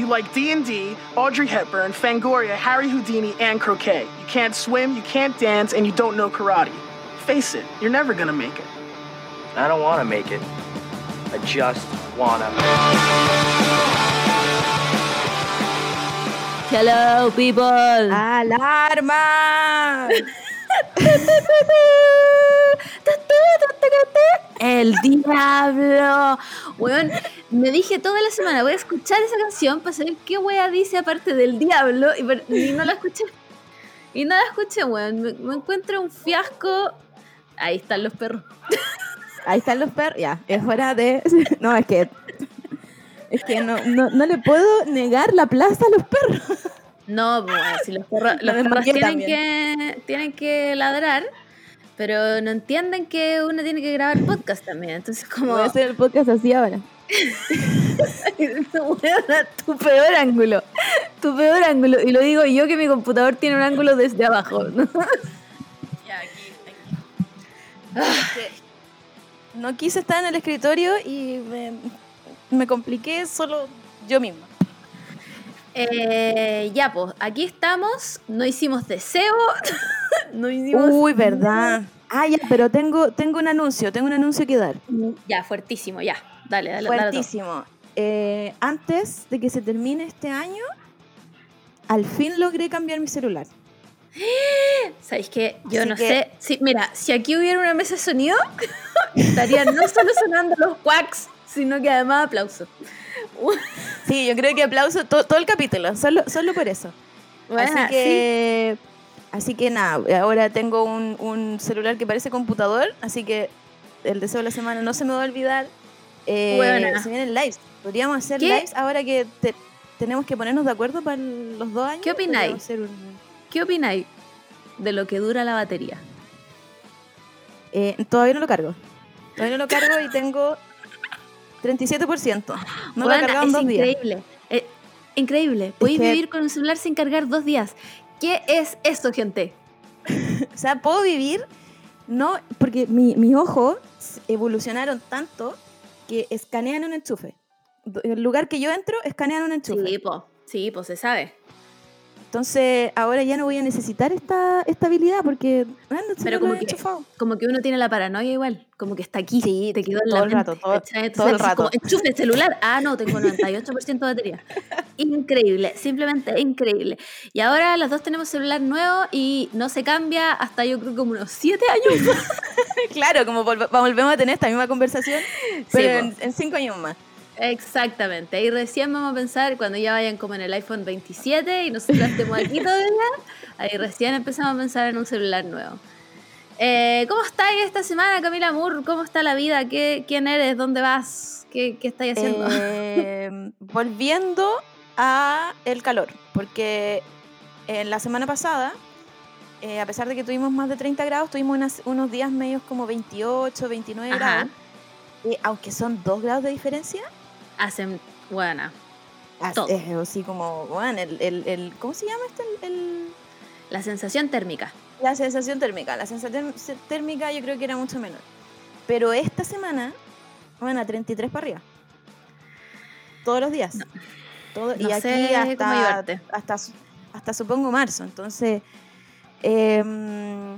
You like D&D, Audrey Hepburn, Fangoria, Harry Houdini, and croquet. You can't swim, you can't dance, and you don't know karate. Face it, you're never gonna make it. I don't want to make it. I just wanna. Hello, people. ¡Alarma! El diablo. Weón, me dije toda la semana, voy a escuchar esa canción para saber qué wea dice aparte del diablo y, y no la escuché. Y no la escuché, weón. Me, me encuentro un fiasco. Ahí están los perros. Ahí están los perros. Ya, es hora de. No, es que. Es que no, no, no le puedo negar la plaza a los perros. No, pues, si los perros, los tienen, también. que, tienen que ladrar, pero no entienden que uno tiene que grabar podcast también. Entonces, como. Voy a hacer el podcast así ahora. Tu peor ángulo. Tu peor ángulo. Y lo digo yo que mi computador tiene un ángulo desde abajo. ¿no? No quise estar en el escritorio y me, me compliqué solo yo misma. Eh, ya, pues, aquí estamos. No hicimos deseo. no hicimos. Uy, verdad. Ah, ya, pero tengo, tengo un anuncio, tengo un anuncio que dar. Ya, fuertísimo, ya. Dale, dale, dale. Fuertísimo. Eh, antes de que se termine este año, al fin logré cambiar mi celular. ¿Sabéis qué? Yo Así no que- sé. Sí, mira, si aquí hubiera una mesa de sonido, estarían no solo sonando los quacks, sino que además aplausos. Sí, yo creo que aplauso to- todo el capítulo, solo, solo por eso. Bueno, así que, así que nada, ahora tengo un, un celular que parece computador, así que el deseo de la semana no se me va a olvidar. Eh, Buena. se vienen lives. Podríamos hacer ¿Qué? lives ahora que te- tenemos que ponernos de acuerdo para los dos años. ¿Qué opináis? Un- ¿Qué opináis de lo que dura la batería? Eh, todavía no lo cargo. Todavía no lo cargo y tengo 37%. No he Weona, cargado en dos días. increíble. Eh, increíble. Podéis que- vivir con un celular sin cargar dos días. ¿Qué es esto, gente? O sea, puedo vivir, no, porque mi- mis ojos evolucionaron tanto que escanean un enchufe. El lugar que yo entro, escanean un enchufe. Sí, po. Sí, pues se sabe. Entonces, ahora ya no voy a necesitar esta, esta habilidad porque bueno, Pero como que- enchufado. Como que uno tiene la paranoia igual. Como que está aquí. Sí, te quedó en la el rato, mente, todo- ¿cachai? todo el rato. como, enchufe el celular. Ah, no, tengo 98% de batería. Increíble, simplemente increíble. Y ahora las dos tenemos celular nuevo y no se cambia hasta yo creo como unos 7 años más. claro, como volve- volvemos a tener esta misma conversación, pero po. en, en cinco años más. Exactamente. Y recién vamos a pensar cuando ya vayan como en el iPhone 27 y nosotros estemos aquí todavía. Ahí recién empezamos a pensar en un celular nuevo. Eh, ¿Cómo estáis esta semana, Camila Moore? ¿Cómo está la vida? ¿Qué, ¿Quién eres? ¿Dónde vas? ¿Qué, qué estáis haciendo? Eh, volviendo a el calor, porque en la semana pasada, eh, a pesar de que tuvimos más de 30 grados, tuvimos unas- unos días medios como 28, 29 Ajá. grados. Y aunque son 2 grados de diferencia, Hacen, buena, as- Todo. es así como, bueno, el, el- el- ¿cómo se llama este? El- el- la sensación térmica. la sensación térmica. La sensación se- térmica yo creo que era mucho menor. Pero esta semana, bueno, a 33 para arriba. Todos los días. Todo- no y aquí sé cómo hasta, hasta, hasta supongo marzo. Entonces, em,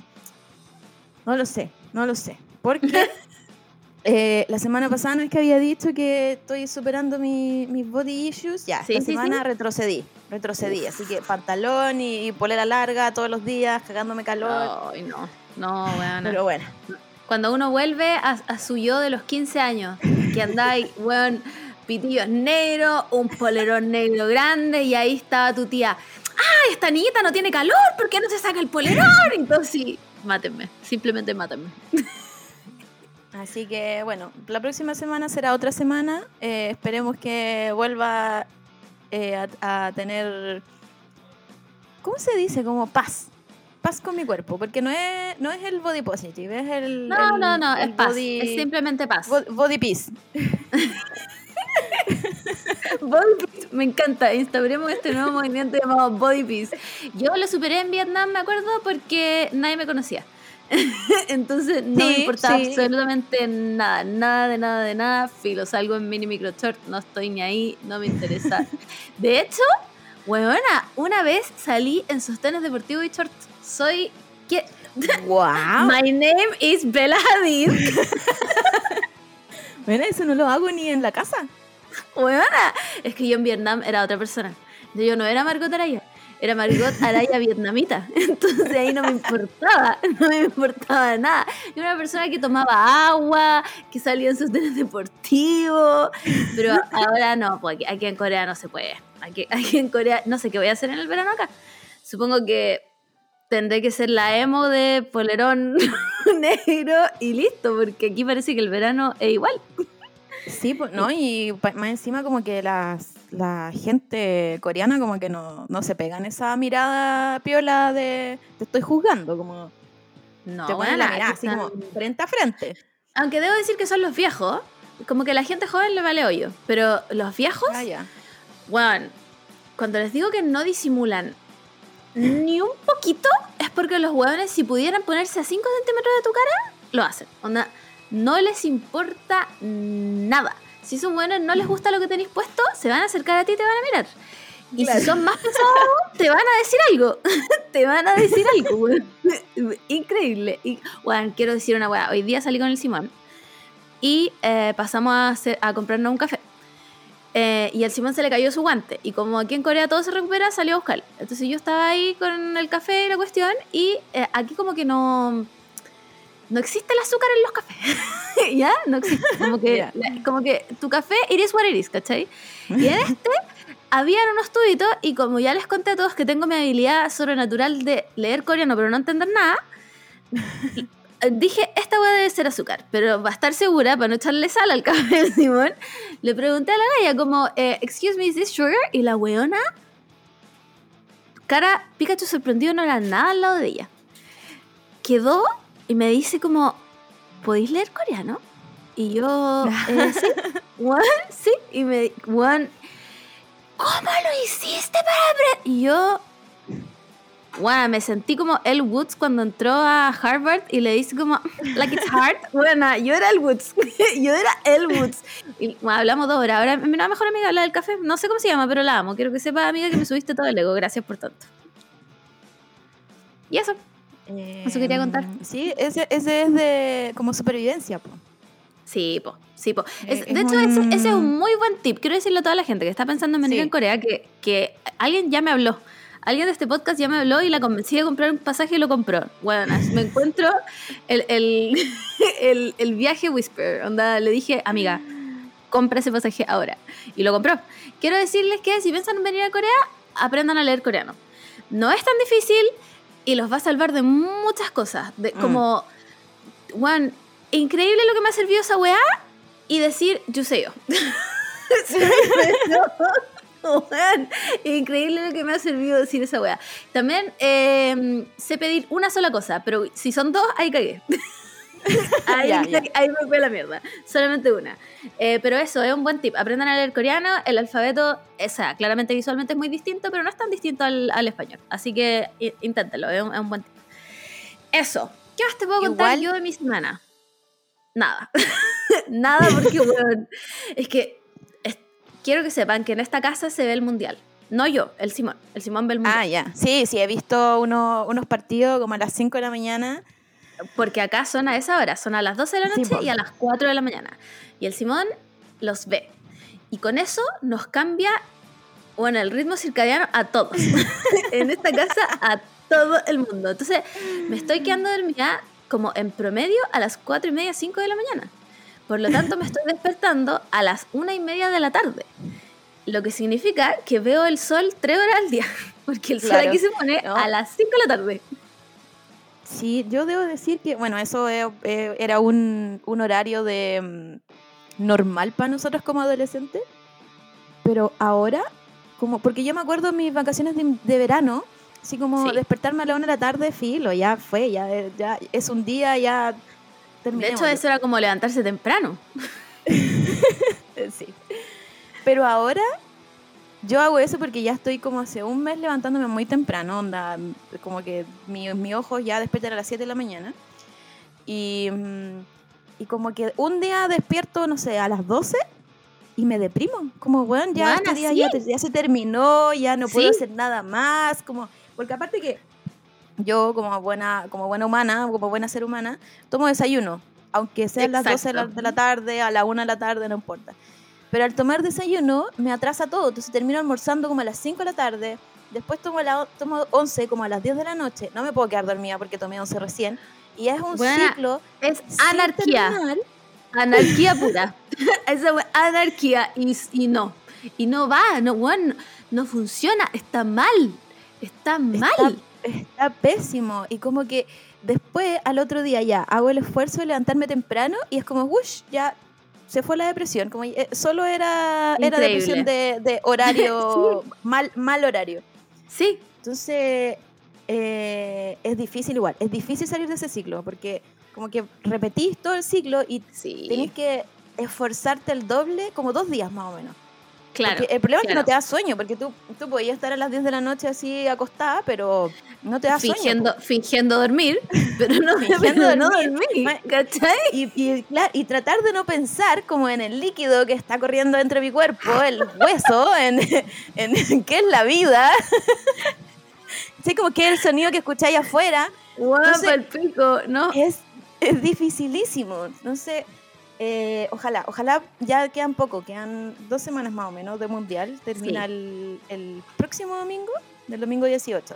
no lo sé, no lo sé. Porque eh, la semana pasada no es que había dicho que estoy superando mi- mis body issues. Ya, Sí, esta sí, semana sí. retrocedí, retrocedí. Así que pantalón y, y polera larga todos los días, cagándome calor. Ay, no. No, buena. Pero bueno. Cuando uno vuelve a, a su yo de los 15 años, que andáis, weón, pitillos negros, un polerón negro grande, y ahí estaba tu tía. ¡Ay, esta niñita no tiene calor! ¿Por qué no se saca el polerón? Entonces, sí, mátenme. Simplemente mátenme. Así que bueno, la próxima semana será otra semana. Eh, esperemos que vuelva eh, a, a tener, ¿cómo se dice? Como paz. Paz con mi cuerpo, porque no es, no es el body positive, es el... No, el- no, no, el es paz. body- Es simplemente paz. bo- Body peace. Body Peace, me encanta. Instauremos este nuevo movimiento llamado Body Peace. Yo lo superé en Vietnam, me acuerdo, porque nadie me conocía. Entonces no me importaba sí. absolutamente nada, nada de nada de nada. Filo, salgo en mini micro short, no estoy ni ahí, no me interesa. De hecho, weona, una vez salí en sostenes deportivos y short. Soy. ¿qué? ¡Wow! My name is Bella Hadid. Bueno, eso no lo hago ni en la casa. Weona, es que yo en Vietnam era otra persona. Yo no era Margot Araya, era Margot Araya vietnamita. Entonces ahí no me importaba, no me importaba nada. Yo era una persona que tomaba agua, que salía en sus trenes deportivos, pero ahora no, pues aquí, en Corea no se puede. Aquí, aquí en Corea, no sé qué voy a hacer en el verano acá. Supongo que tendré que ser la emo de polerón negro y listo, porque aquí parece que el verano es igual. Sí, pues, no, y más encima como que las, la gente coreana como que no, no se pegan esa mirada piola de te estoy juzgando, como No, te ponen la mirada así como frente a frente. Aunque debo decir que son los viejos, como que la gente joven le vale hoyo, pero los viejos, Ah, cuando les digo que no disimulan ni un poquito, es porque los hueones, si pudieran ponerse a 5 centímetros de tu cara, lo hacen. Onda, no les importa nada. Si son buenos, no les gusta lo que tenéis puesto, se van a acercar a ti y te van a mirar. Y Claro. si son más pesados, te van a decir algo. te van a decir algo, weón. Increíble. Y, weón, quiero decir una weá. Hoy día salí con el Simón y eh, pasamos a, hacer- a comprarnos un café. Eh, y al Simón se le cayó su guante. Y como aquí en Corea todo se recupera, salió a buscarlo. Entonces yo estaba ahí con el café y la cuestión. Y eh, aquí como que no... No existe el azúcar en los cafés. ¿Ya? No existe. Como que, la- como que tu café, is what is, ¿cachai? Y en este habían unos tubitos y como ya les conté a todos que tengo mi habilidad sobrenatural de leer coreano pero no entender nada, dije, esta hueá debe ser azúcar, pero para estar segura, para no echarle sal al café Simón, le pregunté a la galla como, eh, excuse me, is this sugar? Y la weona, cara, Pikachu sorprendido, no era nada al lado de ella. Quedó y me dice como, ¿podéis leer coreano? Y yo, eh, sí, Juan, sí, y me, Juan, ¿cómo lo hiciste para aprender? Y yo, bueno, me sentí como El Woods cuando entró a Harvard y le dice como, like it's hard. Bueno, yo era El Woods. yo era El Woods. Y bueno, hablamos dos horas. Ahora mi mejor amiga habla del café. No sé cómo se llama, pero la amo. Quiero que sepa, amiga, que me subiste todo el ego. Gracias por tanto. Y eso. Eso quería contar. Em, Sí, ese, ese es de como supervivencia, po. Sí, po. Sí, po. Es- Eh, de es hecho, ese, un- ese es un muy buen tip. Quiero decirle a toda la gente que está pensando en venir Sí. en Corea que, que alguien ya me habló. Alguien de este podcast ya me habló y la convencí de comprar un pasaje y lo compró. Bueno, me encuentro el, el, el, el viaje Whisper. Onda, le dije, amiga, compra ese pasaje ahora. Y lo compró. Quiero decirles que si piensan en venir a Corea, aprendan a leer coreano. No es tan difícil y los va a salvar de muchas cosas. De, Mm. como, Juan, increíble lo que me ha servido esa weá y decir, yo sé yo. Increíble lo que me ha servido decir esa weá. También eh, sé pedir una sola cosa, pero si son dos, ahí cagué. ahí, Ya, ya. ahí me fue la mierda. Solamente una. Eh, pero eso es un buen tip. Aprendan a leer coreano. El alfabeto, o sea, claramente visualmente es muy distinto, pero no es tan distinto al, al español. Así que i- inténtenlo, es un, es un buen tip. Eso. ¿Qué más te puedo contar Igual- yo de mi semana? Nada. Nada porque, weón, es que es- quiero que sepan que en esta casa se ve el mundial. No yo, el Simón. El Simón ve el mundial. Ah, ya. Sí, sí, he visto uno- unos partidos como a las 5 de la mañana. Porque acá son a esa hora, son a las 12 de la noche y a las 4 de la mañana. Y el Simón los ve. Y con eso nos cambia, bueno, el ritmo circadiano a todos. en esta casa a todo el mundo. Entonces, me estoy quedando dormida como en promedio a las 4 y media, 5 de la mañana. Por lo tanto, me estoy despertando a las 1 y media de la tarde. Lo que significa que veo el sol 3 horas al día. Porque el sol Claro. aquí se pone No. a las 5 de la tarde. Sí, yo debo decir que, bueno, eso eh, eh, era un, un horario de mm, normal para nosotros como adolescentes, pero ahora, como, porque yo me acuerdo de mis vacaciones de, de verano, así como Sí. despertarme a la una de la tarde, filo, ya fue, ya, eh, ya es un día, ya De terminemos. hecho, eso era como levantarse temprano. Sí. Pero ahora yo hago eso porque ya estoy como hace un mes levantándome muy temprano, onda, como que mi- mis ojos ya despiertan a las 7 de la mañana. Y, mm, y como que un día despierto, no sé, a las 12 y me deprimo. Como, bueno, ya, este día ya, se terminó, ya no puedo Sí. hacer nada más. Como, porque aparte que yo, como buena, como buena humana, como buena ser humana, tomo desayuno. Aunque sea a las 12 de la, Exacto. de la tarde, a la 1 de la tarde, no importa. Pero al tomar desayuno me atrasa todo. Entonces termino almorzando como a las 5 de la tarde. Después tomo, la, tomo 11 como a las 10 de la noche. No me puedo quedar dormida porque tomé 11 recién. Y es un ciclo. Es anarquía. terminar. Anarquía pura. Esa wea, anarquía. Y, y no. Y no va. No, weón, no funciona. Está mal. Está mal. Está pésimo. Y como que después, al otro día ya, hago el esfuerzo de levantarme temprano y es como, wush, ya se fue la depresión. Como eh, solo era, era depresión de, de horario, mal, mal horario. Sí. Entonces, eh, es difícil igual. Es difícil salir de ese ciclo porque como que repetís todo el ciclo y Sí. tenés que esforzarte el doble como dos días más o menos. Claro. Porque el problema es que claro. no te da sueño, porque tú, tú podías estar a las 10 de la noche así acostada, pero no te da sueño. fingiendo, fingiendo dormir, pero no, Fingiendo pero no dormir. dormir, Ma- ¿cachai? Y, y, claro, y tratar de no pensar como en el líquido que está corriendo dentro de mi cuerpo, el hueso, en, en qué es la vida. Sí, como que el sonido que escucháis afuera. Guapa Entonces- el pico, ¿no? Es, es dificilísimo. No sé, eh, ojalá, ojalá ya quedan poco, quedan dos semanas más o menos de mundial. Termina Sí. el, el próximo domingo, del domingo 18.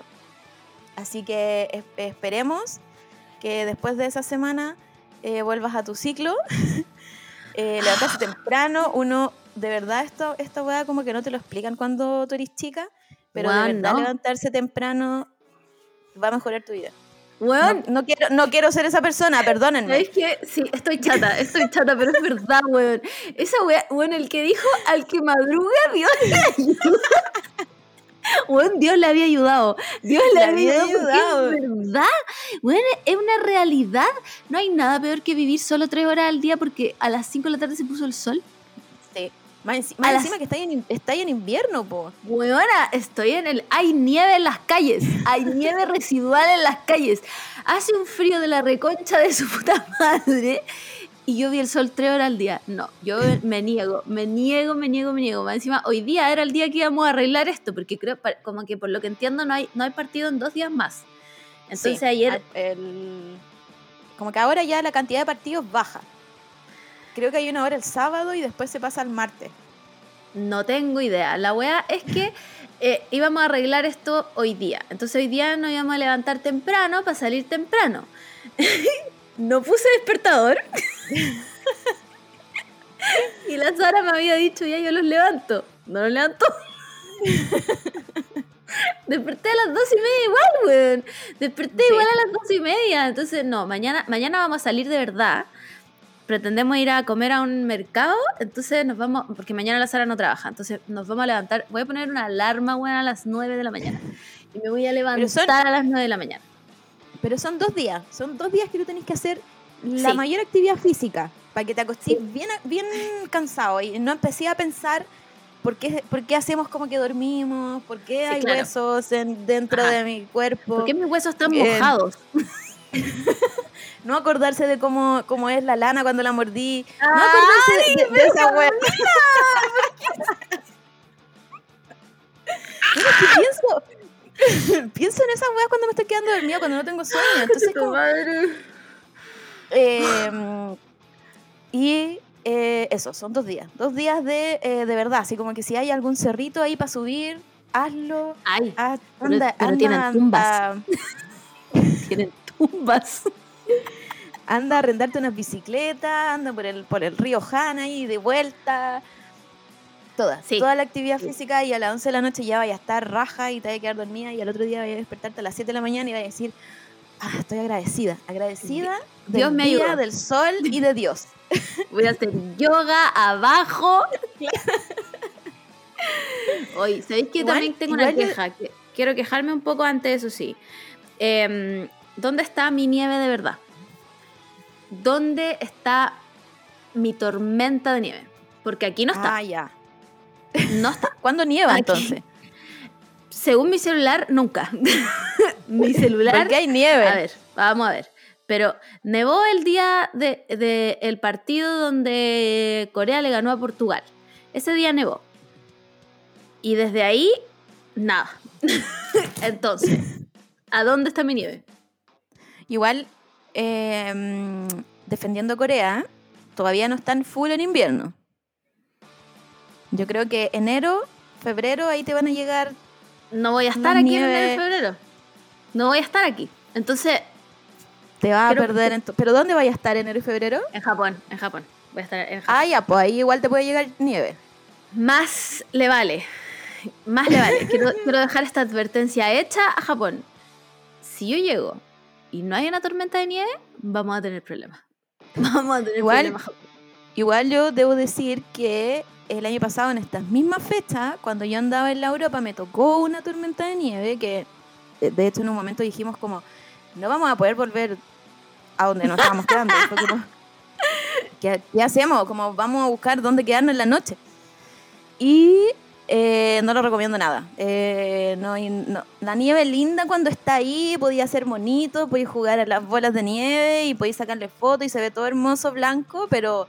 Así que es- esperemos que después de esa semana eh, vuelvas a tu ciclo. eh, levantarse temprano, uno, de verdad, esto, esta weá como que no te lo explican cuando tú eres chica, pero de verdad no. levantarse temprano va a mejorar tu vida. Weón, no quiero, no quiero ser esa persona, perdónenme. ¿sabéis qué? Sí, estoy chata, estoy chata, pero es verdad, weón. Esa weón, weón, el que dijo al que madruga, Dios le ayuda. Weón, Dios le había ayudado. Dios le, Le había ayudado. Es verdad. Weón, es una realidad. No hay nada peor que vivir solo tres horas al día porque a las 5 de la tarde se puso el sol. Sí. Más, enci- más A las- encima que está en, está en invierno, po. Weona, estoy en el. Hay nieve en las calles. Hay nieve residual en las calles. Hace un frío de la reconcha de su puta madre. Y yo vi el sol tres horas al día. No, yo me niego, me niego, me niego, me niego. Más encima, hoy día era el día que íbamos a arreglar esto, porque creo, como que por lo que entiendo, no hay, no hay partido en dos días más. Entonces Sí, ayer. el- como que ahora ya la cantidad de partidos baja. Creo que hay una hora el sábado y después se pasa al martes. No tengo idea. La weá es que eh, íbamos a arreglar esto hoy día. Entonces hoy día nos íbamos a levantar temprano para salir temprano. no puse despertador. y la Sara me había dicho, ya yo los levanto. No los levantó. Desperté a las dos y media igual, weón. Desperté Sí. igual a las dos y media. Entonces, no, mañana, mañana vamos a salir de verdad. Pretendemos ir a comer a un mercado, entonces nos vamos, porque mañana la Sara no trabaja, entonces nos vamos a levantar, voy a poner una alarma, weón, a las 9 de la mañana. Y me voy a levantar son- a las 9 de la mañana. Pero son dos días. Son dos días que tú tenés que hacer la Sí. mayor actividad física. Para que te acostes bien, bien cansado y no empecé a pensar por qué, por qué hacemos como que dormimos, por qué Sí, hay claro. huesos en- dentro Ajá. de mi cuerpo. ¿Por qué mis huesos están Bien. mojados? No acordarse de cómo, cómo es la lana cuando la mordí. No acordarse de, de- de esa wea. Mira, es que pienso, pienso en esa wea cuando me estoy quedando dormida, cuando no tengo sueño. Entonces, como, madre. eh, y eh, eso, son dos días. Dos días de, eh, de verdad. Así como que si hay algún cerrito ahí para subir, hazlo. Ay, Haz- Pero- anda, pero anda, tienen tumbas. anda- tienen tumbas. anda a arrendarte una bicicleta, anda por el, por el río Jana y de vuelta. Toda, Sí. toda la actividad física y a las 11 de la noche ya vaya a estar raja y te vaya a quedar dormida y al otro día vaya a despertarte a las 7 de la mañana y vaya a decir, ah, estoy agradecida, agradecida del Dios me día, ayudó. del sol y de Dios. Voy a hacer yoga abajo. Hoy, ¿sabéis que también tengo una queja? Que- quiero quejarme un poco antes, eso sí. Em, ¿Dónde está mi nieve de verdad? ¿Dónde está mi tormenta de nieve? Porque aquí no está. Ah, ya. No está. ¿Cuándo nieva Aquí. entonces? Según mi celular, nunca. mi celular. Porque hay nieve. A ver, vamos a ver. Pero nevó el día del de, el partido donde Corea le ganó a Portugal. Ese día nevó. Y desde ahí, nada. Entonces, ¿a dónde está mi nieve? Igual, eh, defendiendo Corea, todavía no están full en invierno. Yo creo que enero, febrero, ahí te van a llegar. No voy a estar aquí en enero y febrero. No voy a estar aquí. Entonces, Te vas a perder. en to- ¿Pero dónde vaya a estar enero y febrero? en Japón, en Japón. Voy a estar en Japón. Ah, ya, pues ahí igual te puede llegar nieve. Más le vale. Más le vale. Quiero, quiero dejar esta advertencia hecha a Japón. Si yo llego y no hay una tormenta de nieve, vamos a tener problemas. Vamos a tener Igual- problemas. Igual yo debo decir que el año pasado, en estas mismas fechas, cuando yo andaba en la Europa, me tocó una tormenta de nieve que, eh, de hecho, en un momento dijimos como, no vamos a poder volver a donde nos estábamos quedando. Como, ¿qué, qué hacemos? Como vamos a buscar dónde quedarnos en la noche. Y eh, no lo recomiendo nada. Eh, no, La nieve es linda cuando está ahí, podía ser bonito, podéis jugar a las bolas de nieve y podéis sacarle fotos y se ve todo hermoso blanco, pero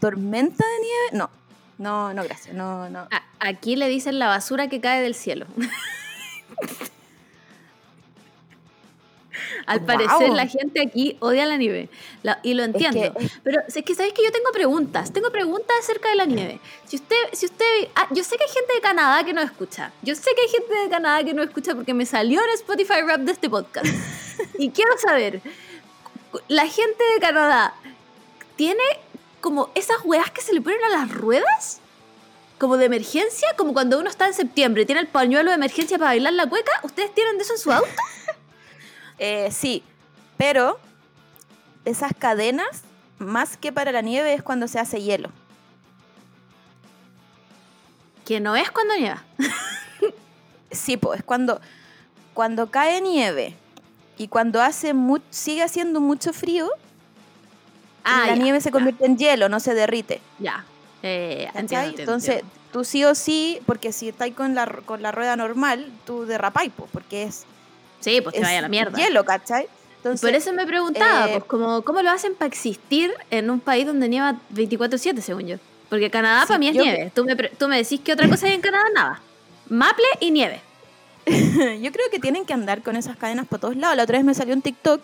tormenta de nieve, no. No, no, gracias. No, no. Aquí le dicen la basura que cae del cielo. Al parecer la gente aquí odia la nieve. La- y lo entiendo. que- Pero es que sabéis que yo tengo preguntas. Tengo preguntas acerca de la nieve. Si usted, si usted, ah, yo sé que hay gente de Canadá que no escucha. Yo sé que hay gente de Canadá que no escucha porque me salió en Spotify Rap de este podcast. y quiero saber, la gente de Canadá tiene como esas weas que se le ponen a las ruedas? Como de emergencia, como cuando uno está en septiembre y tiene el pañuelo de emergencia para bailar la cueca. ¿Ustedes tienen de eso en su auto? Eh, sí, pero esas cadenas, más que para la nieve, es cuando se hace hielo. Que no es cuando nieva. Sí, pues es cuando, cuando cae nieve y cuando hace mu- sigue haciendo mucho frío, Ah, la ya, nieve se ya, convierte en hielo, no se derrite. Ya. Eh, entiendo, entiendo, Entonces, entiendo. tú sí o sí, porque si estáis con la, con la rueda normal, tú derrapáis, pues, porque es, Sí, pues te vaya a la mierda. hielo, ¿cachai? Entonces, Por eso me preguntaba, eh, pues, como, ¿cómo lo hacen para existir en un país donde nieva 24-7, según yo? Porque Canadá Sí, para mí es nieve. Tú me, tú me decís que otra cosa hay en Canadá, nada. Maple y nieve. Yo creo que tienen que andar con esas cadenas por todos lados. La otra vez me salió un TikTok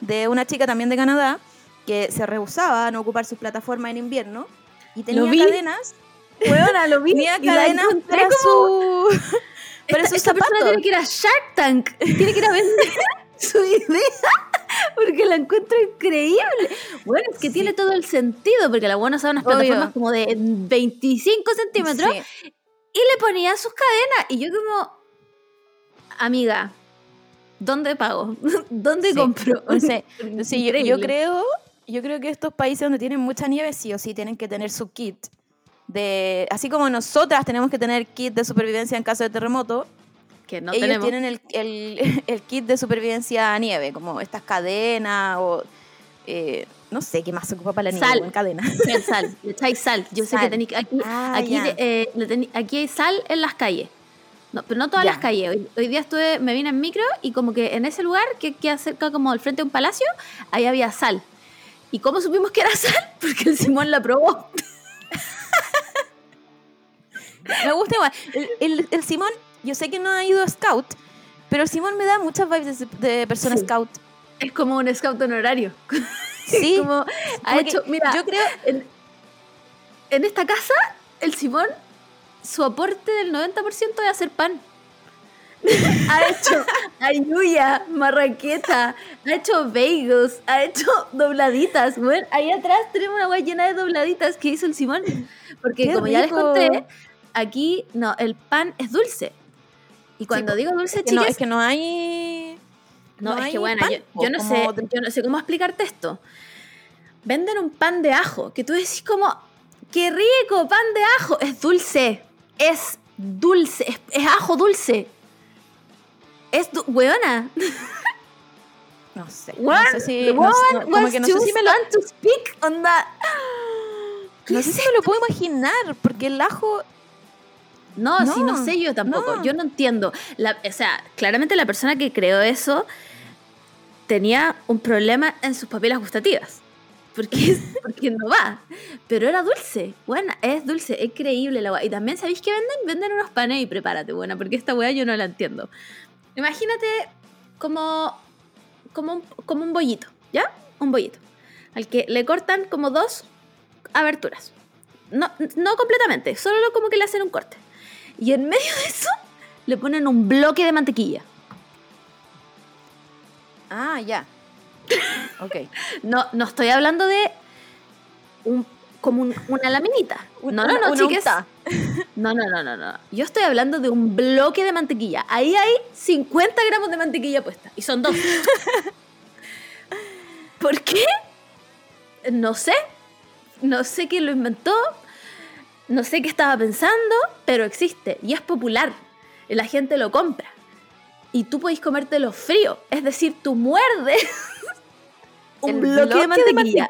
de una chica también de Canadá que se rehusaba a no ocupar sus plataformas en invierno y tenía vi. cadenas, Huevona, lo vi. tenía y cadenas para su para esta, esta persona tiene que ir a Shark Tank. Tiene que ir a vender su idea. Porque la encuentro increíble. Bueno, es que Sí. tiene todo el sentido. Porque la buena usaba unas Obvio. plataformas como de 25 centímetros. Sí. Y le ponía sus cadenas. Y yo como, amiga, ¿dónde pago? ¿Dónde Sí. compro? Entonces, entonces yo, creo, yo creo que estos países donde tienen mucha nieve sí o sí tienen que tener su kit. De, así como nosotras tenemos que tener kit de supervivencia en caso de terremoto, que no ellos tenemos. tienen el, el- el kit de supervivencia a nieve, como estas cadenas o eh, no sé qué más se ocupa para la nieve, Sal. bueno, cadenas. El sal, le echáis sal. Yo sé que Sal. tenéis aquí, Ah, aquí, de- eh, tení- aquí hay sal en las calles. No, pero no todas Ya. las calles. Hoy, hoy día estuve, me vine en micro y como que en ese lugar que queda cerca como al frente de un palacio, ahí había sal. ¿Y cómo supimos que era sal? Porque el Simón la probó. Me gusta igual. El, el- el Simón, yo sé que no ha ido a Scout, pero el Simón me da muchas vibes de, de persona Sí. Scout. Es como un scout honorario. Sí, como ha hecho, mira, yo creo, en, en esta casa, el Simón, su aporte del 90% es hacer pan. ha hecho ayuya, marraqueta, ha hecho bagels, ha hecho dobladitas. Bueno, ahí atrás tenemos una guay llena de dobladitas que hizo el Simón. Porque Qué como ya les rico. conté, aquí no, el pan es dulce. Y cuando digo dulce, es que, no, chicas, es que no hay... no, no es que bueno, pan, yo, no sé, yo no sé cómo explicarte esto. Venden un pan de ajo, que tú decís como, qué rico, pan de ajo. Es dulce, es dulce, es, es ajo dulce. Es du weona. No sé. One, no sé si... no- no- como que no sé si me lo, to speak on that. no sé si me lo puedo imaginar, porque el ajo... No, No, si no sé yo tampoco. no. Yo no entiendo. La- o sea, claramente la persona que creó eso tenía un problema en sus papilas gustativas. Porque, porque no va. Pero era dulce. Bueno, es dulce, es creíble la weá. Y también, ¿sabéis qué venden? Venden unos panes y prepárate, buena, porque esta weá yo no la entiendo. Imagínate como, como, un, como un bollito, ¿ya? Un bollito. Al que le cortan como dos aberturas. No, no completamente, solo como que le hacen un corte. Y en medio de eso le ponen un bloque de mantequilla. Ah, ya. Ok. No, no estoy hablando de un, como un- una laminita. No, no, no, chiques. No, no, no, no, no. Yo estoy hablando de un bloque de mantequilla. Ahí hay 50 gramos de mantequilla puesta. Y son dos. ¿Por qué? No sé. No sé quién lo inventó. No sé qué estaba pensando, pero existe y es popular. Y la gente lo compra. Y tú podéis comértelo frío. Es decir, tú muerdes un ¿El bloque, de mantequilla.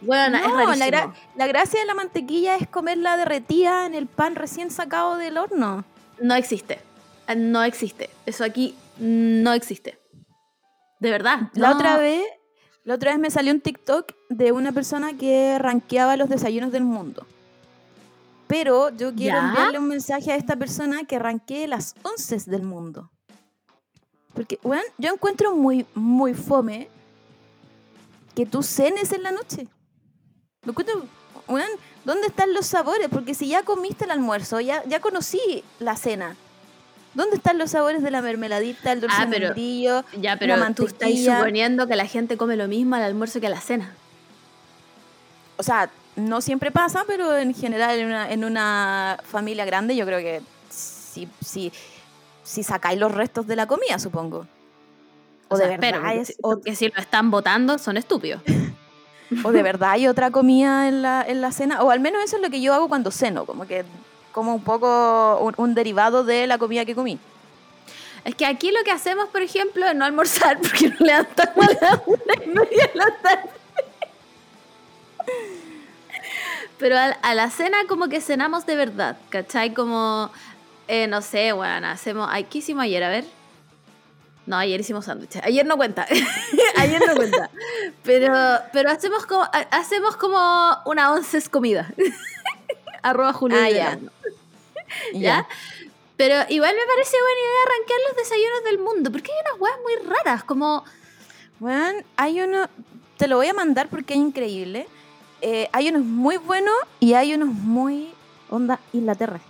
Bueno, es No, rarísimo. la, gra- la gracia de la mantequilla es comerla derretida en el pan recién sacado del horno. No existe. Eh, No existe. Eso aquí no existe. De verdad. La no. otra vez, la otra vez me salió un TikTok de una persona que rankeaba los desayunos del mundo. Pero yo quiero ¿Ya? enviarle un mensaje a esta persona que ranquee las onces del mundo. Porque, bueno, yo encuentro muy, muy fome que tú cenes en la noche. Lo encuentro, weón, ¿dónde están los sabores? Porque si ya comiste el almuerzo, ya, ya conocí la cena. ¿Dónde están los sabores de la mermeladita, el dulce Ah, de pero-? Ya, pero la tú mantequilla? suponiendo que la gente come lo mismo al almuerzo que a la cena. o sea, no siempre pasa, pero en general en una, en una familia grande yo creo que si, si, si sacáis los restos de la comida, supongo. O, de sea, verdad porque es- si- o, porque si lo están votando, son estúpidos. o de verdad hay otra comida en la, en la cena, o al menos eso es lo que yo hago cuando ceno, como que como un poco un, un derivado de la comida que comí. Es que aquí lo que hacemos, por ejemplo, es no almorzar porque nos levantamos a las una y media de la tarde. Pero a, a la cena como que cenamos de verdad, ¿cachai? Como, eh, no sé, bueno, hacemos... Ay, ¿Qué hicimos ayer? A ver. No, ayer hicimos sándwiches. Ayer no cuenta. ayer no cuenta. Pero, pero hacemos como, ha- hacemos como una once comida. Arroba Julio Ah, ya. ¿Ya? Pero igual me parece buena idea arranquear los desayunos del mundo, porque hay unas weas muy raras, como... Bueno, hay uno, te lo voy a mandar porque es increíble. Eh, hay unos muy buenos y hay unos muy onda Inglaterra.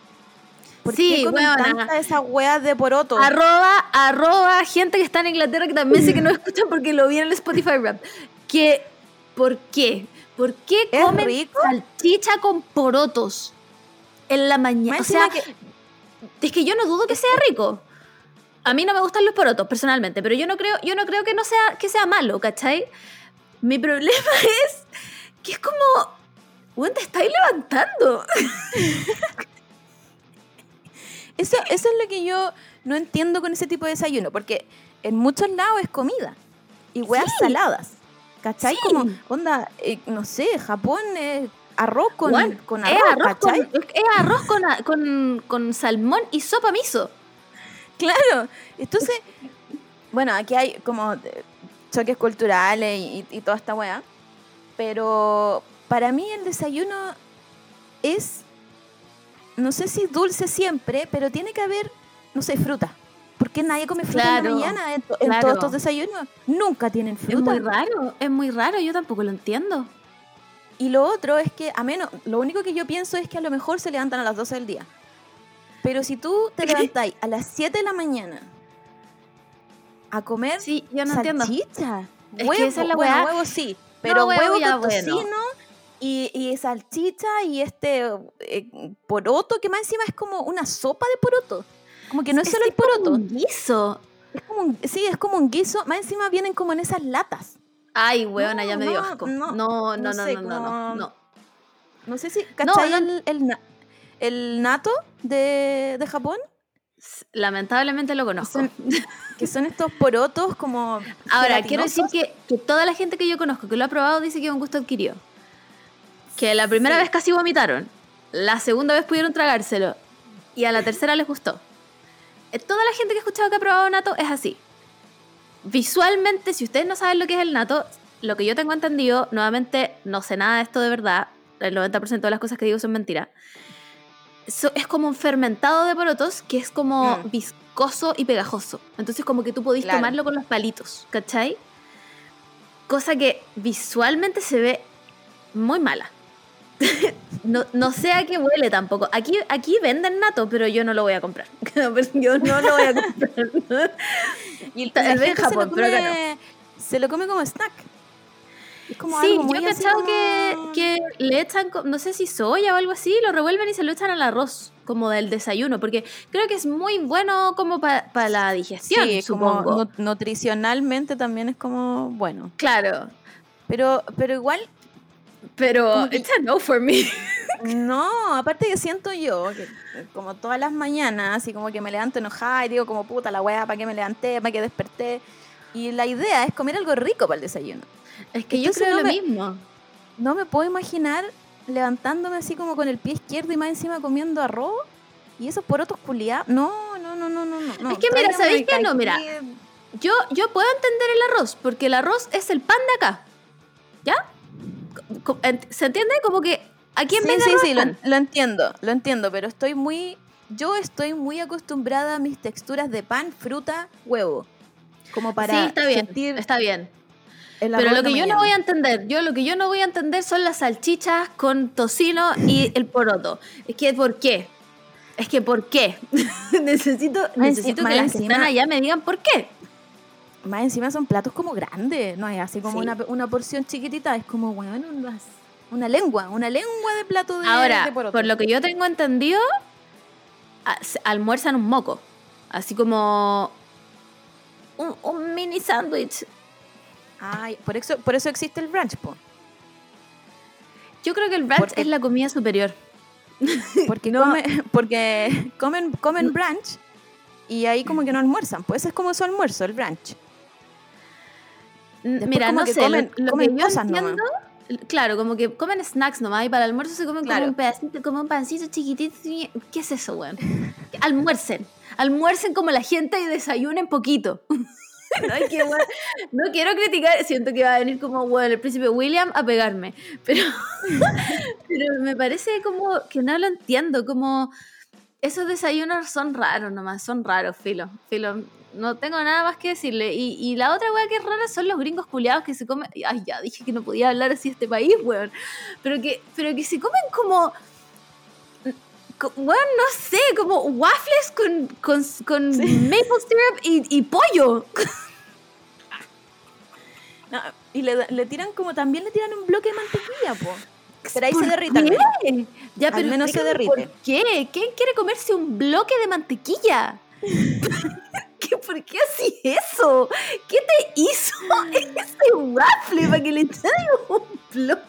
¿Por Sí, qué comen tanta esas weas de poroto? Arroba, arroba, gente que está en Inglaterra que también sé que no escuchan porque lo vi en el Spotify Rap. Que, ¿por qué? ¿Por qué ¿Es comen rico? salchicha con porotos en la mañana? O sea, que- es que yo no dudo que sea rico. A mí no me gustan los porotos, personalmente, pero yo no creo, yo no creo que no sea, que sea malo, ¿cachai? Mi problema es que es como, weón, te estáis levantando. Eso, eso es lo que yo no entiendo con ese tipo de desayuno, porque en muchos lados es comida y weas Sí. saladas. ¿Cachai? Sí. Como, onda, eh, no sé, Japón es arroz con, con es arroz, arroz, con, ¿cachai? es- arroz con, con- con salmón y sopa miso. Claro. Entonces, bueno, aquí hay como choques culturales y, y toda esta wea. Pero para mí el desayuno es, no sé si dulce siempre, pero tiene que haber, no sé, fruta. ¿Por qué nadie come fruta en la mañana en, todos estos desayunos? Nunca tienen Es fruta. muy raro, es muy raro, yo tampoco lo entiendo. Y lo otro es que, a menos, lo único que yo pienso es que a lo mejor se levantan a las 12 del día. Pero si tú te levantáis a las 7 de la mañana a comer Sí, yo no entiendo. Es que huevo, esa es la huevo sí, pero huevo huevo ya, con bueno. tocino y, y salchicha y este eh, poroto, que más encima es como una sopa de poroto. Como que no es, solo el poroto, un guiso. es como un, sí, es como un guiso, más encima vienen como en esas latas. Ay, weona, ya No, me dio no, asco. no, No, no, no no, sé, no, no, no, no. No sé si, ¿cachai no. el, el, el nato de, de Japón? Lamentablemente lo conozco. Son- que son estos porotos como Ahora, quiero decir que, que toda la gente que yo conozco que lo ha probado dice que es un gusto adquirido. Que la primera Sí. vez casi vomitaron, la segunda vez pudieron tragárselo y a la tercera les gustó. Eh, Toda la gente que he escuchado que ha probado nato es así. visualmente, si ustedes no saben lo que es el nato, lo que yo tengo entendido, nuevamente no sé nada de esto de verdad, el 90% de las cosas que digo son mentiras. So- es como un fermentado de porotos que es como Mm. viscoso y pegajoso. Entonces como que tú podís Claro. tomarlo con los palitos, ¿cachai? Cosa que visualmente se ve muy mala. no, no sé a qué huele tampoco. Aquí, aquí venden nato, pero yo no lo voy a comprar. yo no lo voy a comprar. Y Tal la vez en gente Japón, se, lo pero acá come, se lo come como snack. Es como sí, algo muy yo he cachado como- que, que le echan, no sé si soya o algo así, lo revuelven y se lo echan al arroz, como del desayuno, porque creo que es muy bueno como para la digestión, Sí, como supongo. nu- nutricionalmente también es como bueno. Claro, Pero, pero igual, pero Como que- it's a no for me. no, aparte que siento yo, que eh, como todas las mañanas, así como que me levanto enojada y digo como puta la weá, ¿para qué me levanté? ¿Para qué desperté? Y la idea es comer algo rico para el desayuno. Es que yo creo no lo me- mismo. No me puedo imaginar levantándome así como con el pie izquierdo y más encima comiendo arroz. Y esos porotos culiados. No, no, no, no, no, no. Es que mira, ¿sabéis qué? aquí- No, mira. Yo, yo puedo entender el arroz, porque el arroz es el pan de acá. ¿Ya? ¿Se entiende? Como que a quién sí, sí, sí, lo entiendo, lo entiendo, pero estoy muy. Yo estoy muy acostumbrada a mis texturas de pan, fruta, huevo. Como para sí, está bien, sentir está bien. Pero lo que yo no voy a entender, yo lo que yo no voy a entender son las salchichas con tocino y el poroto. Es que ¿por qué? Es que ¿por qué? necesito Más necesito enci- que las que encima- están allá me digan por qué. Más encima son platos como grandes, no es así como Sí. una, una porción chiquitita, es como, bueno, una lengua, una lengua de plato de Ahora, de poroto. por lo que yo tengo entendido, almuerzan un moco, así como un, un mini sándwich. Ay, por eso, por eso existe el brunch, po. Yo creo que el brunch Porque- es la comida superior. Porque, No. come- porque comen, comen brunch y ahí como que no almuerzan. Pues ese es como su almuerzo, el brunch. Después Mira, no sé, lo- comen- lo, comen que yo cosas nomás. entiendo, claro, como que comen snacks nomás y para el almuerzo se comen Claro. como un pedacito, como un pancito chiquitito. ¿Qué es eso, weón? Almuercen, almuercen como la gente y desayunen poquito. no, es que, no quiero criticar, siento que va a venir como, weón, el príncipe William a pegarme, pero, pero me parece como que no lo entiendo, como esos desayunos son raros nomás, son raros, filo, filo. No tengo nada más que decirle. Y, y la otra weá que es rara son los gringos culiados que se comen. Ay, ya dije que no podía hablar así de este país, weón. Pero que, pero que se comen como. Weón, no sé, como waffles con, con, con maple syrup y, y pollo. No, y le, le tiran como también le tiran un bloque de mantequilla, po. Pero ahí se ¿Por derrita. qué? Ya, Al pero menos se derrite. ¿Por qué? ¿Quién quiere comerse un bloque de mantequilla? ¿Qué, ¿Por qué así eso? ¿Qué te hizo ese waffle para que le traiga un bloque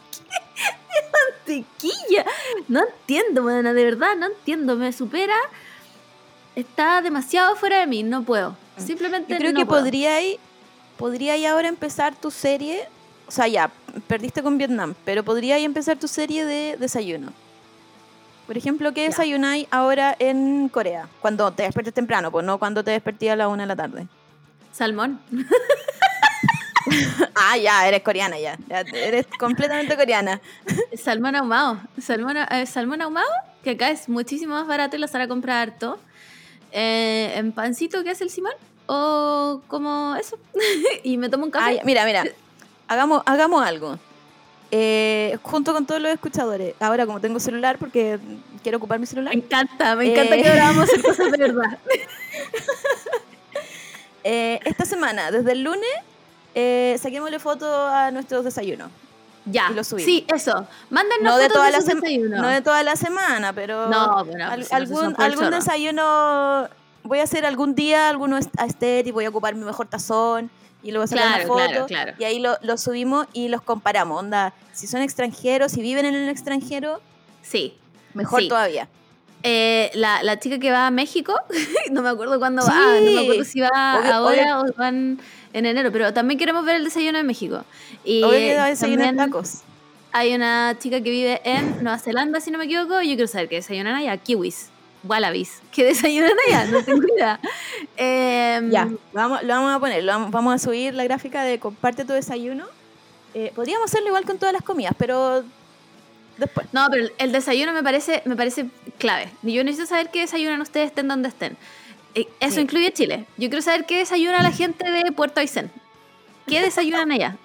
mantequilla? No entiendo, buena, de verdad, no entiendo. Me supera. Está demasiado fuera de mí, no puedo. Simplemente Yo creo no que puedo. podría podría ahora empezar tu serie. O sea, ya, perdiste con Vietnam, pero podría empezar tu serie de desayuno. Por ejemplo, ¿qué desayunáis ahora en Corea? Cuando te despiertes temprano, pues no cuando te despertías a la una de la tarde. Salmón. Ah, ya, eres coreana ya. ya eres completamente coreana. Salmón ahumado. Salmón, eh, salmón ahumado, que acá es muchísimo más barato y la Sara compra harto. Eh, en pancito, que es el Simón. O como eso. y me tomo un café. ya, mira, mira. Hagamos, hagamos algo. Eh, junto con todos los escuchadores. Ahora, como tengo celular, porque quiero ocupar mi celular. Me encanta, me encanta Eh. que ahora vamos a hacer cosas de verdad. Eh, esta semana, desde el lunes, eh, saquémosle foto a nuestros desayunos. Ya. Y lo subimos. Sí, eso. Mándennos No de, fotos toda de la sus desayunos. no de toda la semana, pero No, bueno, al- si algún, algún chorro. desayuno. Voy a hacer algún día alguno est- estético, voy a ocupar mi mejor tazón y luego sacar Claro, una foto. claro, claro. Y ahí lo, lo subimos y los comparamos. Onda, si son extranjeros, si viven en el extranjero, Sí. mejor Sí. todavía. Eh, la, la chica que va a México, no me acuerdo cuándo Sí. va, no me acuerdo si va Obvio- ahora o van en enero, pero también queremos ver el desayuno en México. Y Obvio que desayunar también tacos. hay una chica que vive en Nueva Zelanda, si no me equivoco, y yo quiero saber qué desayunan allá, kiwis, wallabies, ¿qué desayunan allá? No tengo idea. Em, Ya, vamos, lo vamos a poner, lo vamos, vamos a subir la gráfica de comparte tu desayuno. Eh, podríamos hacerlo igual con todas las comidas, pero después. No, pero el desayuno me parece, me parece clave. Yo necesito saber qué desayunan ustedes estén donde estén. Eh, Eso Sí. incluye Chile. Yo quiero saber qué desayuna la gente de Puerto Aysén. ¿Qué desayunan allá?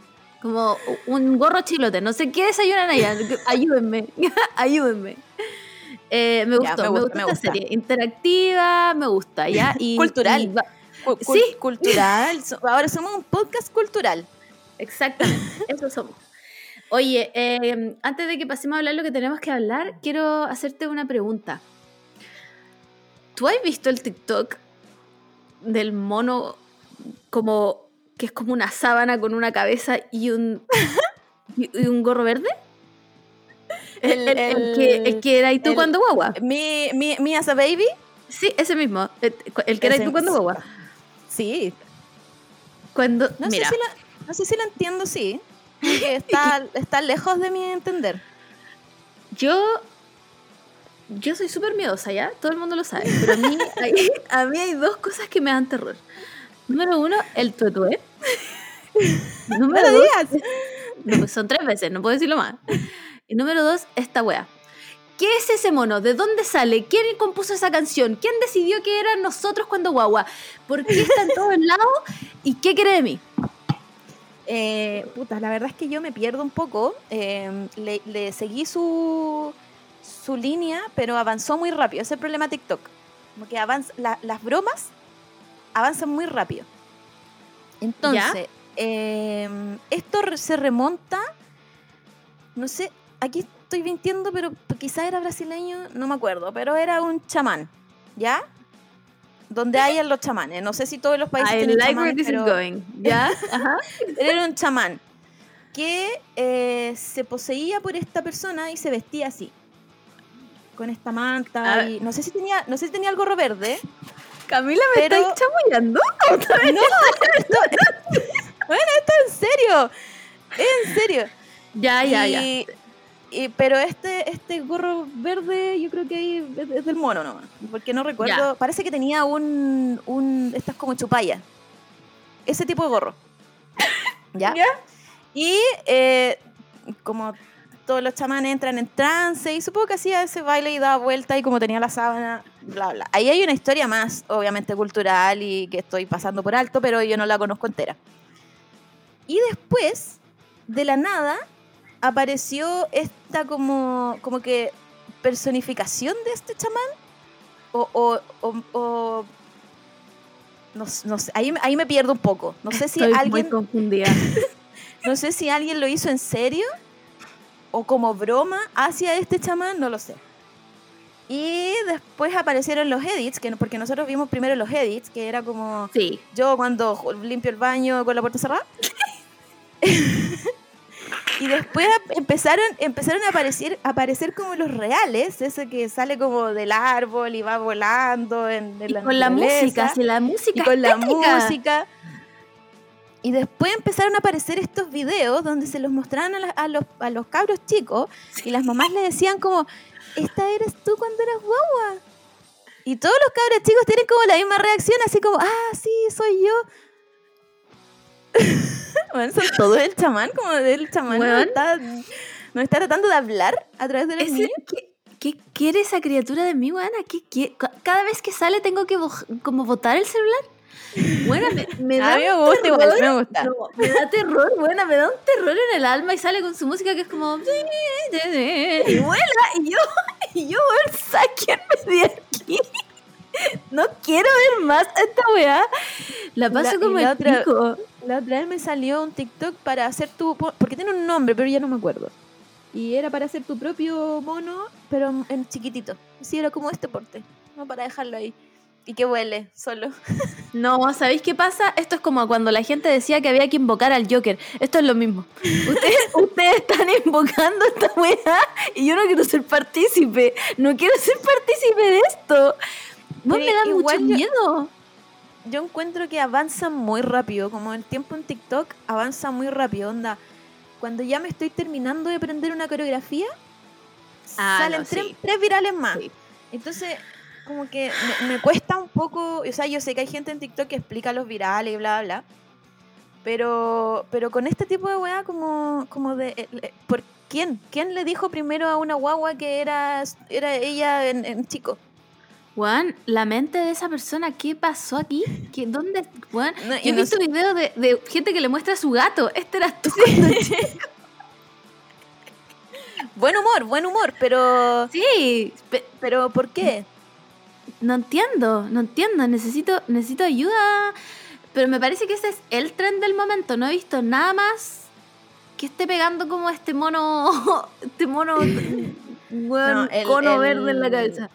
Como un gorro chilote. No sé qué desayunan allá. Ayúdenme. Ayúdenme. Eh, me Ya, gustó, me me, gusta, gustó me esta gusta. serie. Interactiva, me gusta, ¿ya? Y, Cultural. y va- Cu- cu- Sí. Cultural. Ahora somos un podcast cultural. Exactamente, eso somos. Oye, eh, antes de que pasemos a hablar lo que tenemos que hablar, quiero hacerte una pregunta. ¿Tú has visto el TikTok del mono como que es como una sábana con una cabeza y un y, un gorro verde? El, el- el que, el que era y tú cuando guagua. Mi, mi, mi as a baby. Sí, ese mismo. El, que era y tú cuando guagua. Sí. Cuando, No, mira, sé si lo, no sé si lo entiendo, sí. Porque está, está lejos de mi entender. Yo. Yo soy súper miedosa, ¿ya? Todo el mundo lo sabe. Pero a mí, hay, a mí hay dos cosas que me dan terror. Número uno, el tuetué. Número dos, no, pues son tres veces, no puedo decirlo más. Y número dos, esta wea. ¿Qué es ese mono? ¿De dónde sale? ¿Quién compuso esa canción? ¿Quién decidió que eran nosotros cuando guagua? ¿Por qué está en todos lados? ¿Y qué quiere de mí? Eh, puta, la verdad es que yo me pierdo un poco. Eh, le, le seguí su, su línea, pero avanzó muy rápido. Ese es el problema de TikTok. Como que avanza, la- las bromas avanzan muy rápido. Entonces, eh, esto se remonta, no sé, aquí estoy mintiendo, pero quizá era brasileño, no me acuerdo, pero era un chamán, ¿ya? Donde hay en los chamanes. No sé si todos los países I tienen like where chamanes, this is pero- going. ¿Ya? Ajá. era un chamán que eh, se poseía por esta persona y se vestía así. Con esta manta A ver. y no sé si tenía, no sé si tenía el gorro verde. Camila, ¿me Pero- estáis chamullando? No, esto, bueno, esto es en serio. En serio. Ya, ya, ya. Y- pero este, este gorro verde, yo creo que ahí es, es del mono nomás. Porque no recuerdo. Parece que tenía un. un estas como chupalla. Ese tipo de gorro. ¿Ya? ¿Ya? Y eh, como todos los chamanes entran en trance, y supongo que hacía ese baile y daba vuelta, y como tenía la sábana, bla, bla. Ahí hay una historia más, obviamente cultural, y que estoy pasando por alto, pero yo no la conozco entera. Y después, de la nada, apareció esta como, como que personificación de este chamán. O, o, o- o- no, no sé, ahí, ahí me pierdo un poco. No sé si Estoy muy alguien, confundida. no sé si alguien lo hizo en serio o como broma hacia este chamán, no lo sé. Y después aparecieron los edits, que porque nosotros vimos primero los edits, que era como Sí. yo cuando limpio el baño con la puerta cerrada. y después empezaron, empezaron a aparecer, a aparecer como los reales, ese que sale como del árbol y va volando en, en Y la con la música, si la música y con la música. Y después empezaron a aparecer estos videos donde se los mostraban a, la- a los, a los cabros chicos y las mamás le decían como, esta eres tú cuando eras guagua. Y todos los cabros chicos tienen como la misma reacción, así como, ah, sí, soy yo. bueno, son todos el chamán, como el chamán nos Weón. está, nos está tratando de hablar a través de los niños. ¿qué, quiere esa criatura de mí, buena? ¿Qué, qué- ca- Cada vez que sale tengo que como botar el celular. Buena, me, me da A mí me gusta igual, terror. me gusta. No, me da terror, buena, me da un terror en el alma y sale con su música que es como... Y vuela, y yo, y yo, weón, sáquenme de aquí. No quiero ver más a esta weá. La paso La- como el otra- pico. La otra vez me salió un TikTok para hacer tu... po- Porque tiene un nombre, pero ya no me acuerdo. Y era para hacer tu propio mono, pero en- chiquitito. Sí, era como este porte. No para dejarlo ahí. Y que huele solo. No, ¿sabéis qué pasa? Esto es como cuando la gente decía que había que invocar al Joker. Esto es lo mismo. Ustedes, ustedes están invocando esta weá y yo no quiero ser partícipe. No quiero ser partícipe de esto. Vos Pero me da mucho yo- miedo. Yo encuentro que avanza muy rápido. Como el tiempo en TikTok avanza muy rápido. Onda, cuando ya me estoy terminando de aprender una coreografía, Ah, salen no, tres, sí. tres virales más. Sí. Entonces, como que me, me cuesta un poco, o sea, yo sé que hay gente en TikTok que explica los virales y bla, bla, bla. Pero, pero con este tipo de weá, como, como de. eh, eh, ¿Por quién? ¿Quién le dijo primero a una guagua que era, era ella en, en chico? Juan, la mente de esa persona, ¿qué pasó aquí? ¿Qué, ¿Dónde? Juan, No, yo he no visto videos de, de gente que le muestra a su gato. Este eras tú. chica. Buen humor, buen humor, pero. Sí, pe- Pero ¿por qué? no entiendo, no entiendo. Necesito, necesito ayuda. Pero me parece que ese es el tren del momento. No he visto nada más que esté pegando como este mono, este mono, weón, No, el- cono el- verde en la cabeza.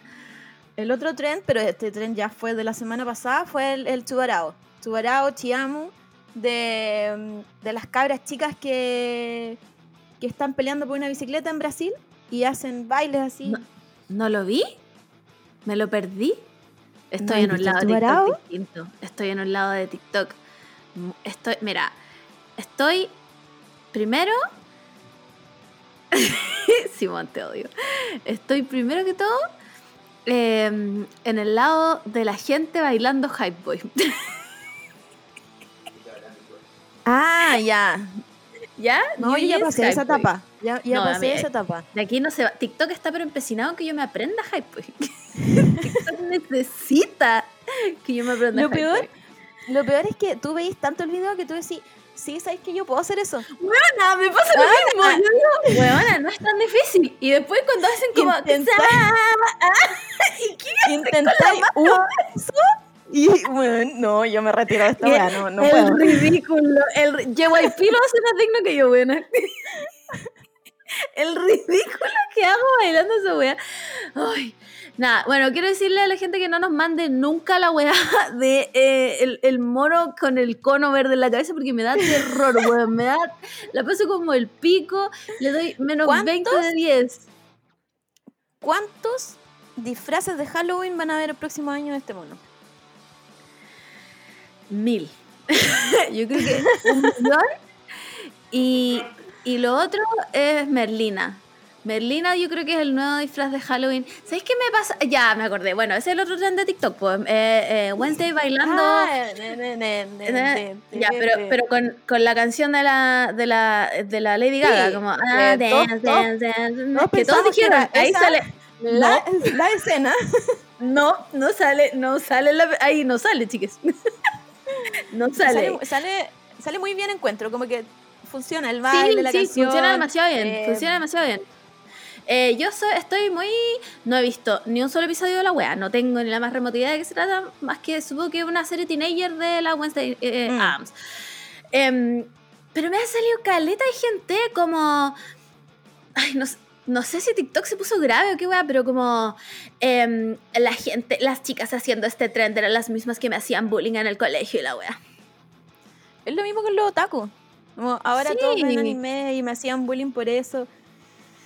El otro tren, pero este tren ya fue de la semana pasada, fue el, el Tubarao. Tubarao, Chiamu, de, mm, de las cabras chicas que, que están peleando por una bicicleta en Brasil y hacen bailes así. No. ¿No lo vi? ¿Me lo perdí? Estoy ¿No en un lado de TikTok distinto. Estoy en un lado de TikTok. M- Estoy, mira, estoy primero. Simón, te odio. Estoy primero que todo eh, en el lado de la gente bailando Hype Boy. Ah, ya. ¿Ya? No, yo ya pasé esa Boy. etapa. Ya, ya No, pasé mí- esa etapa. De aquí no se va. TikTok está pero empecinado que yo me aprenda Hype Boy. TikTok necesita que yo me aprenda Lo Hype peor, Boy. lo peor es que tú veis tanto el video que tú decís, sí, ¿sabes que yo puedo hacer eso? Weona, me pasa lo mismo. Yo digo, weona, no es tan difícil. Y después cuando hacen como. Intenta- ¿Y qué? Intentáis y, bueno, no, yo me retiro de esta weá, no, no el puedo. ridículo. El JYP lo hace más digno que yo, weona. El ridículo que hago bailando esa wea. Ay. Nada, bueno, quiero decirle a la gente que no nos mande nunca la weá de eh, el, el mono con el cono verde en la cabeza porque me da terror, weón. Me da. La paso como el pico, le doy menos ¿Cuántos? 20 de 10. ¿Cuántos disfraces de Halloween van a haber el próximo año de este mono? Mil. Yo creo que un millón. Y, y lo otro es Merlina. Merlina yo creo que es el nuevo disfraz de Halloween. ¿Sabéis qué me pasa? Ya, me acordé. Bueno, ese es el otro trend de TikTok. Pues, eh, eh, Wednesday bailando... Ah, ne, ne, ne, ne, ne, ya, pero, pero con, con la canción de la, de la, de la Lady Gaga, Sí, como que ah, dance, dance, dance, que todos que dijeron, ahí sale, la, la escena. no, no sale, no sale, la- ahí no sale, chiques, no sale. Sale, sale, sale muy bien encuentro, como que funciona el Sí, baile, la sí, canción. funciona demasiado bien, eh, funciona demasiado bien. Eh, yo soy- estoy muy... No he visto ni un solo episodio de la wea, no tengo ni la más remota idea de qué se trata, más que supongo que una serie teenager de la Wednesday eh, Mm. Addams. Em, pero me ha salido caleta de gente como... Ay, no, sé- no sé si TikTok se puso grave o qué wea, pero como em, la gente, las chicas haciendo este trend eran las mismas que me hacían bullying en el colegio y la wea. Es lo mismo con los otaku. Como ahora Sí. todos ven anime y me hacían bullying por eso.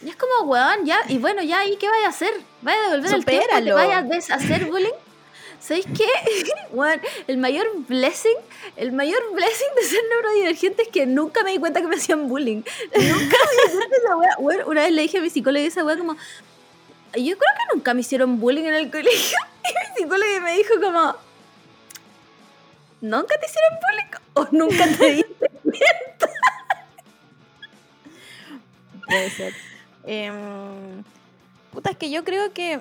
Y es como, weón, ya, y bueno, ya, ¿y qué vaya a hacer? ¿Vaya a devolver el tiempo? ¿Te Supéralo. vaya a deshacer bullying? ¿Sabéis qué? Weón, el mayor blessing, el mayor blessing de ser neurodivergente es que nunca me di cuenta que me hacían bullying. Nunca me di cuenta de esa wea. Weón, una vez le dije a mi psicóloga esa wea como, yo creo que nunca me hicieron bullying en el colegio. Y mi psicóloga me dijo como, ¿nunca te hicieron bullying? ¿O nunca te diste Puede ser. Em, puta, es que yo creo que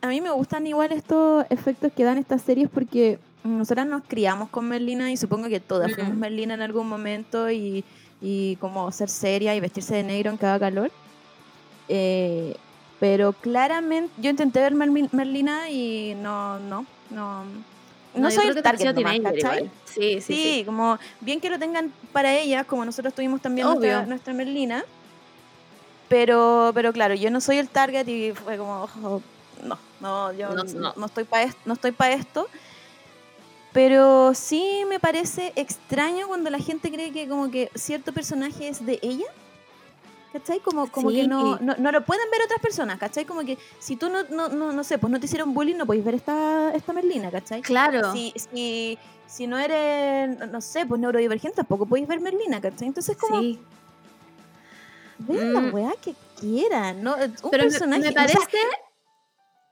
a mí me gustan igual estos efectos que dan estas series porque nosotras nos criamos con Merlina y supongo que todas fuimos Merlina en algún momento y, y como ser seria y vestirse de negro en cada calor. Eh, pero claramente yo intenté ver Merlina y no, no, no. No, yo soy el target nomás, ¿cachai? Sí, sí, Sí, sí. como bien que lo tengan para ellas, como nosotros tuvimos también nuestra, nuestra Merlina. Pero, pero claro, yo no soy el target y fue como, oh, no, no, yo No, no, no. no estoy para esto, no estoy para esto. Pero sí me parece extraño cuando la gente cree que como que cierto personaje es de ella. ¿Cachai? Como, como que no, no, no lo pueden ver otras personas, ¿cachai? Como que si tú no, no, no, no sé, pues no te hicieron bullying, no podéis ver esta, esta Merlina, ¿cachai? Claro. si, si, si no eres, no sé, pues neurodivergente, tampoco podéis ver Merlina, ¿cachai? Entonces, como, Sí. vean la Mm. weá que quieran, ¿no? Un Pero personaje. me, o sea, parece.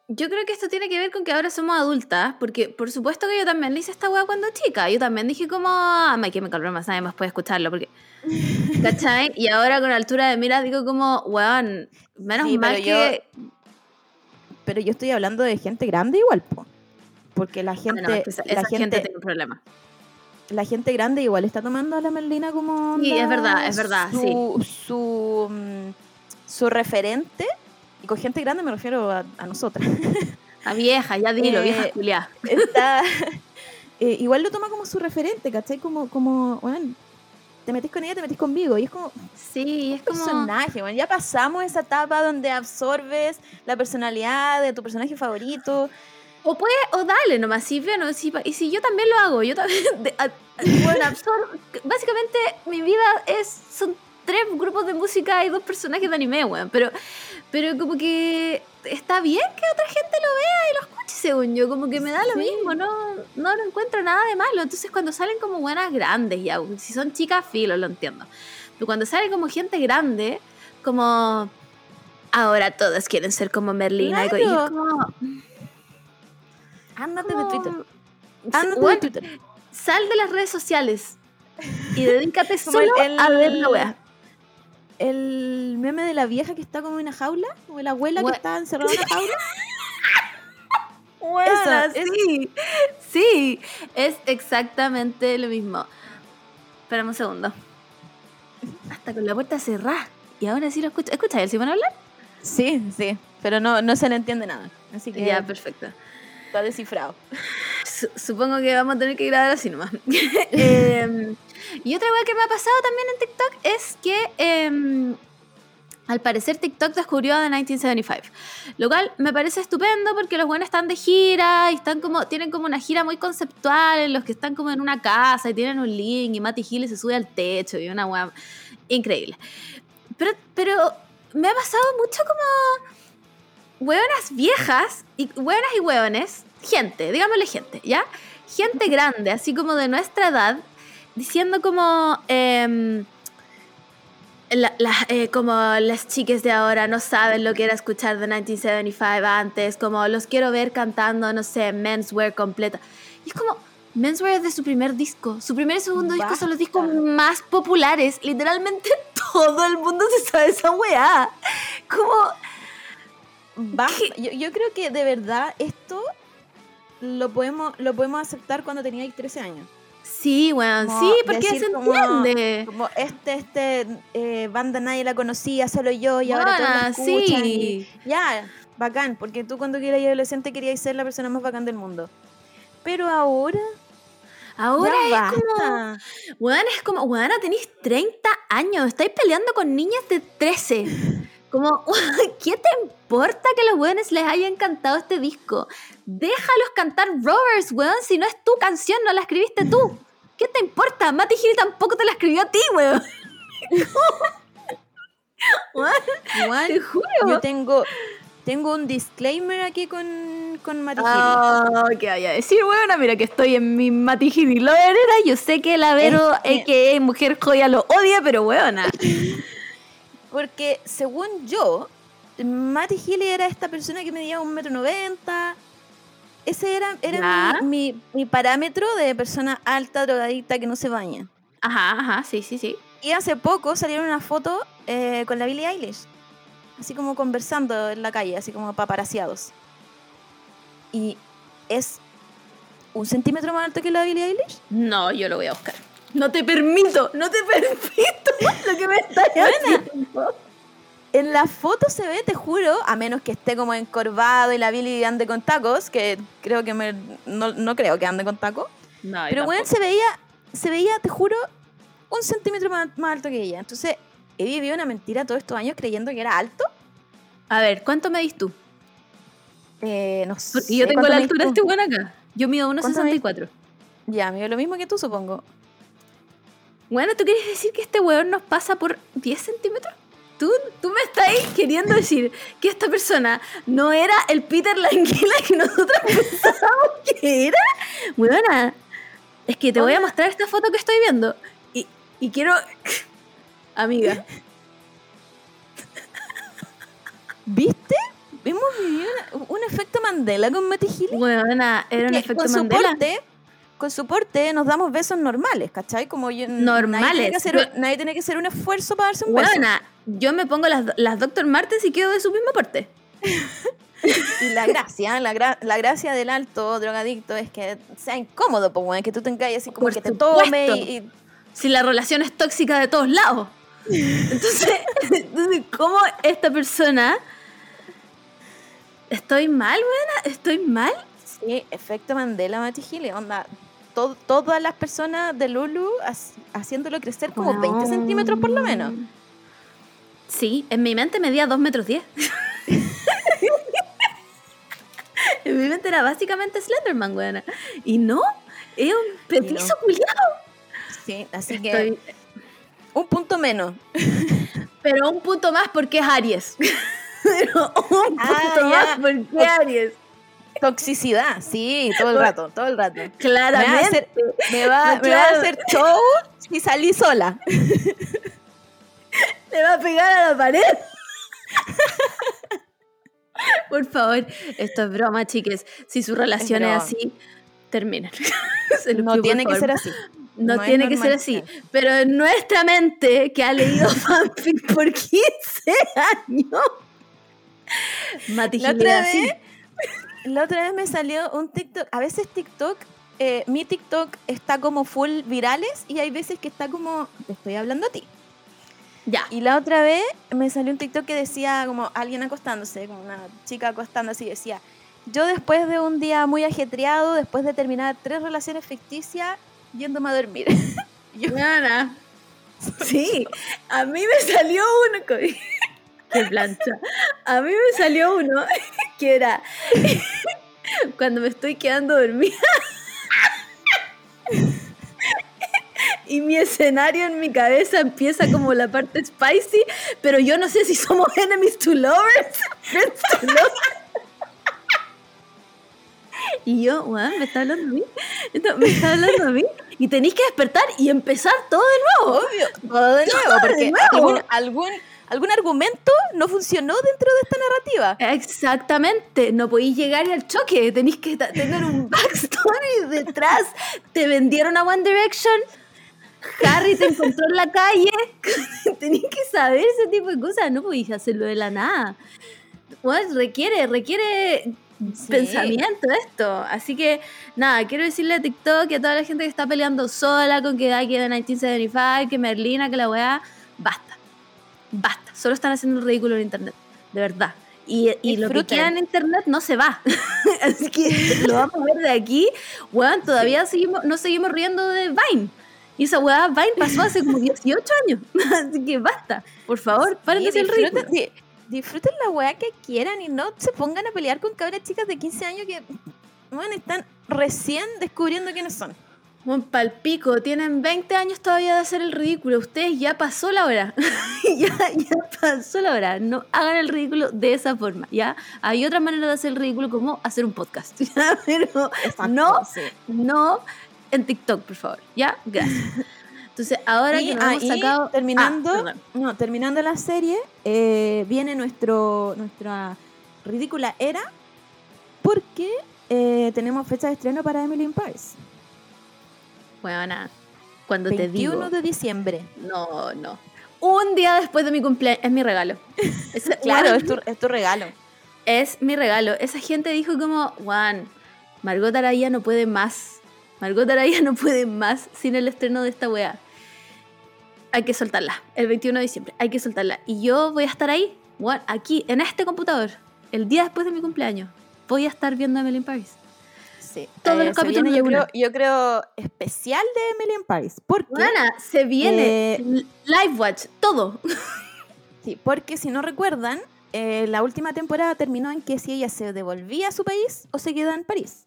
Yo creo que esto tiene que ver con que ahora somos adultas, porque por supuesto que yo también le hice esta weá cuando chica. Yo también dije como, ah, My Chemical Romance, nadie más puede escucharlo, porque... ¿Cachai? Y ahora con altura de mira digo como, weón, menos Sí, mal pero que... Pero yo estoy hablando de gente grande igual, po. Porque la gente, Bueno, esa, la esa gente, gente, tiene un problema. la gente grande igual está tomando a la Merlina como Sí, onda es verdad, es verdad, su, su, mm, su referente. Y con gente grande me refiero a, a nosotras. A vieja, ya dilo, Eh, vieja culiá. Está, eh, igual lo toma como su referente, ¿cachai? Como, como, bueno, te metís con ella, te metís conmigo. Y es como, Sí, es como... personaje, bueno, ya pasamos esa etapa donde absorbes la personalidad de tu personaje favorito. O puede, o dale nomás, si bueno, si, y si yo también lo hago, yo también, de- a- a- bueno, absorbo, básicamente mi vida es, son tres grupos de música y dos personajes de anime, weón, pero, pero como que está bien que otra gente lo vea y lo escuche, según yo, como que me da lo mismo, no, no lo encuentro nada de malo, entonces cuando salen como buenas grandes, ya, si son chicas, filo, lo entiendo, pero cuando sale como gente grande, como... Ahora todas quieren ser como Merlina. y co- Y, es Claro. como, Ándate de Twitter. Ándate de Twitter. Sal de las redes sociales y dedícate solo el- a ver la wea. El meme de la vieja que está como en una jaula, o la abuela que está encerrada en una jaula. Weona, Esa, es- sí, sí, es exactamente lo mismo. Espérame un segundo. Hasta con la puerta cerrada. Y ahora sí lo escucho. ¿Escuchas el Simón hablar? Sí, sí, pero no, no se le entiende nada. Así que Ya, perfecto. está descifrado. Su- supongo que vamos a tener que grabar así nomás. Em, y otra cosa que me ha pasado también en TikTok es que em, al parecer TikTok descubrió a The 1975. Lo cual me parece estupendo porque los buenos están de gira y están como, tienen como una gira muy conceptual en los que están como en una casa y tienen un link y Matty Hill se sube al techo y una weá increíble. Pero, pero me ha pasado mucho como hueonas viejas y hueonas y hueones, gente, digámosle gente, ¿ya? Gente grande, así como de nuestra edad, diciendo como, em, la- la- eh, como las chicas de ahora no saben lo que era escuchar de 1975 antes, como los quiero ver cantando, no sé, menswear completa. Y es como, menswear es de su primer disco. Su primer y segundo disco son los discos más populares. Literalmente todo el mundo se sabe esa weá. Como. Yo, yo creo que de verdad esto lo podemos, lo podemos aceptar cuando teníais 13 años. Sí, weón, sí, porque se entiende. Como este, este eh, banda nadie la conocía, solo yo, y ahora todos la escuchan. y- sí. ya, bacán, porque tú cuando eras adolescente querías ser la persona más bacán del mundo. Pero ahora, Ahora ya es como, weón, es como, weón, tenéis 30 años, estáis peleando con niñas de 13. Como, ¿qué te importa que a los weones les haya encantado este disco? Déjalos cantar Rovers, weón, si no es tu canción, no la escribiste tú. ¿Qué te importa? Matty Hill tampoco te la escribió a ti, weón. Igual, te juro. yo tengo, tengo un disclaimer aquí con, con Mati. Oh, ¿qué vaya a decir, weona? Mira que estoy en mi Mati Gili Lover era. Yo sé que la Vero, Es que mujer joya, lo odia, pero weona. Porque según yo, Matty Healy era esta persona que medía un metro noventa. Ese era, era mi- mi parámetro de persona alta, drogadicta, que no se baña. Ajá, ajá, sí, sí, sí. Y hace poco salieron una foto eh, con la Billie Eilish. Así como conversando en la calle, así como paparaciados. Y es un centímetro más alto que la Billie Eilish. No, yo lo voy a buscar. No te permito, no te permito lo que me estás haciendo. En la foto se ve, te juro, a menos que esté como encorvado y la Billie ande con tacos, que creo que me, no, no creo que ande con tacos. No, Pero bueno, se veía, se veía, te juro, un centímetro más, más alto que ella. Entonces, he vivido una mentira todos estos años creyendo que era alto. A ver, ¿cuánto medís tú? Eh, no sé. Porque yo tengo ¿cuánto la altura de este weón acá. Yo mido ¿Cuánto medís? 1,64. Ya, amigo, lo mismo que tú, supongo. Bueno, ¿tú quieres decir que este weón nos pasa por 10 centímetros? ¿Tú, tú me estás queriendo decir que esta persona no era el Peter Languila que nosotros pensábamos que era? Weona, es que te voy a mostrar esta foto que estoy viendo. Y, y quiero... Amiga, ¿Viste? hemos vivido una- un efecto Mandela con Mati Gil. Buena, era un efecto con Mandela. soporte, con soporte nos damos besos normales, ¿cachai? Como yo, Nadie Normales. tiene, que hacer, nadie tiene que hacer un esfuerzo para darse un beso. Yo me pongo las, las Dr. Martens y quedo de su mismo porte. Y la gracia, la, gra- la gracia del alto drogadicto es que sea incómodo, pues, weón, que tú tengas así como Por que te tome y, y- Si la relación es tóxica de todos lados. Entonces, entonces, ¿cómo esta persona... ¿Estoy mal, buena? ¿Estoy mal? Sí, efecto Mandela, Mati Gil, onda. to- todas las personas de Lulu hac- haciéndolo crecer como 20 centímetros por lo menos. Sí, en mi mente medía 2 metros 10. en mi mente era básicamente Slenderman, weona. Y no, es un petizo culiado. Sí, así que un punto menos. Pero un punto más porque es Aries. Pero un punto Ah, ya. más porque es Aries. Toxicidad, sí, todo el rato, todo el rato. Me va a Claramente. hacer, me va, No, me va a hacer show si salí sola. Le va a pegar a la pared. Por favor, esto es broma, chiques. Si su relación es, así, terminen. No pido, tiene que ser así. No, tiene que ser así. Pero en nuestra mente, que ha leído fanfic por 15 años, Mati La otra así. vez- La otra vez me salió un TikTok. A veces TikTok, eh, mi TikTok está como full virales y hay veces que está como, te estoy hablando a ti. Ya. Y la otra vez me salió un TikTok que decía como alguien acostándose, como una chica acostándose y decía, yo después de un día muy ajetreado, después de terminar tres relaciones ficticias, yéndome a dormir. Yo- Buena. Sí, a mí me salió uno. co- Qué plancha. A mí me salió uno que era cuando me estoy quedando dormida. Y mi escenario en mi cabeza empieza como la parte spicy, pero yo no sé si somos enemies to lovers, friends to lovers. Y yo, weón, me está hablando a mí. Me está hablando a mí. Y tenéis que despertar y empezar todo de nuevo. Obvio, todo de nuevo, Todo de porque nuevo. Algún, algún, algún argumento no funcionó dentro de esta narrativa. Exactamente, no podéis llegar al choque, tenéis que tener un backstory detrás. Te vendieron a One Direction, Harry te encontró en la calle, tenéis que saber ese tipo de cosas, no podéis hacerlo de la nada. Bueno, requiere, requiere Sí. pensamiento esto. Así que, nada, quiero decirle a TikTok y a toda la gente que está peleando sola con que Daki de 1975, que Merlina, que la weá, basta. Basta. Solo están haciendo un ridículo en internet. De verdad. Y, y lo que queda en internet no se va. Así que lo vamos a ver de aquí. Weón, todavía seguimos, no seguimos riendo de Vine. Y esa weá Vine pasó hace como 18 años. Así que basta. Por favor, paren de hacer el disfruten, ridículo. di- disfruten la weá que quieran y no se pongan a pelear con cabras chicas de 15 años que bueno, están recién descubriendo quiénes son. Buen palpico, tienen 20 años todavía de hacer el ridículo. Ustedes ya pasó la hora. ya, ya pasó la hora. No hagan el ridículo de esa forma. Ya hay otra manera de hacer el ridículo como hacer un podcast. ¿ya? Pero no, sí. no en TikTok, por favor. Ya, gracias. Entonces, ahora Y que nos hemos sacado. terminando, Ah, no, terminando la serie, eh, viene nuestro, nuestra ridícula era porque eh, tenemos fecha de estreno para Emily in Paris. Buena. Cuando te 21 digo. de diciembre. No, no. Un día después de mi cumpleaños. Es mi regalo. Claro, es tu, es tu regalo. es mi regalo. Esa gente dijo como, Juan, Margot Araya no puede más. Margot Araya no puede más sin el estreno de esta wea. Hay que soltarla. El 21 de diciembre. Hay que soltarla. Y yo voy a estar ahí, aquí, en este computador, el día después de mi cumpleaños. Voy a estar viendo Emily in Paris. Sí. Todos los se capítulos viene, yo, creo, yo creo especial de Emily in Paris. ¿Por qué? Buena, se viene. Eh, Live Watch, todo. Sí, porque si no recuerdan, eh, la última temporada terminó en que si ella se devolvía a su país o se queda en París.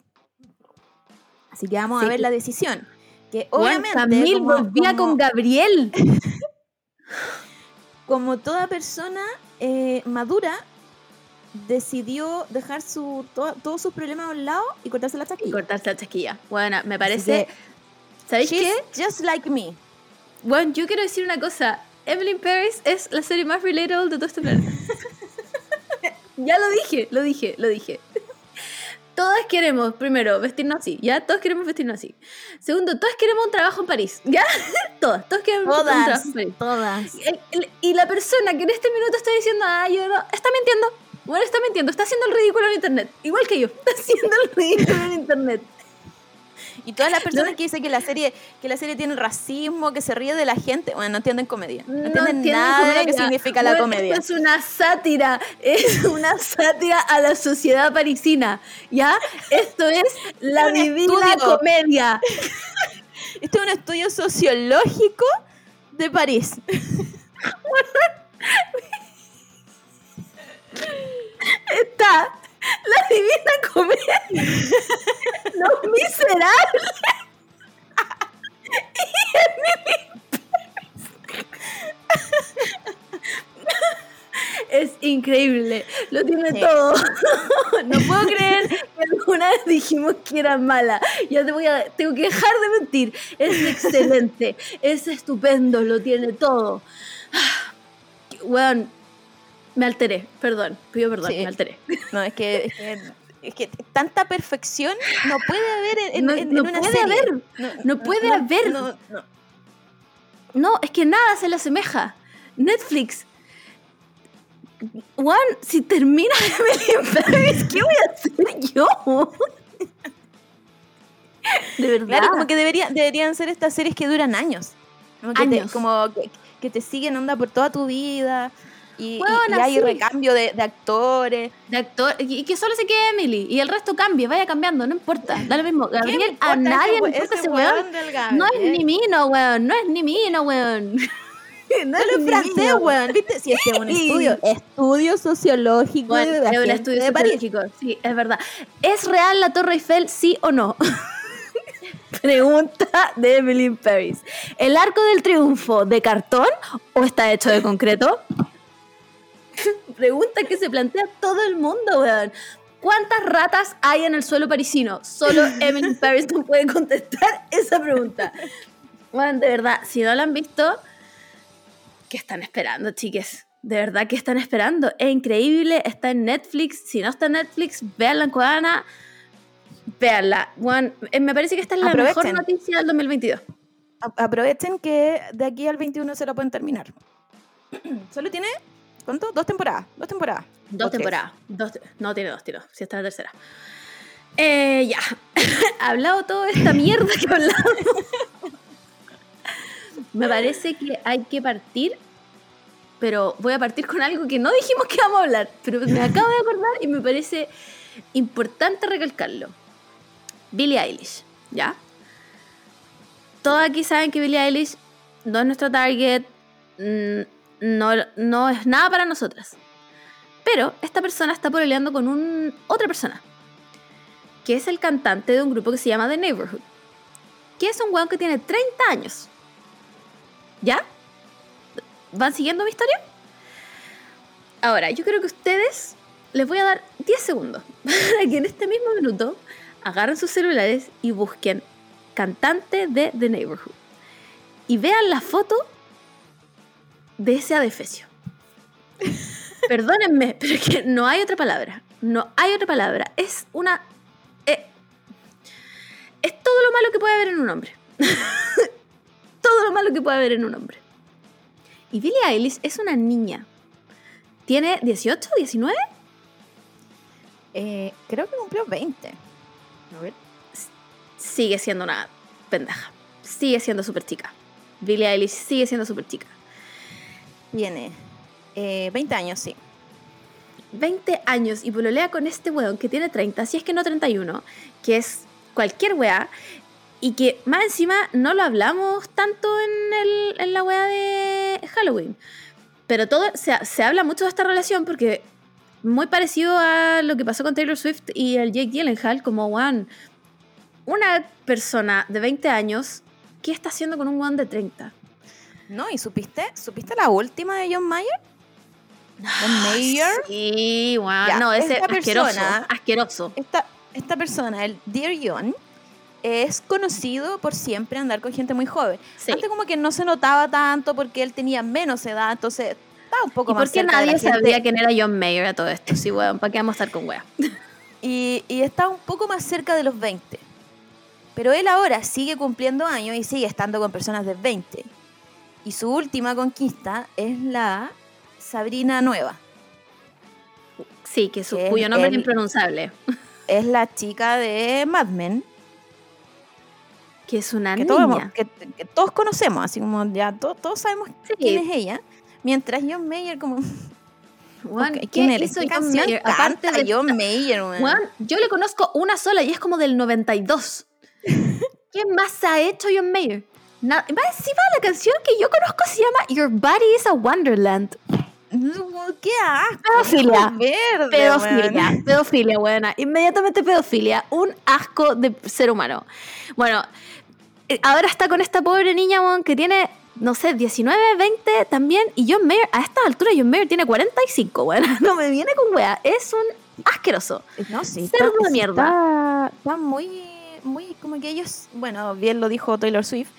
Así que vamos Sí. a ver la decisión. Que obviamente, Camille como, volvía como- con Gabriel. como toda persona eh, madura, decidió dejar su, to- todos sus problemas a un lado y cortarse la Y chaquilla. cortarse la chaquilla. Bueno, me parece. que, ¿Sabéis qué? just like me. Bueno, yo quiero decir una cosa. Emily in Paris es la serie más relatable de todo este planeta. Ya lo dije, lo dije, lo dije. Todas queremos, primero, vestirnos así, ¿ya? Todos queremos vestirnos así. Segundo, todas queremos un trabajo en París, ¿ya? Todas, todos queremos un Todas, trabajo en París. todas. El- y la persona que en este minuto está diciendo, ah, yo no, está mintiendo. Bueno, está mintiendo, está haciendo el ridículo en internet. Igual que yo, está haciendo el ridículo en internet. Y todas las personas que dicen que la serie que la serie tiene racismo, que se ríe de la gente, bueno, no entienden comedia. No, entienden entienden nada de lo que significa la comedia. Esto es una sátira, es una sátira a la sociedad parisina, ¿ya? Esto es la divina comedia. Este es un estudio sociológico de París. Está la divina comedia, los miserables Es increíble, lo tiene Sí. todo. No puedo creer que alguna vez dijimos que era mala. Ya te voy a, tengo que dejar de mentir. Es excelente, es estupendo, lo tiene todo. Weón, me alteré, perdón, pido perdón, Sí. me alteré. No, es que, es que, es que tanta perfección no puede haber en, No- en- no en una puede serie. haber. No puede haber. no, no. No, es que nada se le asemeja. Netflix. Juan, si termina Emily ¿qué voy a hacer yo? De verdad. Claro, como que debería, deberían ser estas series que duran años. Como que, Años. Te, como que, que te siguen onda por toda tu vida. Y, y- Huevona, y hay sí. recambio de, de actores. De actor, y que solo se quede Emily y el resto cambie, vaya cambiando, no importa, da lo mismo. ¿Qué Gabriel, a importa nadie ese le importa ese ese weón. No es ni mino, weón, no es ni mino, weón. No es ni francés, mino. weón. ¿Viste? Si este es un Sí. estudio, estudio sociológico Bueno, de es un estudio de París. sociológico, sí, es verdad. ¿Es real la Torre Eiffel, sí o no? Pregunta de Emily Paris. ¿El arco del triunfo de cartón o está hecho de concreto? Pregunta que se plantea todo el mundo, weón. ¿Cuántas ratas hay en el suelo parisino? Solo Emily in Paris no puede contestar esa pregunta. Bueno, de verdad, si no la han visto, ¿qué están esperando, chiques? De verdad, ¿qué están esperando? Es increíble, está en Netflix. Si no está en Netflix, véanla en Cuadana. Véanla. Bueno, eh, me parece que esta es la mejor Aprovechen. noticia del 2022. A- Aprovechen que de aquí al 21 se lo pueden terminar. Solo tiene, ¿cuánto? Dos temporadas. Dos temporadas. Dos temporadas. Dos, no tiene dos tiros. Si está la tercera. Eh, ya. Hablado toda esta mierda que hablamos. Me parece que hay que partir. Pero voy a partir con algo que no dijimos que íbamos a hablar. Pero me acabo de acordar y me parece importante recalcarlo. Billie Eilish. ¿Ya? Todos aquí saben que Billie Eilish no es nuestro target. No, no es nada para nosotras. Pero esta persona está peleando con un, otra persona, que es el cantante de un grupo que se llama The Neighborhood, que es un weón que tiene 30 años. ¿Ya? ¿Van siguiendo mi historia? Ahora, yo creo que ustedes les voy a dar 10 segundos para que en este mismo minuto agarren sus celulares y busquen cantante de The Neighborhood y vean la foto de ese adefesio. Perdónenme, pero es que no hay otra palabra. No hay otra palabra. Es una. eh, es todo lo malo que puede haber en un hombre. todo lo malo que puede haber en un hombre. Y Billie Eilish es una niña. ¿Tiene 18, 19? Eh, creo que cumplió 20. A ver. Sigue siendo una pendeja. Sigue siendo súper chica. Billie Eilish sigue siendo súper chica. Tiene eh, 20 años, sí. 20 años y pololea con este weón que tiene 30, si es que no 31, que es cualquier wea, y que más encima no lo hablamos tanto en, el, en la wea de Halloween. Pero todo se, se habla mucho de esta relación porque muy parecido a lo que pasó con Taylor Swift y el Jake Gyllenhaal, como weón, una persona de 20 años, ¿qué está haciendo con un weón de 30? No, ¿y supiste? ¿Supiste la última de John Mayer? John Mayer. Sí, weón. Ya, no, ese esta asqueroso. persona- Asqueroso. Esta, esta persona, el Dear John, es conocido por siempre andar con gente muy joven. Sí. Antes como que no se notaba tanto porque él tenía menos edad, entonces está un poco ¿Y más por qué cerca de la nadie sabía quién era John Mayer a todo esto? Sí, weón, ¿para qué vamos a estar con weá? y, y está un poco más cerca de los 20. Pero él ahora sigue cumpliendo años y sigue estando con personas de 20. Y su última conquista es la Sabrina Nueva. Sí, que su, Que cuyo nombre es impronunciable. Es la chica de Mad Men, Que es una que todos, niña. que, que todos conocemos, así como ya to- todos sabemos Sí. quién es ella. Mientras John Mayer como... Weón, ok, ¿qué ¿Quién eres? hizo ¿Qué canción Mayer? Aparte de John Mayer? Weón, yo le conozco una sola y es como del 92. ¿Qué más ha hecho John Mayer? Nada. Más encima la canción que yo conozco se llama Your Body is a Wonderland. ¡Qué asco! Pedofilia. Verde, Pedofilia, weón. pedofilia, buena. Inmediatamente pedofilia. Un asco de ser humano. Bueno, eh, ahora está con esta pobre niña, weón, que tiene, no sé, 19, 20 también. Y John Mayer, a esta altura, John Mayer tiene 45, weón. No me viene con wea. Es un asqueroso. No, sí, Cerdo está, de mierda. Está, está muy, muy, como que ellos, bueno, bien lo dijo Taylor Swift,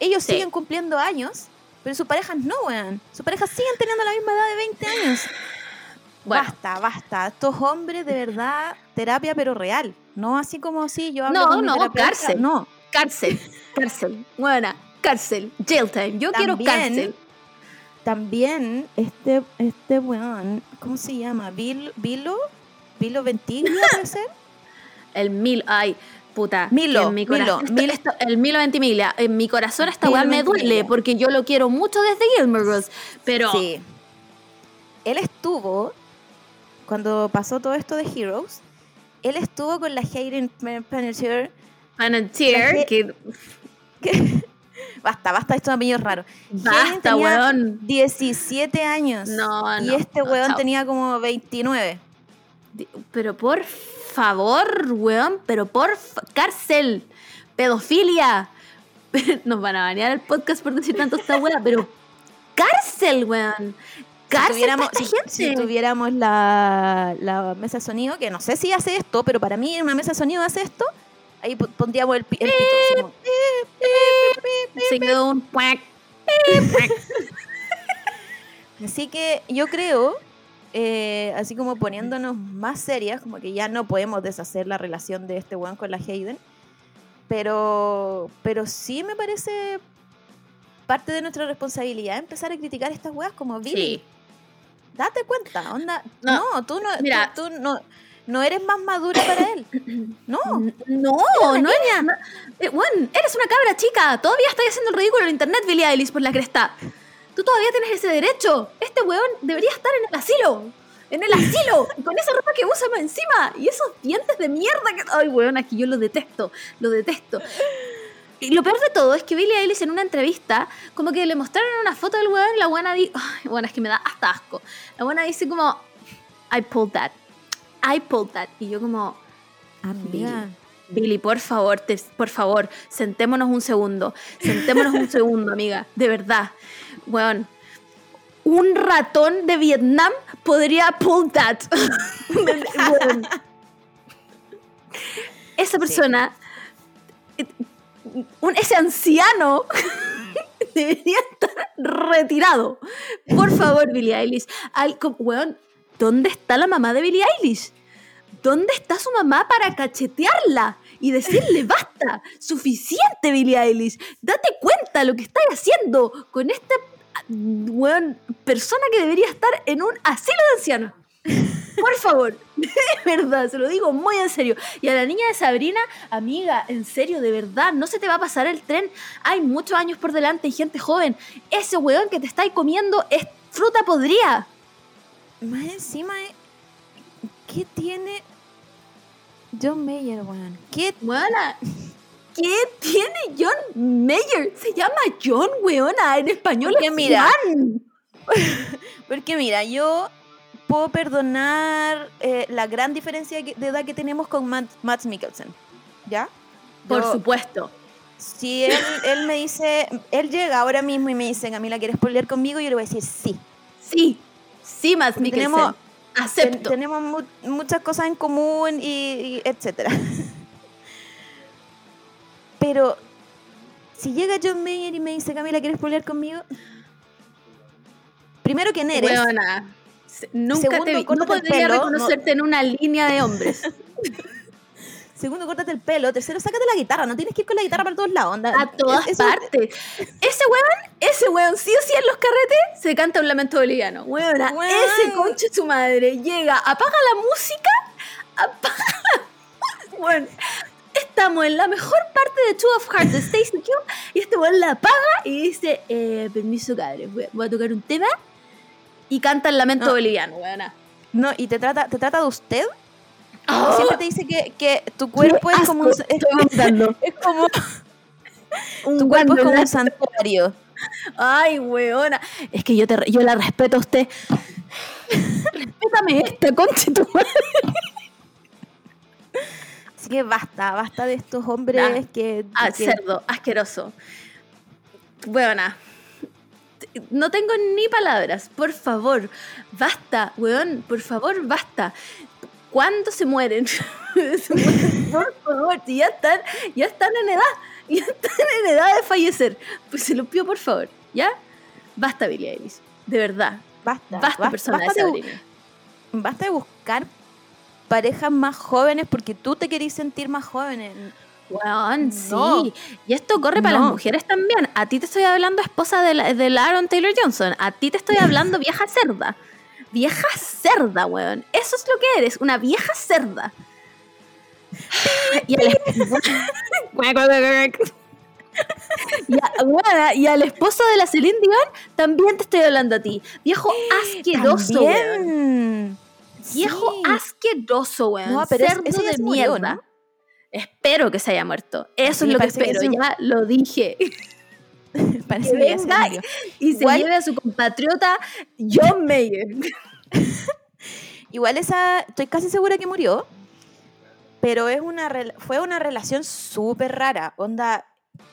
ellos Sí. siguen cumpliendo años, pero sus parejas no, weón. Sus parejas siguen teniendo la misma edad de 20 años. Bueno, Basta, basta. Estos hombres, de verdad, terapia, pero real. No así como si yo hablo No, con no, cárcel. No, cárcel, cárcel. Buena, cárcel, jail time. Yo quiero También- cárcel. también este, este weón, ¿cómo se llama? Vilo, Vilo Ventiglia, puede ser. El mil, ay, puta. Milo, mi Milo, Milo. esto- el Milo Ventimiglia. En mi corazón esta weá me duele porque yo lo quiero mucho desde Gilmore Girls. Pero Sí. Él estuvo, cuando pasó todo esto de Heroes, él estuvo con la Hayden Panettiere. La que que- basta, basta, esto es es raro. Hayden basta, tenía weón. 17 años. No, y este no, weón chao. tenía como 29. Di- Pero por favor, weón, pero por cárcel, pedofilia. Nos van a banear el podcast por decir tanto esta weá, pero cárcel, weón. Si Cárcel tuviéramos, si, tuviéramos la, la mesa de sonido, que no sé si hace esto, pero para mí una mesa de sonido hace esto, ahí po- pondríamos el, el pito. así como, Se quedó un cuac. Así que yo creo, eh, así como poniéndonos más serias, como que ya no podemos deshacer la relación de este weón con la Hayden, pero, pero sí me parece parte de nuestra responsabilidad empezar a criticar estas weas como Billy. Sí. Date cuenta, onda. No, No, tú no, mira. tú, tú no, no eres más madura para él. No. No, no eres. ma- eh, eres una cabra chica. Todavía estás haciendo el ridículo en internet, Billie Eilish, por la cresta. Tú todavía tienes ese derecho. Este weón debería estar en el asilo. En el asilo. con esa ropa que usa más encima. Y esos dientes de mierda que. Ay, weón, aquí yo lo detesto. Lo detesto. Y lo peor de todo es que Billie Eilish en una entrevista, como que le mostraron una foto del weón y la buena dice. Bueno, es que me da hasta asco. La buena dice como. I pulled that. I pulled that. Y yo como. Amiga. Billy, por favor, te- por favor, sentémonos un segundo. Sentémonos un segundo, amiga. De verdad. Weón. Un ratón de Vietnam podría pull that. Weón. Esa persona, eh, un- ese anciano, debería estar retirado. Por favor, Billie Eilish. Al- weón, ¿dónde está la mamá de Billie Eilish? ¿Dónde está su mamá para cachetearla y decirle basta? Suficiente, Billie Eilish. Date cuenta lo que estás haciendo con esta weón, persona que debería estar en un asilo de ancianos. Por favor, de verdad, se lo digo muy en serio. Y a la niña de Sabrina, amiga, en serio, de verdad, no se te va a pasar el tren. Hay muchos años por delante y gente joven. Ese weón que te estáis comiendo es fruta podrida. Más encima, eh, ¿qué tiene John Mayer, weón? ¿Qué Weona, ¿qué tiene John Mayer? Se llama John, weona, en español Porque es mira, Juan. Porque mira, yo puedo perdonar eh, la gran diferencia de edad que tenemos con Matt, Matt Mikkelsen. ¿Ya? Por Yo- supuesto. Si él, él me dice, él llega ahora mismo y me dice, Camila, ¿quieres pelear conmigo? Yo le voy a decir sí. Sí, sí, Matt Mikkelsen. Tenemos- Ten- Acepto. tenemos mu- muchas cosas en común y, y etcétera. Pero si llega John Mayer y me dice, Camila, ¿quieres pelear conmigo? primero, ¿quién eres? Weona, se- Nunca Segundo, te vi. No podría pelo, reconocerte en una línea de hombres. Segundo, córtate el pelo. Tercero, sácate la guitarra. No tienes que ir con la guitarra para todos lados. onda. A todas partes. Ese weón, ese weón, sí o sí en los carretes se canta un lamento boliviano. Weona, Weón. ese conche su madre llega, apaga la música, apaga la estamos en la mejor parte de Two of Hearts de Stacy Q y este weón la apaga y dice, eh, permiso cabres, voy a- tocar un tema y canta el lamento No. boliviano, weona. No, y te trata, te trata de usted. Oh, Siempre te dice que, que tu cuerpo es como un, es, es como Un tu cuerpo es como un santuario. Ay, weona. Es que yo, te, yo la respeto a usted. Respétame esta, conche tu madre. Así que basta, basta de estos hombres que, Ah, que- cerdo, asqueroso. Weona. No tengo ni palabras. Por favor, basta, weón. Por favor, basta. ¿Cuándo se mueren? Se mueren, por favor, si ya están, ya están en edad. Ya están en edad de fallecer. Pues se lo pido, por favor. ¿Ya? Basta, Billie Eilish. De verdad. basta, Basta, persona basta de basta de buscar parejas más jóvenes porque tú te querís sentir más jóvenes. Weón, No. sí. Y esto corre para No. las mujeres también. A ti te estoy hablando esposa de, la, de la Aaron Taylor Johnson. A ti te estoy hablando vieja cerda. Vieja cerda, weón. Eso es lo que eres, una vieja cerda. Y al, y, a- weona, y al esposo de la Celine Dion también te estoy hablando a ti. Viejo asqueroso, weón. Viejo Sí. asqueroso, weón. No, pero es- Cerdo ese ya de murió, mierda. ¿no? Espero que se haya muerto. Eso es lo que espero. Ya lo dije. Parece Que que se venga. Y se Igual- lleve a su compatriota John Mayer. Igual esa, estoy casi segura que murió, pero es una fue una relación súper rara. Onda,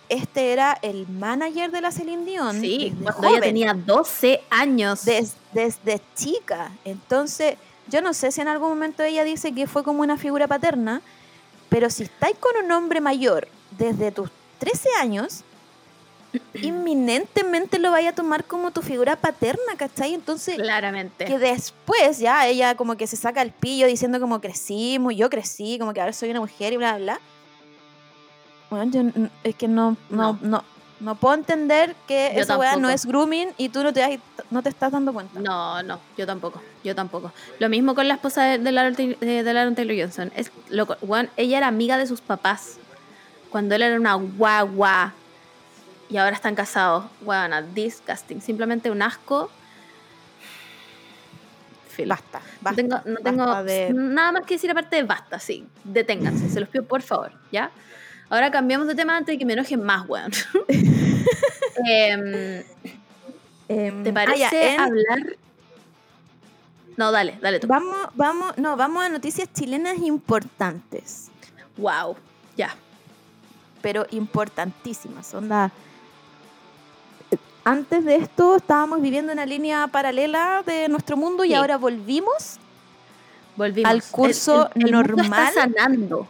este era el manager de la Celine Dion. Sí, cuando ella tenía 12 años. des- desde chica. Entonces, yo no sé si en algún momento ella dice que fue como una figura paterna, pero si estáis con un hombre mayor desde tus 13 años, inminentemente lo vaya a tomar como tu figura paterna, ¿cachai? Entonces, Claramente. que después ya ella como que se saca el pillo diciendo como crecimos, yo crecí, como que ahora soy una mujer y bla, bla, bla. Bueno, yo es que no, no, No. no, no puedo entender que Yo esa weá no es grooming y tú no te, das- no te estás dando cuenta. No, no, yo tampoco, yo tampoco. Lo mismo con la esposa de, de Taylor- eh, de Aaron Taylor Johnson. Es weón, ella era amiga de sus papás cuando él era una guagua y ahora están casados. Weona, disgusting, simplemente un asco. Filo. Basta, No basta. tengo, no tengo basta de- nada más que decir aparte de basta, sí. Deténganse, se los pido por favor, ¿ya? Ahora cambiamos de tema antes de que me enojen más, weón. Em, Em, ¿Te ah, parece ya, en- hablar? No, dale, dale tú. Vamos, vamos, no, vamos a noticias chilenas importantes, Wow, ya. pero importantísimas. Onda. Antes de esto estábamos viviendo una línea paralela de nuestro mundo y ahora volvimos Volvimos. Al curso mundo normal. está sanando.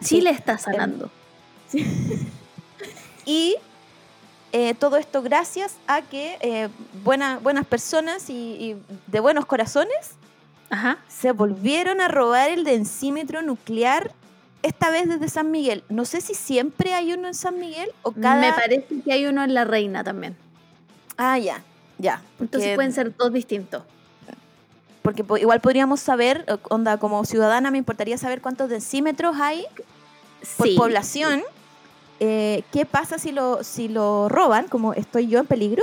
Sí. Chile está sanando. Y eh, todo esto gracias a que eh, buena- buenas personas y, y de buenos corazones Ajá. se volvieron a robar el densímetro nuclear, esta vez desde San Miguel. No sé si siempre hay uno en San Miguel o cada... Me parece que hay uno en La Reina también. Ah, ya, ya. Entonces pueden ser dos distintos. porque po- igual podríamos saber, eh, onda, como ciudadana me importaría saber cuántos densímetros hay por Sí. población. Eh, ¿Qué pasa si lo, si lo roban? Como estoy yo en peligro.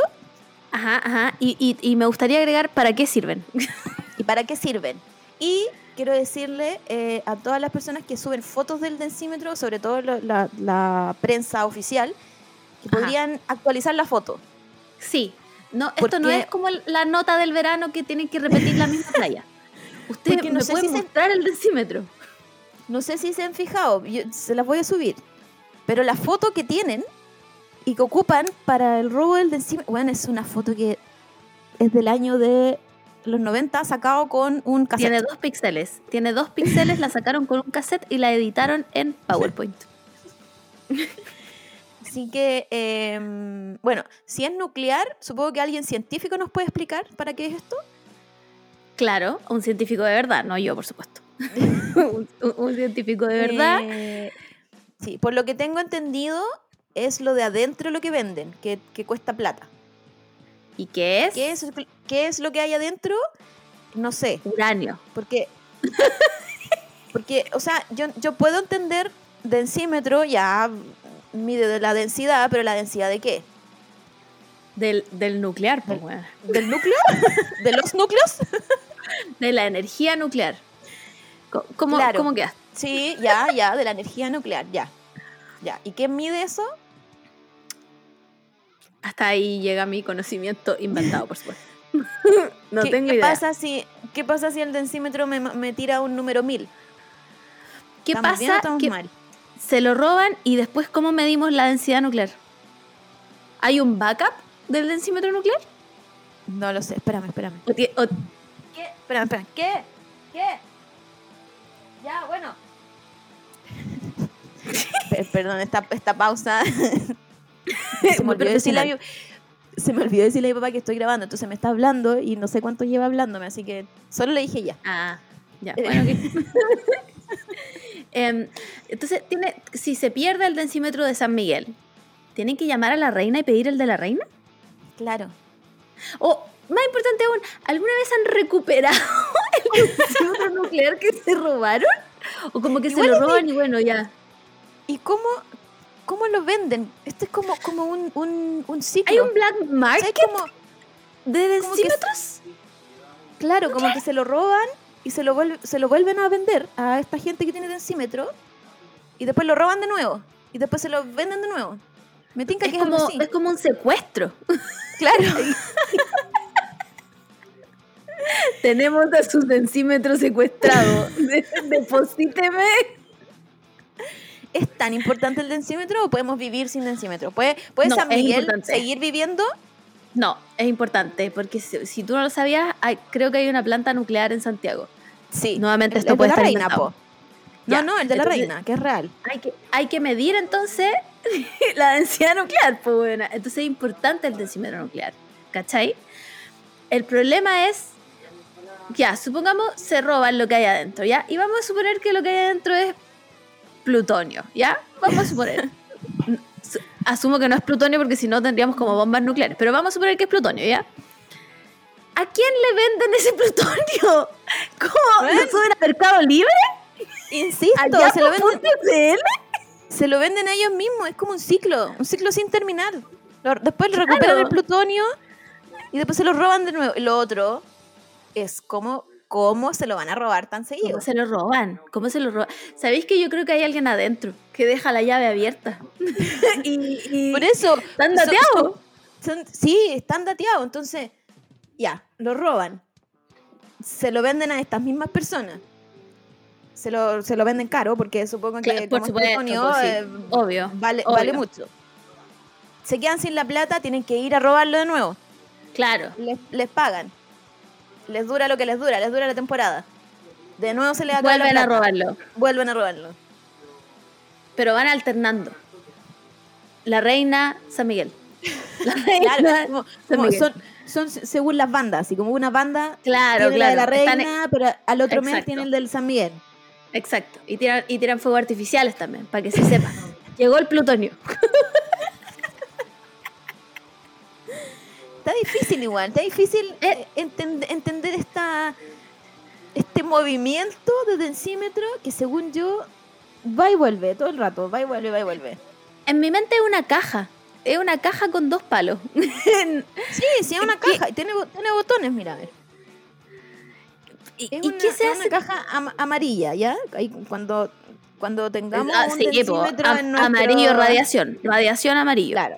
Ajá, ajá. Y, y- y me gustaría agregar para qué sirven. ¿Y para qué sirven? Y quiero decirle eh, a todas las personas que suben fotos del densímetro, sobre todo lo- la, la prensa oficial, que Ajá. podrían actualizar la foto. Sí. No, esto no Porque- es como la nota del verano que tienen que repetir la misma playa. Usted no me sé puede si se- mostrar el decímetro. No sé si se han fijado, yo se las voy a subir. Pero la foto que tienen y que ocupan para el robo del densímetro, bueno, es una foto que es del año de los 90, sacado con un cassette. Tiene dos píxeles. Tiene dos píxeles, la sacaron con un cassette y la editaron en PowerPoint. Sí, Así que, em, bueno, si es nuclear, supongo que alguien científico nos puede explicar para qué es esto. Claro, un científico de verdad, no yo, por supuesto. un científico de verdad. Eh, sí, por lo que tengo entendido, es lo de adentro lo que venden, que, que cuesta plata. ¿Y qué es? ¿Qué es, ¿Qué es lo que hay adentro? No sé, Uranio. porque, porque o sea, yo, yo puedo entender densímetro, ya mide de la densidad, pero ¿la densidad de qué? Del, del nuclear, pues, weón. ¿Del núcleo? ¿De los núcleos? De la energía nuclear. ¿Cómo, Claro. ¿cómo quedas? Sí, ya, ya, de la energía nuclear, ya. Ya. ¿Y quién mide eso? Hasta ahí llega mi conocimiento inventado, por supuesto. no ¿Qué, tengo qué idea. Pasa si, ¿Qué pasa si el densímetro me, me tira un número 1000? ¿Qué ¿Estamos bien o pasa? que mal? se lo roban y después, ¿cómo medimos la densidad nuclear? ¿Hay un backup del densímetro nuclear? No lo sé, espérame, espérame. ¿O tie- o- ¿Qué? Espérame, espérame. ¿Qué? ¿Qué? Ya, bueno. Pe- Perdón, esta, esta pausa. se, me olvidó decirle a mi, se me olvidó decirle a mi papá que estoy grabando, entonces me está hablando y no sé cuánto lleva hablándome, así que solo le dije ya. Ah, ya, bueno, ok. Em, entonces, tiene, si se pierde el densímetro de San Miguel, ¿tienen que llamar a la reina y pedir el de la reina? Claro. O, más importante aún, ¿alguna vez han recuperado el densímetro nuclear que se robaron? ¿O como que Igual se lo roban y bueno, ya? ¿Y cómo, cómo lo venden? Esto es como, como un, un, un ciclo. ¿Hay un black ¿Sabes market de que densímetros? Claro, como que se lo roban y se lo, vuelve- se lo vuelven a vender a esta gente que tiene densímetro y después lo roban de nuevo y después se lo venden de nuevo. Me tinca Es que es algo como, así. es como un secuestro. Claro. Tenemos a su densímetro secuestrado. De- Deposíteme. ¿Es tan importante el densímetro o podemos vivir sin densímetro? ¿Puede, puede No, San Miguel seguir viviendo? No, es importante, porque si, si tú no lo sabías, hay- creo que hay una planta nuclear en Santiago. Sí. Nuevamente El- esto el puede de la estar reina, po. No, no, el de la reina, que es real. Hay que, hay que medir entonces la densidad nuclear, pues bueno. Entonces es importante el densímetro nuclear, ¿cachai? El problema es, ya, supongamos se roban lo que hay adentro, ¿ya? Y vamos a suponer que lo que hay adentro es plutonio, ¿ya? Vamos a suponer. Su- Asumo que no es plutonio porque si no tendríamos como bombas nucleares, pero vamos a suponer que es plutonio, ¿ya? ¿A quién le venden ese plutonio? ¿Cómo? ¿Lo suben a Mercado Libre? Insisto, ¿Allá se lo, venden, .cl? se lo venden a ellos mismos. Es como un ciclo, un ciclo sin terminar. Después recuperan el plutonio y después se lo roban de nuevo. Lo otro es cómo, cómo se lo van a robar tan seguido. ¿Cómo se lo roban? ¿Cómo se lo roban? ¿Sabéis que yo creo que hay alguien adentro que deja la llave abierta? y, y- Por eso. ¿Están dateados? son- sí, están dateados. Entonces, ya, lo roban. Se lo venden a estas mismas personas. Se lo, se lo venden caro porque supongo que Claro, por como es supuesto, plutonio, pues sí, eh, obvio, vale, obvio. vale mucho. Se quedan sin la plata, tienen que ir a robarlo de nuevo. Claro. Les, les pagan. Les dura lo que les dura, les dura la temporada. De nuevo se les acaba la Vuelven a robarlo. Vuelven a robarlo. Pero van alternando. La reina San Miguel. La reina Claro, como- San como Miguel. son, son según las bandas, así como una banda Claro, tiene la de la claro. Están- reina, pero al otro mes tiene el del San Miguel. Exacto. Y tiran, y tiran fuegos artificiales también, para que se sepa. Llegó el plutonio. Está difícil igual, está difícil Eh. eh, entend- entender esta este movimiento de densímetro que según yo va y vuelve todo el rato, va y vuelve, va y vuelve. En mi mente es una caja. Es una caja con dos palos. Sí, sí, es una caja y tiene, tiene botones, mira, a ver. ¿Y, Es y una, qué se es hace? una caja am- amarilla, ¿ya? Ahí cuando, cuando tengamos Ah, un sí, densímetro en nuestro... Amarillo, radiación. Radiación amarillo. Claro.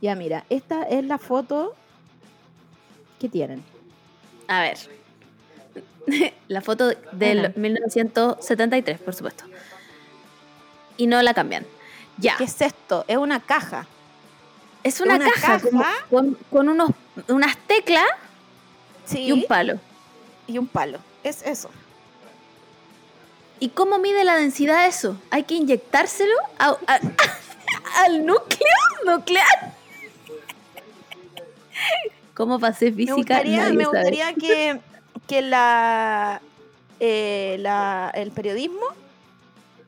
Ya, mira, esta es la foto que tienen. A ver. la foto del Ajá. 1973, por supuesto. Y no la cambian. Ya. ¿Qué es esto? Es una caja. Es una, una caja, con, con unos, unas teclas Sí. y un palo. y un palo. Es eso. ¿Y cómo mide la densidad eso? ¿Hay que inyectárselo a, a- al núcleo nuclear. ¿Cómo pasé Me física? gustaría, me gustaría que, que la, eh, la- el periodismo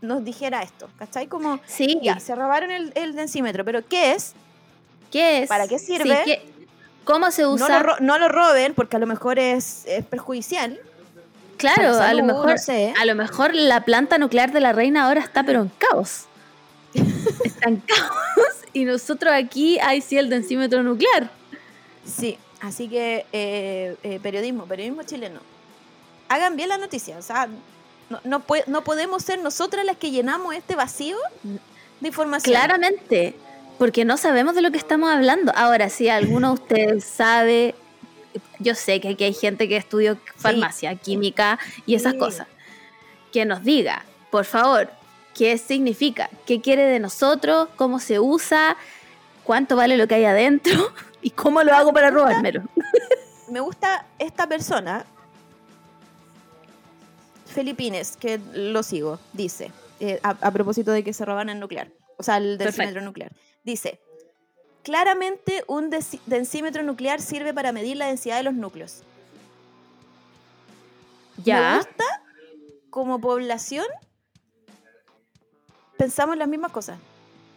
nos dijera esto, ¿cachai? Como, Sí, ya, se robaron el, el densímetro, pero ¿qué es? ¿qué es? ¿Para qué Sí, sirve? ¿qué- ¿Cómo se No usa? lo, ro- no lo roben porque a lo mejor es, es perjudicial. claro, a lo mejor, no sé. a lo mejor la planta nuclear de la reina ahora está pero en caos. está en caos y nosotros aquí hay sí el densímetro nuclear. Sí, así que eh, eh, periodismo, periodismo chileno. Hagan bien la noticia, o sea, no, no, pue- no podemos ser nosotras las que llenamos este vacío de información. Claramente, porque no sabemos de lo que estamos hablando. Ahora, si alguno de ustedes sabe, yo sé que aquí hay gente que estudió farmacia, química y esas Sí. cosas, que nos diga, por favor, qué significa, qué quiere de nosotros, cómo se usa, cuánto vale lo que hay adentro y cómo lo hago para robármelo. Me gusta esta persona, Felipines, que lo sigo, dice, eh, a, a propósito de que se roban el nuclear, o sea, el densímetro nuclear. Dice, claramente un densímetro nuclear sirve para medir la densidad de los núcleos. Me Ya, gusta, como población, pensamos las mismas cosas.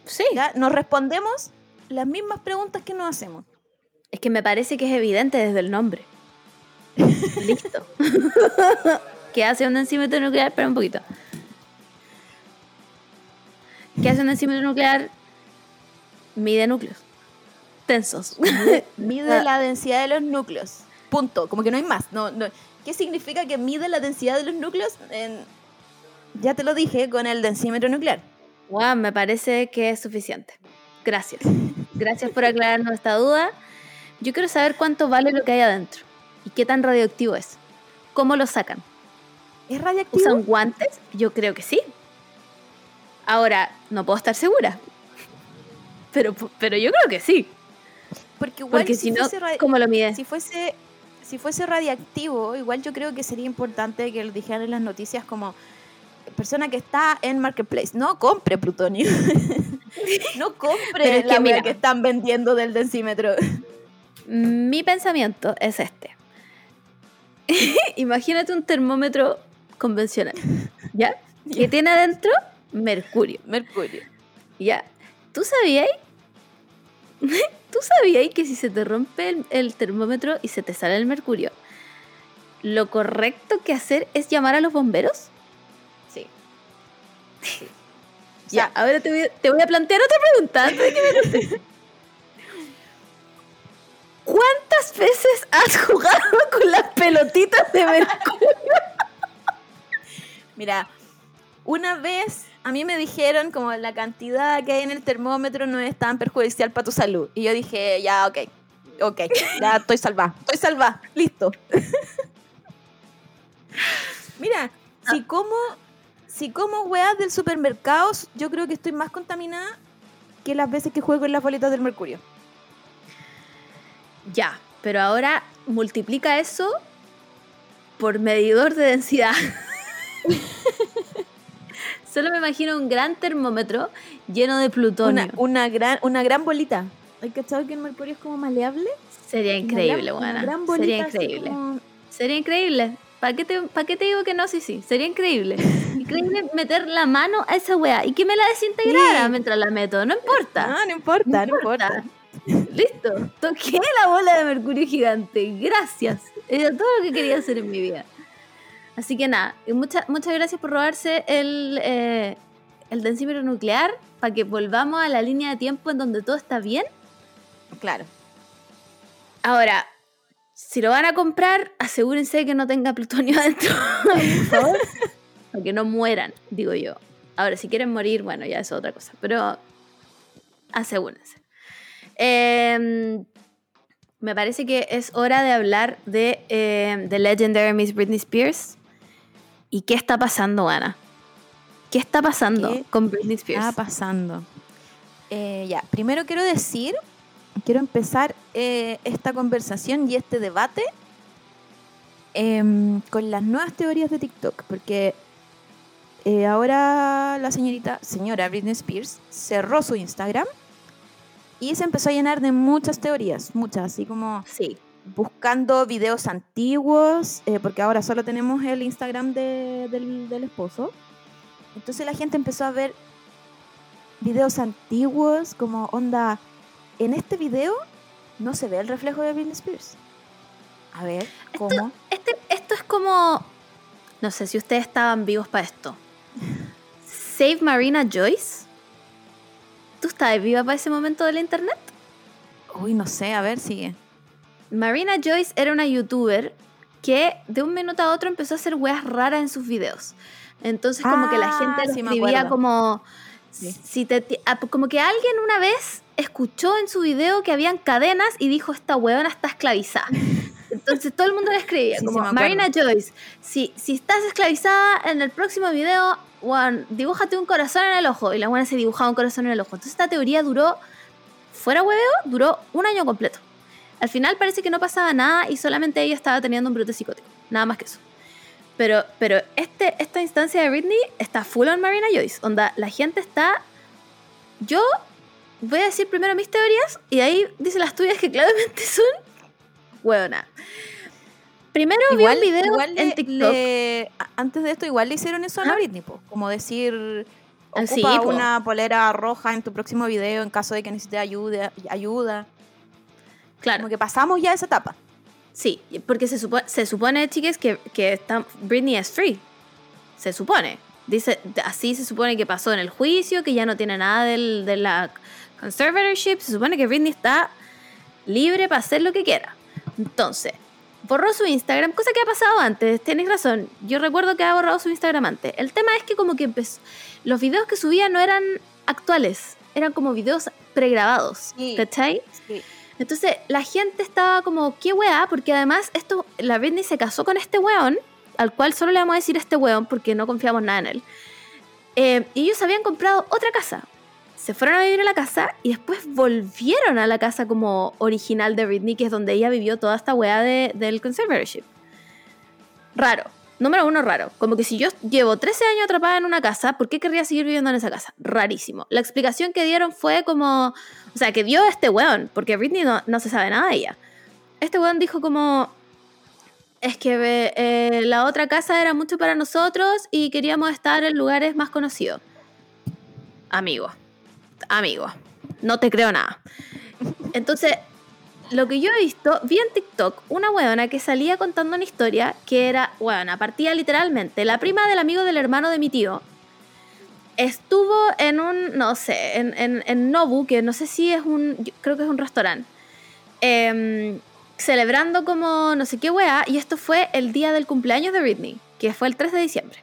sí, ¿ya? Nos respondemos las mismas preguntas que nos hacemos. Es que me parece que es evidente desde el nombre. Listo. ¿Qué hace un densímetro nuclear? Espera un poquito. ¿Qué hace un densímetro nuclear? Mide núcleos. Tensos. Mide Ah. la densidad de los núcleos. Punto. Como que no hay más. No, no. ¿Qué significa que mide la densidad de los núcleos? En- Ya te lo dije con el densímetro nuclear. Wow, me parece que es suficiente. Gracias. Gracias por aclararnos esta duda. Yo quiero saber cuánto vale lo que hay adentro y qué tan radioactivo es. ¿Cómo lo sacan? ¿Es radioactivo? ¿Usan guantes? Yo creo que sí. Ahora, no puedo estar segura. Pero, pero yo creo que sí. Porque igual Porque si, si no, ¿cómo lo mide? si fuese si fuese radiactivo, igual yo creo que sería importante que lo dijeran en las noticias como persona que está en Marketplace, no compre plutonio. no compre Pero es la que wea mira. que están vendiendo del densímetro. Mi pensamiento es este. Imagínate un termómetro convencional, ¿ya? Que tiene adentro mercurio, Mercurio. ¿ya? ¿Tú sabías? ¿Tú sabías que si se te rompe el, el termómetro y se te sale el mercurio, lo correcto que hacer es llamar a los bomberos? Sí. Ya, ahora te voy, a, te voy a plantear otra pregunta antes de que me contestes. ¿Cuántas veces has jugado con las pelotitas de mercurio? Mira, una vez a mí me dijeron como la cantidad que hay en el termómetro no es tan perjudicial para tu salud. Y yo dije, ya, ok, ok, ya estoy salvada, estoy salvada, listo. Mira, si como, si como weas del supermercado, yo creo que estoy más contaminada que las veces que juego en las bolitas del mercurio. Ya, pero ahora multiplica eso por medidor de densidad. Solo me imagino un gran termómetro lleno de plutonio. Una, una, gran, una gran bolita. ¿Hay cachado que el mercurio es como maleable? Sería increíble, buena. gran bolita Sería increíble. como- Sería increíble. ¿Para qué, te, ¿Para qué te digo que no? Sí, sí. Sería increíble. Increíble meter la mano a esa weá y que me la desintegrara Sí. mientras la meto. No importa. No, no importa, no importa. Listo. Toqué la bola de mercurio gigante. Gracias. Era todo lo que quería hacer en mi vida. Así que nada, muchas muchas gracias por robarse el, eh, el densímetro nuclear para que volvamos a la línea de tiempo en donde todo está bien. Claro. Ahora, si lo van a comprar, asegúrense que no tenga plutonio adentro, por favor. para que no mueran, digo yo. Ahora, si quieren morir, bueno, ya es otra cosa. Pero asegúrense. Eh, me parece que es hora de hablar de eh, The Legendary Miss Britney Spears. ¿Y qué está pasando, Ana? ¿Qué está pasando ¿Qué con Britney Spears? está pasando? Eh, ya, primero quiero decir, quiero empezar eh, esta conversación y este debate em, con las nuevas teorías de TikTok, porque eh, ahora la señorita, señora Britney Spears, cerró su Instagram y se empezó a llenar de muchas teorías, muchas, así como Sí. buscando videos antiguos, eh, porque ahora solo tenemos el Instagram de- del, del esposo. Entonces la gente empezó a ver videos antiguos, como onda, en este video no se ve el reflejo de Britney Spears. A ver, ¿cómo? Este, esto es como. No sé si ustedes estaban vivos para esto. Save Marina Joyce. ¿Tú estabas viva para ese momento del internet? Uy, no sé, a ver, sigue. Marina Joyce era una youtuber que de un minuto a otro empezó a hacer weas raras en sus videos. Entonces como que la Ah, gente lo sí escribía como Sí. si te ah, como que alguien una vez escuchó en su video que habían cadenas y dijo esta huevona está esclavizada. Entonces todo el mundo le escribía Sí, como. Marina Joyce, si, si estás esclavizada en el próximo video, weón, dibújate un corazón en el ojo. Y la buena se dibujaba un corazón en el ojo. Entonces esta teoría duró, fuera hueveo, duró un año completo. Al final parece que no pasaba nada y solamente ella estaba teniendo un brote psicótico. Nada más que eso. Pero, pero este, esta instancia de Britney está full on Marina Joyce. Onda, la gente está. Yo voy a decir primero mis teorías y ahí dice las tuyas que claramente son. Huevona. Primero vi un video igual en le- TikTok. le- antes de esto, igual le hicieron eso a la Ajá. Britney, po, como decir, Ah, ocupa sí, po. una polera roja en tu próximo video en caso de que necesite ayuda. ayuda. Claro. Como que pasamos ya esa etapa. Sí, porque se, supo- se supone, chiques, que, que está- Britney es free. Se supone. Dice, así se supone que pasó en el juicio, que ya no tiene nada del, de la conservatorship. Se supone que Britney está libre para hacer lo que quiera. Entonces, borró su Instagram, cosa que ha pasado antes. Tenéis razón. Yo recuerdo que ha borrado su Instagram antes. El tema es que como que empezó, los videos que subía no eran actuales. Eran como videos pregrabados. Sí. ¿Cachai? Entonces la gente estaba como, ¿qué weá? Porque además esto, la Britney se casó con este weón, al cual solo le vamos a decir este weón porque no confiamos nada en él. Eh, y ellos habían comprado otra casa. Se fueron a vivir a la casa y después volvieron a la casa como original de Britney, que es donde ella vivió toda esta weá de- del conservatorship. Raro. Número uno, raro. Como que si yo llevo 13 años atrapada en una casa, ¿por qué querría seguir viviendo en esa casa? Rarísimo. La explicación que dieron fue como... O sea, que dio este weón, porque Britney no, no se sabe nada de ella. Este weón dijo como... Es que eh, la otra casa era mucho para nosotros y queríamos estar en lugares más conocidos. Amigo. Amigo. No te creo nada. Entonces, lo que yo he visto, vi en TikTok una weona que salía contando una historia que era, weona, partía literalmente, la prima del amigo del hermano de mi tío estuvo en un, no sé, en, en, en Nobu, que no sé si es un, creo que es un restaurante, em, celebrando como no sé qué weá, y esto fue el día del cumpleaños de Britney, que fue el 3 de diciembre.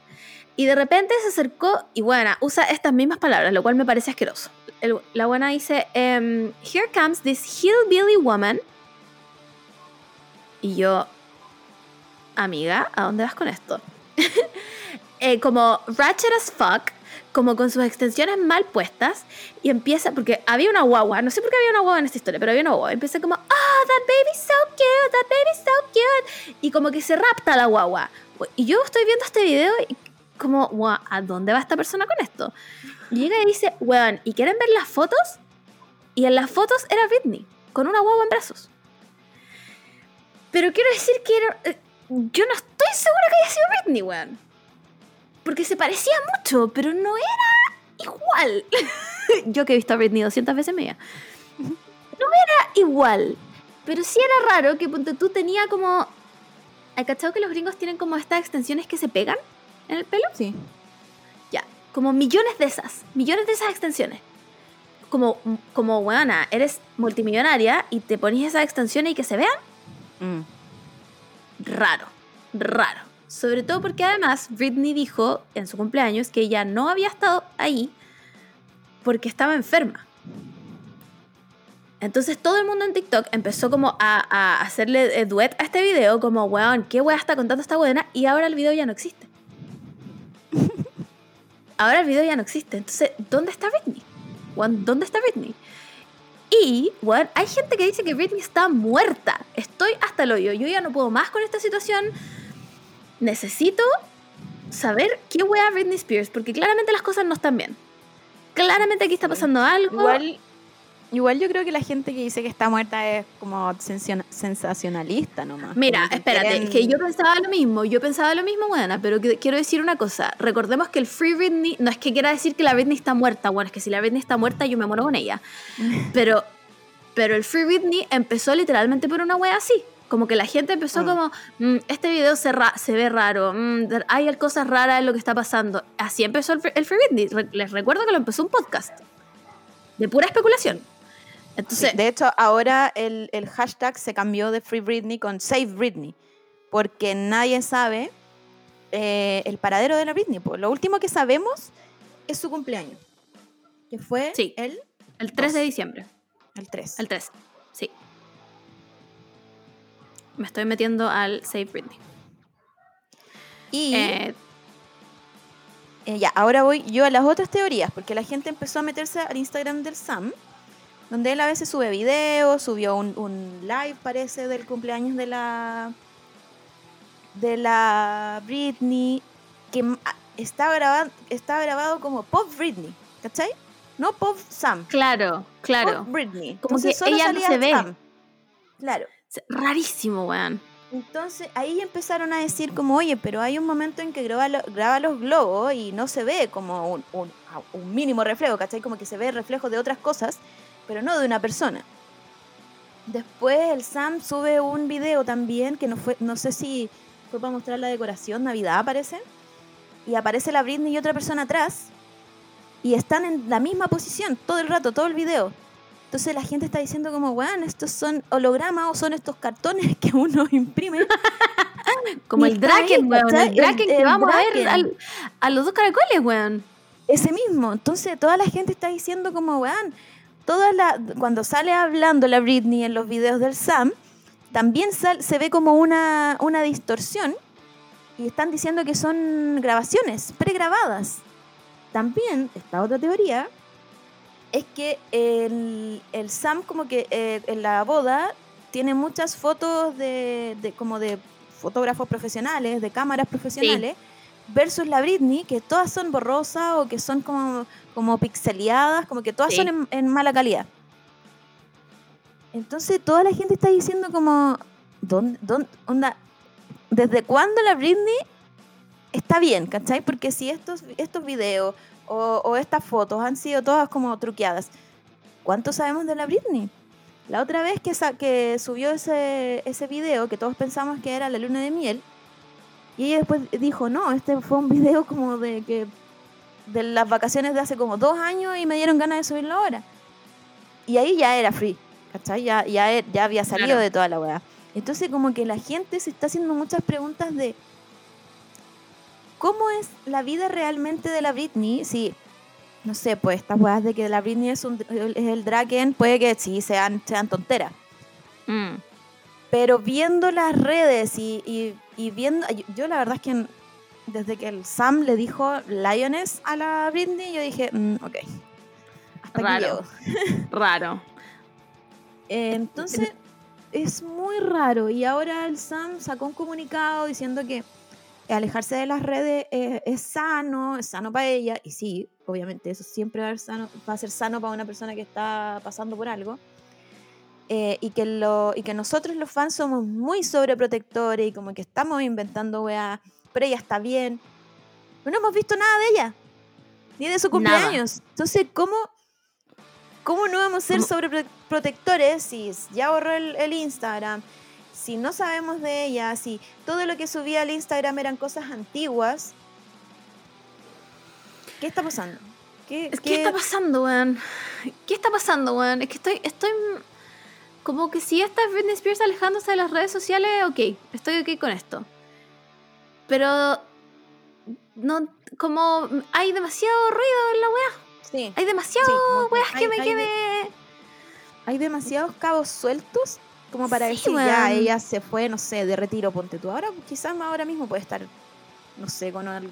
Y de repente se acercó y bueno, usa estas mismas palabras, lo cual me parece asqueroso. La buena dice, em, Here comes this hillbilly woman. Y yo, amiga, ¿a dónde vas con esto? Eh, como ratchet as fuck, como con sus extensiones mal puestas, y empieza, porque había una guagua, no sé por qué había una guagua en esta historia, pero había una guagua, empieza como, oh, that baby's so cute, that baby's so cute, y como que se rapta la guagua. Y yo estoy viendo este video y como, "Guau, ¿a dónde va esta persona con esto? Y llega y dice, weón, ¿y quieren ver las fotos? Y en las fotos era Britney, con una guagua en brazos. Pero quiero decir que era, eh, yo no estoy segura que haya sido Britney, weón. Porque se parecía mucho, pero no era igual. yo que he visto a Britney 200 veces en mi vida. No era igual. Pero sí era raro que tú tenía como... ¿Hay cachado que los gringos tienen como estas extensiones que se pegan en el pelo? Sí. Ya, como millones de esas, millones de esas extensiones. Como, como weona, eres multimillonaria y te pones esas extensiones y que se vean, Mm. raro, raro. Sobre todo porque además Britney dijo en su cumpleaños que ella no había estado ahí porque estaba enferma. Entonces todo el mundo en TikTok empezó como a, a hacerle eh, duet a este video, como, weón, ¿qué weá está contando esta buena? Y ahora el video ya no existe. Ahora el video ya no existe. Entonces, ¿dónde está Britney? ¿dónde está Britney? Y, weón, hay gente que dice que Britney está muerta. Estoy hasta el hoyo. Yo ya no puedo más con esta situación. Necesito saber qué wea Britney Spears, porque claramente las cosas no están bien. Claramente aquí está pasando algo. Igual, igual yo creo que la gente que dice que está muerta es como sensacion- sensacionalista nomás. Mira, que espérate, quieren- es que yo pensaba lo mismo, yo pensaba lo mismo, buena, pero que- quiero decir una cosa. Recordemos que el Free Britney, no es que quiera decir que la Britney está muerta, bueno, es que si la Britney está muerta yo me muero con ella. Pero, pero el Free Britney empezó literalmente por una wea así. Como que la gente empezó Mm. como, "Mm, este video se, ra- se ve raro, mm, de- hay cosas raras en lo que está pasando. Así empezó el, Free- el Free Britney. Re- les recuerdo que lo empezó un podcast. De pura especulación. Entonces, de hecho, ahora el, el hashtag se cambió de Free Britney con Save Britney, porque nadie sabe eh, el paradero de la Britney. pues. Lo último que sabemos es su cumpleaños, que fue Sí. el, el 3 de dos. diciembre. el 3. El 3, sí. Me estoy metiendo al Save Britney. Y Eh, eh, ya, ahora voy yo a las otras teorías, porque la gente empezó a meterse al Instagram del Sam, donde él a veces sube videos, subió un, un live, parece, del cumpleaños de la de la Britney, que m- a- está grabado, está grabado como Pop Britney, ¿cachai? No Pop Sam, claro, claro. Pop Britney. Como Entonces, que solo ella no se ve. Sam. Claro. Rarísimo, weón. Entonces ahí empezaron a decir como, oye, pero hay un momento en que graba, lo- graba los globos y no se ve como un, un- un mínimo reflejo, ¿cachai? Como que se ve el reflejo de otras cosas, pero no de una persona. Después el Sam sube un video también, que no, fue, no sé si fue para mostrar la decoración, Navidad parece, y aparece la Britney y otra persona atrás, y están en la misma posición todo el rato, todo el video. Entonces la gente está diciendo como, weón, estos son hologramas o son estos cartones que uno imprime. Como Y el Draken, weón. ¿cachai? El Draken El- que el vamos a ver Draken. al- a los dos caracoles, weón. Ese mismo. Entonces toda la gente está diciendo como, weón, toda la, cuando sale hablando la Britney en los videos del Sam, también sal- se ve como una, una distorsión y están diciendo que son grabaciones pregrabadas. También, esta otra teoría, es que el, el Sam como que eh, en la boda tiene muchas fotos de, de- como de fotógrafos profesionales, de cámaras profesionales, versus la Britney, que todas son borrosas o que son como, como pixeleadas, como que todas Sí. son en, en mala calidad. Entonces toda la gente está diciendo como, ¿dónde, dónde, onda, ¿desde cuándo la Britney está bien, ¿cachai? Porque si estos, estos videos o, o estas fotos han sido todas como truqueadas, ¿cuánto sabemos de la Britney? La otra vez que, sa- que subió ese, ese video, que todos pensamos que era la luna de miel, y ella después dijo, no, este fue un video como de que de las vacaciones de hace como dos años y me dieron ganas de subirlo ahora. Y ahí ya era free, ¿cachai? Ya, ya, e- ya había salido Claro. de toda la weá. Entonces como que la gente se está haciendo muchas preguntas de cómo es la vida realmente de la Britney. Si, no sé, pues estas weas de que la Britney es, un, es el Draken, puede que sí sean, sean tonteras. Mm. Pero viendo las redes y, y- y viendo, yo, yo la verdad es que desde que el Sam le dijo Lioness a la Britney, yo dije, mm, ok, hasta aquí Raro. llego. Raro. Eh, entonces, es muy raro. Y ahora el Sam sacó un comunicado diciendo que alejarse de las redes eh, es sano, es sano para ella. Y sí, obviamente, eso siempre va a, ser sano, va a ser sano para una persona que está pasando por algo. Eh, y, que lo, y que nosotros los fans somos muy sobreprotectores y como que estamos inventando weá, pero ella está bien. No hemos visto nada de ella, ni de su Nada. cumpleaños. Entonces, ¿cómo, ¿cómo no vamos a ser sobreprotectores si ya borró el, el Instagram? Si no sabemos de ella, si todo lo que subía al Instagram eran cosas antiguas, ¿qué está pasando? ¿Qué, Es- ¿Qué está pasando, weón? ¿Qué está pasando, weón? Es que estoy, estoy como que si esta es Britney Spears alejándose de las redes sociales, ok, estoy ok con esto. Pero no, como hay demasiado ruido en la weá. Sí. Hay demasiado Sí, que me hay que de- me- Hay demasiados cabos sueltos como para Sí, decir, ya, ella se fue, no sé, de retiro, ponte tú. Ahora, quizás ahora mismo puede estar, no sé, con al-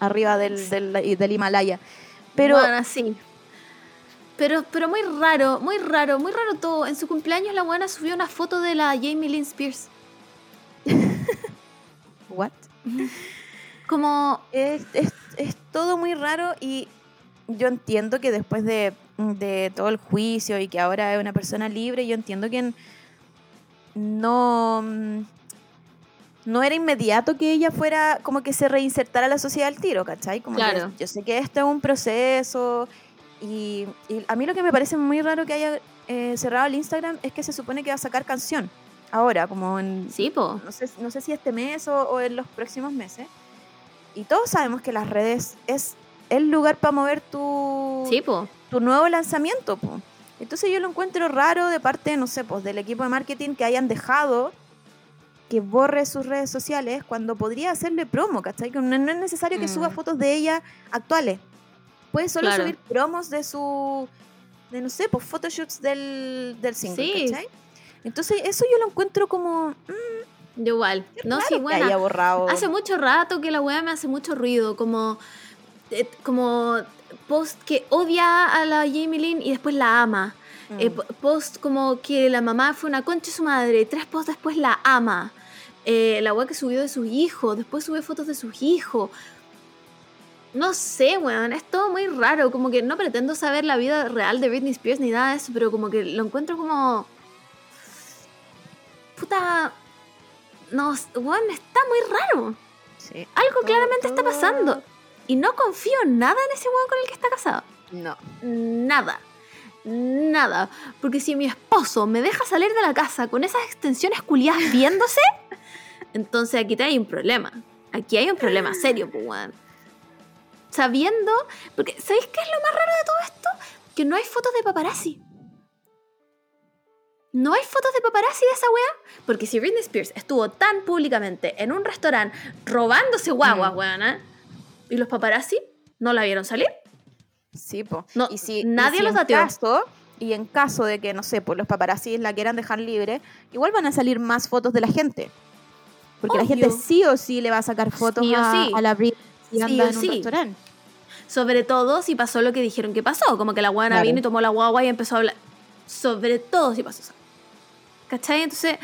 arriba del, del, del Himalaya. Pero, Bueno, sí. Pero, pero muy raro, muy raro, muy raro todo. En su cumpleaños la buena subió una foto de la Jamie Lynn Spears. ¿What? como... Es, es- es todo muy raro y yo entiendo que después de, de todo el juicio y que ahora es una persona libre, yo entiendo que no, no era inmediato que ella fuera como que se reinsertara a la sociedad al tiro, ¿cachai? Como que Claro. yo sé que esto es un proceso y, y a mí lo que me parece muy raro que haya eh, cerrado el Instagram es que se supone que va a sacar canción ahora, como en, Sí, po. no sé, no sé si este mes o, o en los próximos meses. Y todos sabemos que las redes es el lugar para mover tu, Sí, po. tu nuevo lanzamiento. po. Entonces yo lo encuentro raro de parte, no sé, pues del equipo de marketing que hayan dejado que borre sus redes sociales cuando podría hacerle promo, ¿cachai? Que no, no es necesario que Mm. suba fotos de ella actuales. Puede solo Claro. subir promos de su, de no sé, pues photoshoots del, del single, Sí. ¿cachai? Entonces eso yo lo encuentro como... mm, Yo igual. No, raro sí, bueno. Hace mucho rato que la weá me hace mucho ruido, como, eh, como post que odia a la Jamie Lynn y después la ama. Mm. Eh, po- post como que la mamá fue una concha de su madre, tres posts después la ama. Eh, la weá que subió de sus hijos, después sube fotos de sus hijos. No sé, weón, es todo muy raro, como que no pretendo saber la vida real de Britney Spears ni nada de eso, pero como que lo encuentro como... Puta... No, weón, está muy raro. Sí. Algo Todo- claramente está pasando. Y no confío en nada en ese weón con el que está casado. No. Nada. Nada. Porque si mi esposo me deja salir de la casa con esas extensiones culiadas viéndose, entonces aquí te hay un problema. Aquí hay un problema serio, pues, weón. Sabiendo. Porque, ¿sabéis qué es lo más raro de todo esto? Que no hay fotos de paparazzi. No hay fotos de paparazzi de esa weá. Porque si Britney Spears estuvo tan públicamente en un restaurante robándose guaguas, Mm. weona, y los paparazzi no la vieron salir, Sí, po. No, y si, nadie y si los dateó. caso- y en caso de que, no sé, pues los paparazzis la quieran dejar libre, igual van a salir más fotos de la gente. Porque la gente sí o sí le va a sacar fotos Sí a, sí. a la Britney si Sí anda en un restaurante. Sobre todo si pasó lo que dijeron que pasó. Como que la guana Claro. vino y tomó la guagua y empezó a hablar. Sobre todo si pasó eso. ¿Cachai? Entonces.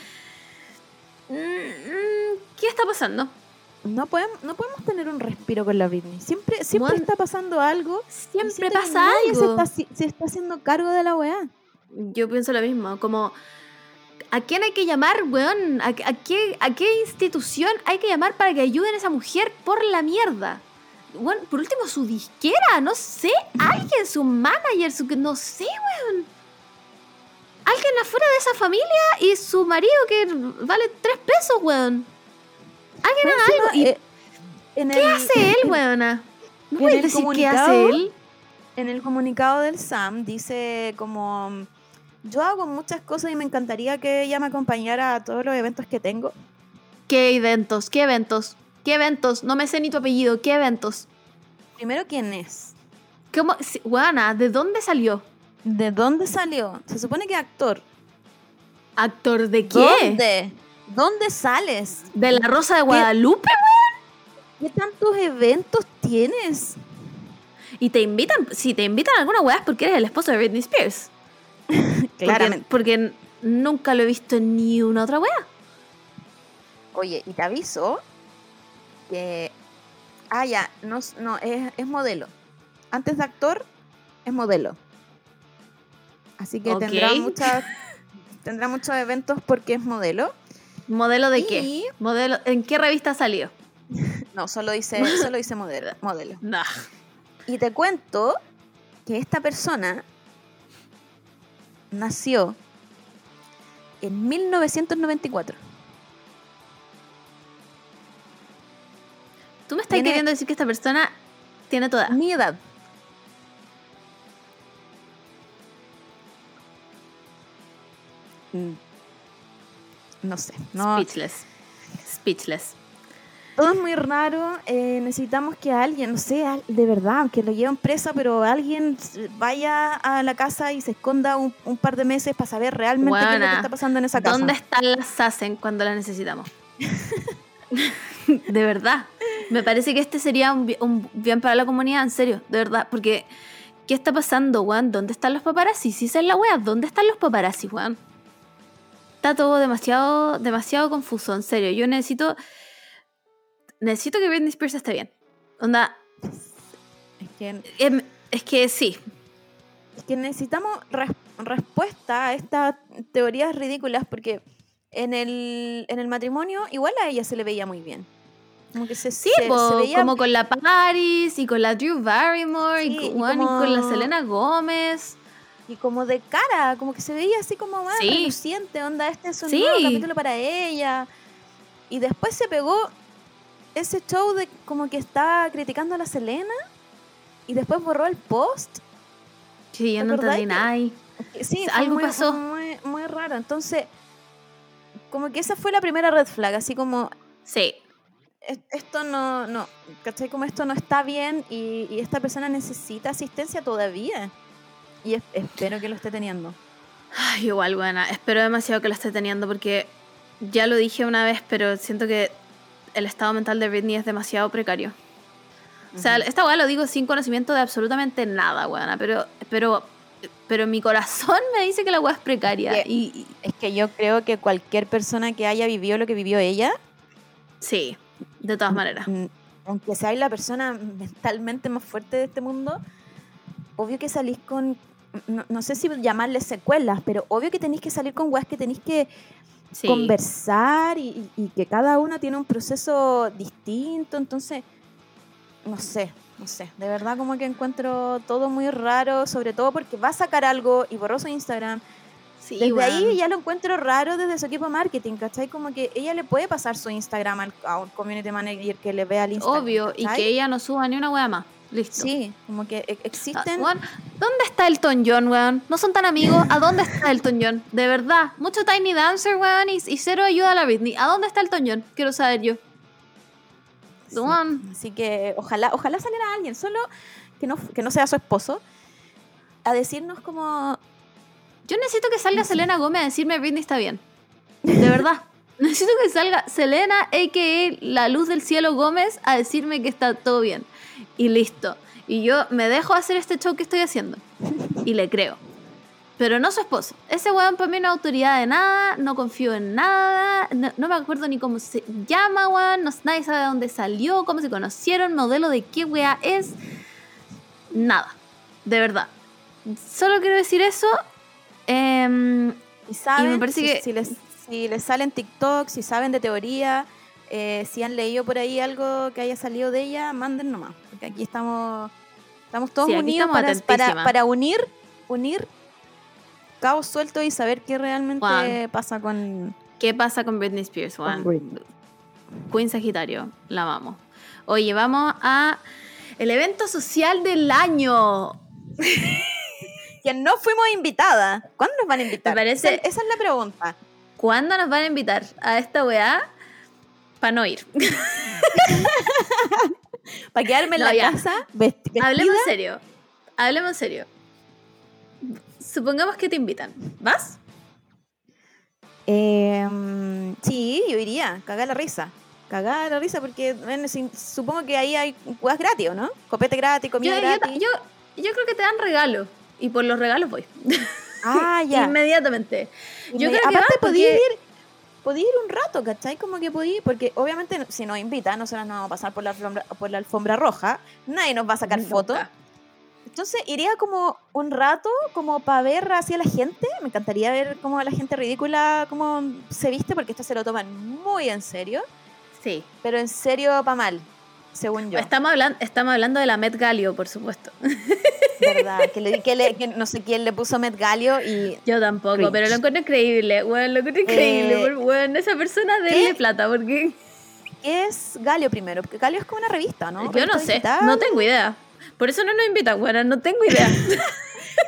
mm, mm, ¿Qué está pasando? No podemos, no podemos tener un respiro con la Britney. Siempre, siempre Bueno, está pasando algo. Siempre pasa nadie Se algo. está, haci- se está haciendo cargo de la weá. Yo pienso lo mismo. Como. ¿A quién hay que llamar, weón? ¿A, a qué, ¿A qué institución hay que llamar para que ayuden a esa mujer por la mierda? Weón, por último, su disquera, no sé. Alguien, su manager, su. No sé, weón. Alguien afuera de esa familia y su marido que vale tres pesos, weón. Alguien haga algo. ¿Y Eh, en qué el- hace él, weona? ¿Me en puedes decir qué comunicado- hace él? En el comunicado del SAM dice como yo hago muchas cosas y me encantaría que ella me acompañara a todos los eventos que tengo. ¿Qué eventos? ¿Qué eventos? ¿Qué eventos? No me sé ni tu apellido. ¿Qué eventos? Primero, ¿quién es? ¿Cómo? Weona, ¿de dónde salió? ¿De dónde salió? Se supone que actor. ¿Actor de qué? ¿Dónde? ¿Dónde sales? ¿De la Rosa de Guadalupe? ¿Qué tantos eventos tienes? Y te invitan, si te invitan a alguna weá es porque eres el esposo de Britney Spears. Porque- Porque, nunca lo he visto en ni una otra weá. Oye, y te aviso que. Ah, ya, no, no es, es modelo. Antes de actor, es modelo. Así que tendrá, muchas, tendrá muchos eventos porque es modelo. ¿Modelo de Y- qué? ¿Modelo, ¿En qué revista salió? No, solo dice, solo dice modelo, modelo. Nah. Y te cuento que esta persona nació en 1994. Tú me estás Tiene- queriendo decir que esta persona tiene toda. Mi edad. No sé, no, Speechless. Speechless. todo es muy raro. eh, necesitamos que alguien, no sé, de verdad, que lo lleven presa, pero alguien vaya a la casa y se esconda un, un par de meses para saber realmente qué es lo que está pasando en esa casa. ¿Dónde están las SACEN cuando las necesitamos? de verdad. Me parece que este sería un, bi- un bien para la comunidad, en serio, de verdad. Porque, ¿qué está pasando, weón? ¿Dónde están los paparazzi? Si esa es la wea, ¿dónde están los paparazzi, weón? Está todo demasiado, demasiado confuso, en serio. Yo necesito. necesito que Britney Spears esté bien. Onda, Es que, em, es que sí. es que necesitamos res- respuesta a estas teorías ridículas porque en el, en el matrimonio igual a ella se le veía muy bien. Como que se, Sí, se- se po, veía como con la Paris y con la Drew Barrymore Sí, y, y con, weón, y con la Selena Gómez. Y como de cara, como que se veía así como más Sí. reluciente, onda, este es un Sí. nuevo capítulo para ella. Y después se pegó ese show de como que estaba criticando a la Selena y después borró el post. Sí, yo ¿Te no entendí nada Sí, algo muy, pasó. Muy, muy raro. Entonces, como que esa fue la primera red flag, así como Sí, "Es- esto no, no, ¿cachai? Como esto no está bien y, y esta persona necesita asistencia todavía. Y es- espero que lo esté teniendo. Ay, igual, buena. Espero demasiado que lo esté teniendo porque ya lo dije una vez, pero siento que el estado mental de Britney es demasiado precario. O sea, esta weá lo digo sin conocimiento de absolutamente nada, weona, pero, pero, pero mi corazón me dice que la weá es precaria. Yeah. Y, y- Es que yo creo que cualquier persona que haya vivido lo que vivió ella, sí, de todas maneras. mm, aunque sea la persona mentalmente más fuerte de este mundo, obvio que salís con, no, no sé si llamarle secuelas, pero obvio que tenéis que salir con weas que tenéis que Sí. conversar y, y- y que cada una tiene un proceso distinto, entonces, no sé, no sé, de verdad como que encuentro todo muy raro, sobre todo porque va a sacar algo y borró su Instagram. Sí, Desde ahí ya lo encuentro raro desde su equipo de marketing, ¿cachai? Como que ella le puede pasar su Instagram al, a un community manager que le vea el Instagram. Obvio, y que ella no suba ni una weá más. Listo. Sí, como que e- Ah, existen... weón, ¿Dónde está Elton John, weón? No son tan amigos. ¿A dónde está Elton John? De verdad. Mucho Tiny Dancer, weón, y, y cero ayuda a la Britney. ¿A dónde está Elton John? Quiero saber yo. Sí. Así que ojalá, ojalá saliera alguien, solo que no, que no sea su esposo, a decirnos como... Yo necesito que salga Selena Gómez a decirme Britney está bien. De verdad. Necesito que salga Selena, a.k.a. la luz del cielo Gómez, a decirme que está todo bien. Y listo. Y yo me dejo hacer este show que estoy haciendo. Y le creo. Pero no su esposo. Ese weón para mí no es autoridad de nada, no confío en nada, no, no me acuerdo ni cómo se llama, weón, no, nadie sabe de dónde salió, cómo se conocieron, modelo de qué wea es. Nada. De verdad. Solo quiero decir eso. em, Y saben, parece si, que- si les, si les salen TikTok, si saben de teoría, eh, si han leído por ahí algo que haya salido de ella, manden nomás. Aquí estamos, estamos todos Sí, unidos para, para, unir, unir cabos sueltos y saber qué realmente Juan. pasa con, ¿Qué pasa con Britney Spears? Britney. Queen Sagitario, la amamos. Oye, vamos a el evento social del año. Que no fuimos invitadas. ¿Cuándo nos van a invitar? Me parece- Esa, esa es la pregunta. ¿Cuándo nos van a invitar a esta weá? Para no ir. Para quedarme en No, la ya. casa vesti- vestida. Hablemos en serio. Hablemos en serio. Supongamos que te invitan. ¿Vas? Eh, sí, yo iría, cagar la risa. Cagar la risa porque bueno, supongo que ahí hay cosas gratis, ¿o no? Copete gratis, comida yo, gratis. yo- yo creo que te dan regalos. Y por los regalos voy. ah, ya. Inmediatamente. Yo Inmedi- creo que Aparte podía porque- ir, podía ir un rato, ¿cachai? Como que podía ir, porque obviamente si nos invitan, nosotros no vamos a pasar por la alfombra, por la alfombra roja, nadie nos va a sacar fotos. Entonces iría como un rato, como para ver así a la gente. Me encantaría ver cómo la gente ridícula, cómo se viste, porque esto se lo toman muy en serio. Sí. Pero en serio, pa' mal, según yo. Estamos, hablando, estamos hablando de la Met Galio, por supuesto. ¿Verdad? Que, le- que le- que no sé quién le puso Met Galio y. Yo tampoco, pero lo encuentro increíble. Bueno, lo encuentro increíble. Eh, bueno, esa persona denle plata, porque ¿Qué es Galio primero? Porque Galio es como una revista, ¿no? yo no sé, digital. no tengo idea. Por eso no nos invitan, bueno, no tengo idea.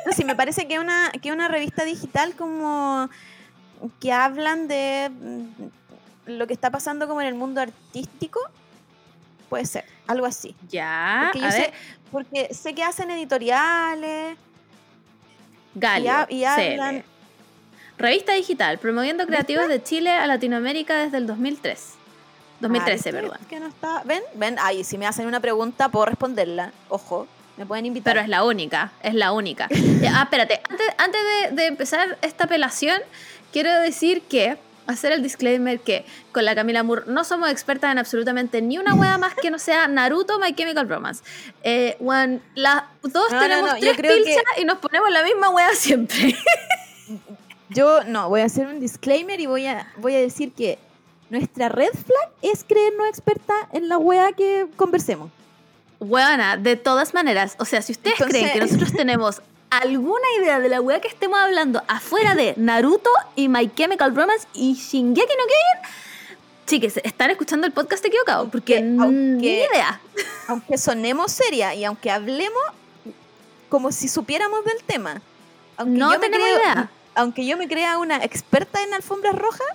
No, sí, me parece que una, que una revista digital como que hablan de mm, lo que está pasando como en el mundo artístico. Puede ser, algo así. ya, Porque yo a sé, ver, porque sé que hacen editoriales Galio, y, y hablan. Revista digital, promoviendo creativos de Chile a Latinoamérica desde el 2003. 2013, Ah, ¿viste? perdón. Que no está, ¿Ven? ¿Ven? Ay, si me hacen una pregunta, puedo responderla. Ojo, me pueden invitar. Pero es la única, es la única. Ah, espérate, antes, antes de, de empezar esta apelación, quiero decir que hacer el disclaimer que con la Camila Moore no somos expertas en absolutamente ni una wea más que no sea Naruto, My Chemical Romance. Eh, las dos No, tenemos no, tres que- pilchas y nos ponemos la misma wea siempre. Yo no, voy a hacer un disclaimer y voy a, voy a decir que nuestra red flag es creernos experta en la wea que conversemos. Weona, de todas maneras, o sea, si ustedes Entonces- creen que nosotros tenemos alguna idea de la wea que estemos hablando afuera de Naruto y My Chemical Romance y Shingeki no Kyojin, chiques, están escuchando el podcast equivocado, porque Aunque- ni idea. Aunque sonemos seria y aunque hablemos como si supiéramos del tema. Aunque No yo me tenemos creo- idea. Aunque yo me crea una experta en alfombras rojas,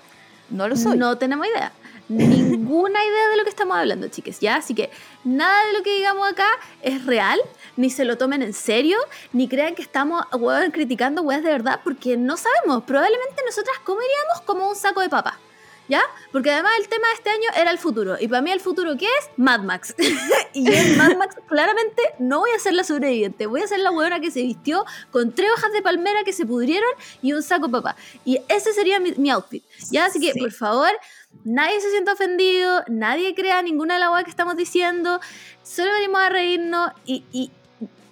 no lo soy. No tenemos idea. Ninguna idea de lo que estamos hablando, chiques, ¿ya? Así que nada de lo que digamos acá es real, ni se lo tomen en serio, ni crean que estamos weón, criticando weas de verdad, porque no sabemos. Probablemente nosotras comeríamos como un saco de papas, ¿ya? Porque además el tema de este año era el futuro, y para mí el futuro, ¿qué es? Mad Max. y en Mad Max claramente no voy a ser la sobreviviente, voy a ser la weona que se vistió con tres hojas de palmera que se pudrieron y un saco de papas. Y ese sería mi, mi outfit, ¿ya? Así que, Sí. por favor, nadie se sienta ofendido, nadie crea ninguna de las weas que estamos diciendo, solo venimos a reírnos y, y,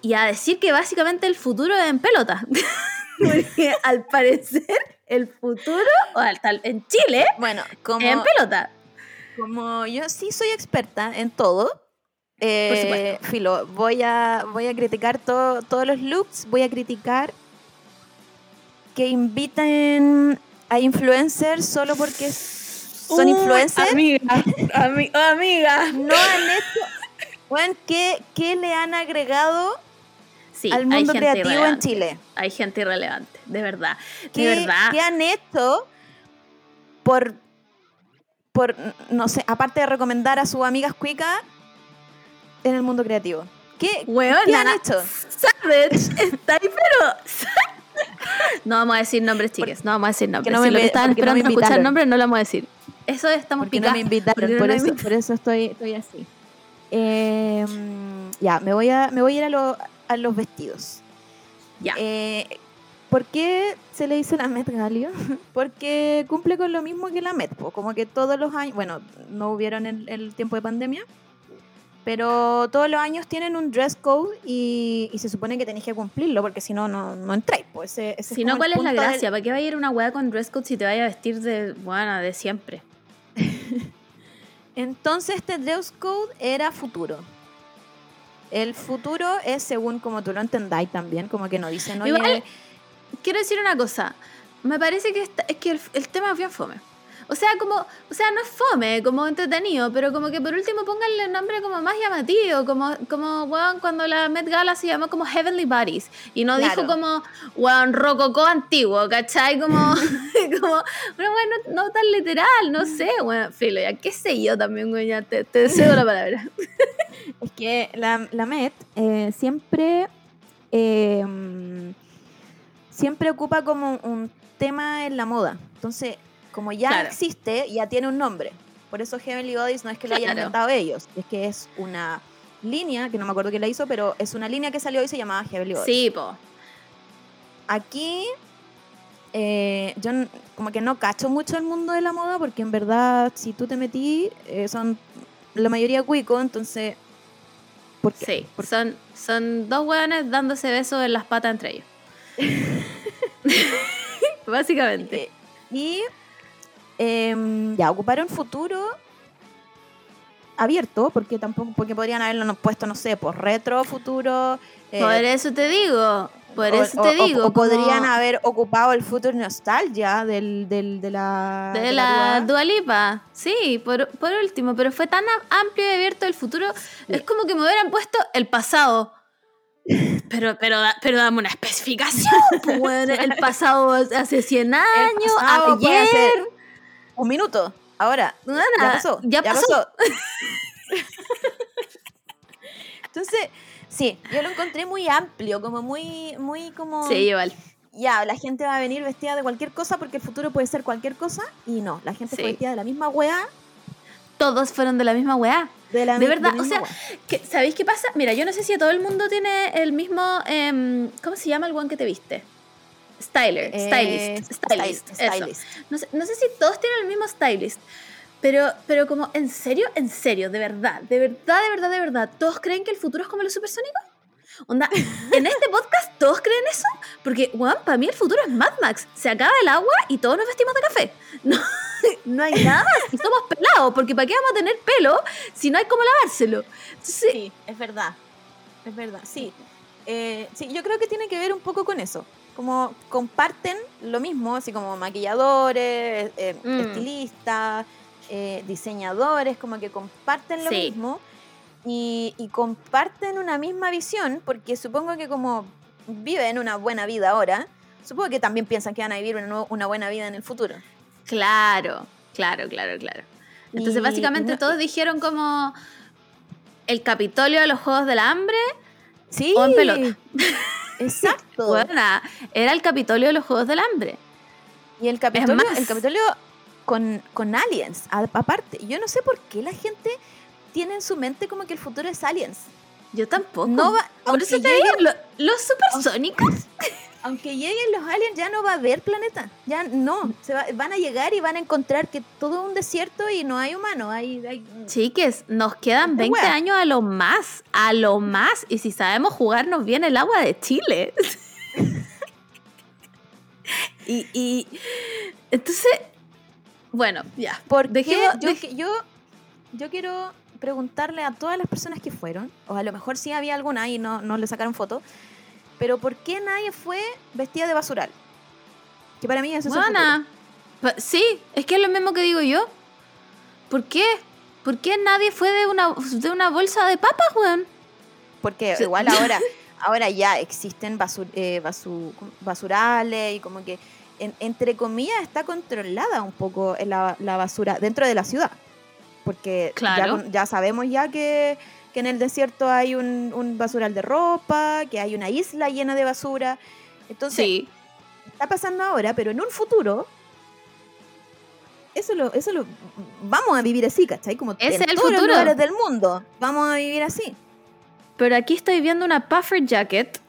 y a decir que básicamente el futuro es en pelota. Porque al parecer el futuro, o al tal, en Chile, Bueno, como, en pelota. como yo sí soy experta en todo, eh, Por supuesto. Filo, voy a, voy a criticar to- todos los looks, voy a criticar que inviten a influencers solo porque son influencers. Amiga, ami- oh, amiga. no han hecho. Bueno, ¿qué, ¿qué le han agregado Sí, al mundo creativo en. Chile? Hay gente irrelevante, de verdad. ¿Qué, de verdad. qué han hecho por, por, no sé, aparte de recomendar a sus amigas cuicas en el mundo creativo? ¿Qué, Weona, ¿qué han hecho? Savage está ahí, pero. No vamos a decir nombres, chiques. No vamos a decir nombres. no si me lo que estaban porque no me esperando escuchar nombres, no lo vamos a decir. Eso estamos Porque no me invitaron, porque por, no eso, por eso estoy, estoy así. Eh, ya, me voy a, me voy a ir a, lo- a los vestidos. Ya. Eh, ¿Por qué se le dice la Met Galio? Porque cumple con lo mismo que la Met, po, como que todos los años, bueno, no hubieron el, el tiempo de pandemia, pero todos los años tienen un dress code y, y se supone que tenéis que cumplirlo, porque si no, no, no entráis. Pues Si no, ¿cuál es la punto del- gracia? ¿Para qué va a ir una weá con dress code si te vaya a vestir de, bueno, de siempre? Entonces este dress code era futuro. El futuro es según como tú lo entendáis también, como que no dicen, oye, Igual- Quiero decir una cosa. Me parece que, esta- es que el, el tema es bien fome. O sea, como, o sea, no es fome, como entretenido, pero como que por último pónganle un nombre como más llamativo, como, como weón, cuando la Met Gala se llamó como Heavenly Bodies, y no dijo como, weón, rococó antiguo, ¿cachai? Como, como, pero bueno, no, tan literal, no sé, weón, filo, ya, qué sé yo también, weón, ya te, te cedo la palabra. es que la, la Met eh, siempre, eh, siempre ocupa como un tema en la moda. Entonces, como ya Claro. existe, ya tiene un nombre. Por eso Heavenly Bodies no es que lo hayan Claro. inventado ellos, es que es una línea, que no me acuerdo quién la hizo, pero es una línea que salió y se llamaba Heavenly Bodies. Sí, po. Aquí eh, yo como que no cacho mucho el mundo de la moda porque en verdad si tú te metí eh, son la mayoría cuico, entonces ¿por qué? Sí, ¿Por- son, son dos hueones dándose besos en las patas entre ellos. Básicamente. Eh, y em, ya ocuparon futuro abierto porque tampoco porque podrían haberlo puesto no sé por retro futuro eh, por eso te digo, por o- eso o- te o- digo. o podrían haber ocupado el futuro nostalgia del, del- de la De de la Dua. Dualipa, sí, por, por último, pero fue tan amplio y abierto el futuro, es como que me hubieran puesto el pasado. Pero, pero, pero dame una especificación, pues, el pasado hace 100 El años, puede ayer. ser un minuto ahora Nada, ya pasó. ya pasó. Entonces, sí, yo lo encontré muy amplio, como muy, muy como. Sí, igual. Ya, la gente va a venir vestida de cualquier cosa porque el futuro puede ser cualquier cosa. Y no, la gente Sí. fue vestida de la misma weá. Todos fueron de la misma weá. De, la De verdad, o sea, que- ¿sabéis qué pasa? Mira, yo no sé si todo el mundo tiene el mismo. em, ¿Cómo se llama el one que te viste? Styler, Eh, stylist, stylist, stylist, eso. stylist. No sé, no sé si todos tienen el mismo stylist, pero, pero como, ¿en serio? ¿En serio? ¿De verdad? ¿De verdad, de verdad, de verdad? ¿Todos creen que el futuro es como los supersónicos? Onda, en este podcast todos creen eso, porque, weón, para mí el futuro es Mad Max. Se acaba el agua y todos nos vestimos de café. No, no hay nada. Y somos pelados, porque ¿para qué vamos a tener pelo si no hay cómo lavárselo? Entonces, Sí, es verdad. Es verdad, sí. Eh, sí, yo creo que tiene que ver un poco con eso. Como comparten lo mismo, así como maquilladores, eh, Mm. estilistas, eh, diseñadores, como que comparten lo Sí. mismo y, y comparten una misma visión, porque supongo que como viven una buena vida ahora, supongo que también piensan que van a vivir una, una buena vida en el futuro. Claro, claro, claro, claro. Entonces, Y básicamente no- todos dijeron como el Capitolio de los Juegos del Hambre. Sí, O en pelota. Exacto. Buena, era el Capitolio de los Juegos del Hambre. Y el Capitolio, más- el Capitolio con, con aliens, a- aparte. Yo no sé por qué la gente tiene en su mente como que el futuro es aliens. Yo tampoco. No va- Por eso te digo, lo- los supersónicos. Aunque lleguen los aliens, ya no va a haber planeta. Ya no. Se va- van a llegar y van a encontrar que todo es un desierto y no hay humanos. Hay, hay- Chiques, nos quedan Esta 20 wea. años a lo más, a lo más. Y si sabemos jugarnos bien el agua de Chile. y, y entonces, bueno, ya. ¿Por Dejemos- qué? Yo, dej- que- yo, yo quiero preguntarle a todas las personas que fueron, o a lo mejor sí había alguna y no, no le sacaron foto, pero ¿por qué nadie fue vestida de basural? Que para mí eso es el Sí, es que es lo mismo que digo yo. ¿Por qué? ¿Por qué nadie fue de una, de una bolsa de papas, weón? Porque Sí. igual ahora, ahora ya existen basu- eh, basu- basurales y como que, en- entre comillas, está controlada un poco la, la basura dentro de la ciudad. Porque ya, Claro. con- ya sabemos ya que, que en el desierto hay un, un basural de ropa, que hay una isla llena de basura. Entonces, Sí. está pasando ahora, pero en un futuro... Eso lo, eso lo vamos a vivir así, ¿cachai? Como en es el todos los futuro. lugares del mundo. Vamos a vivir así. Pero aquí estoy viendo una puffer jacket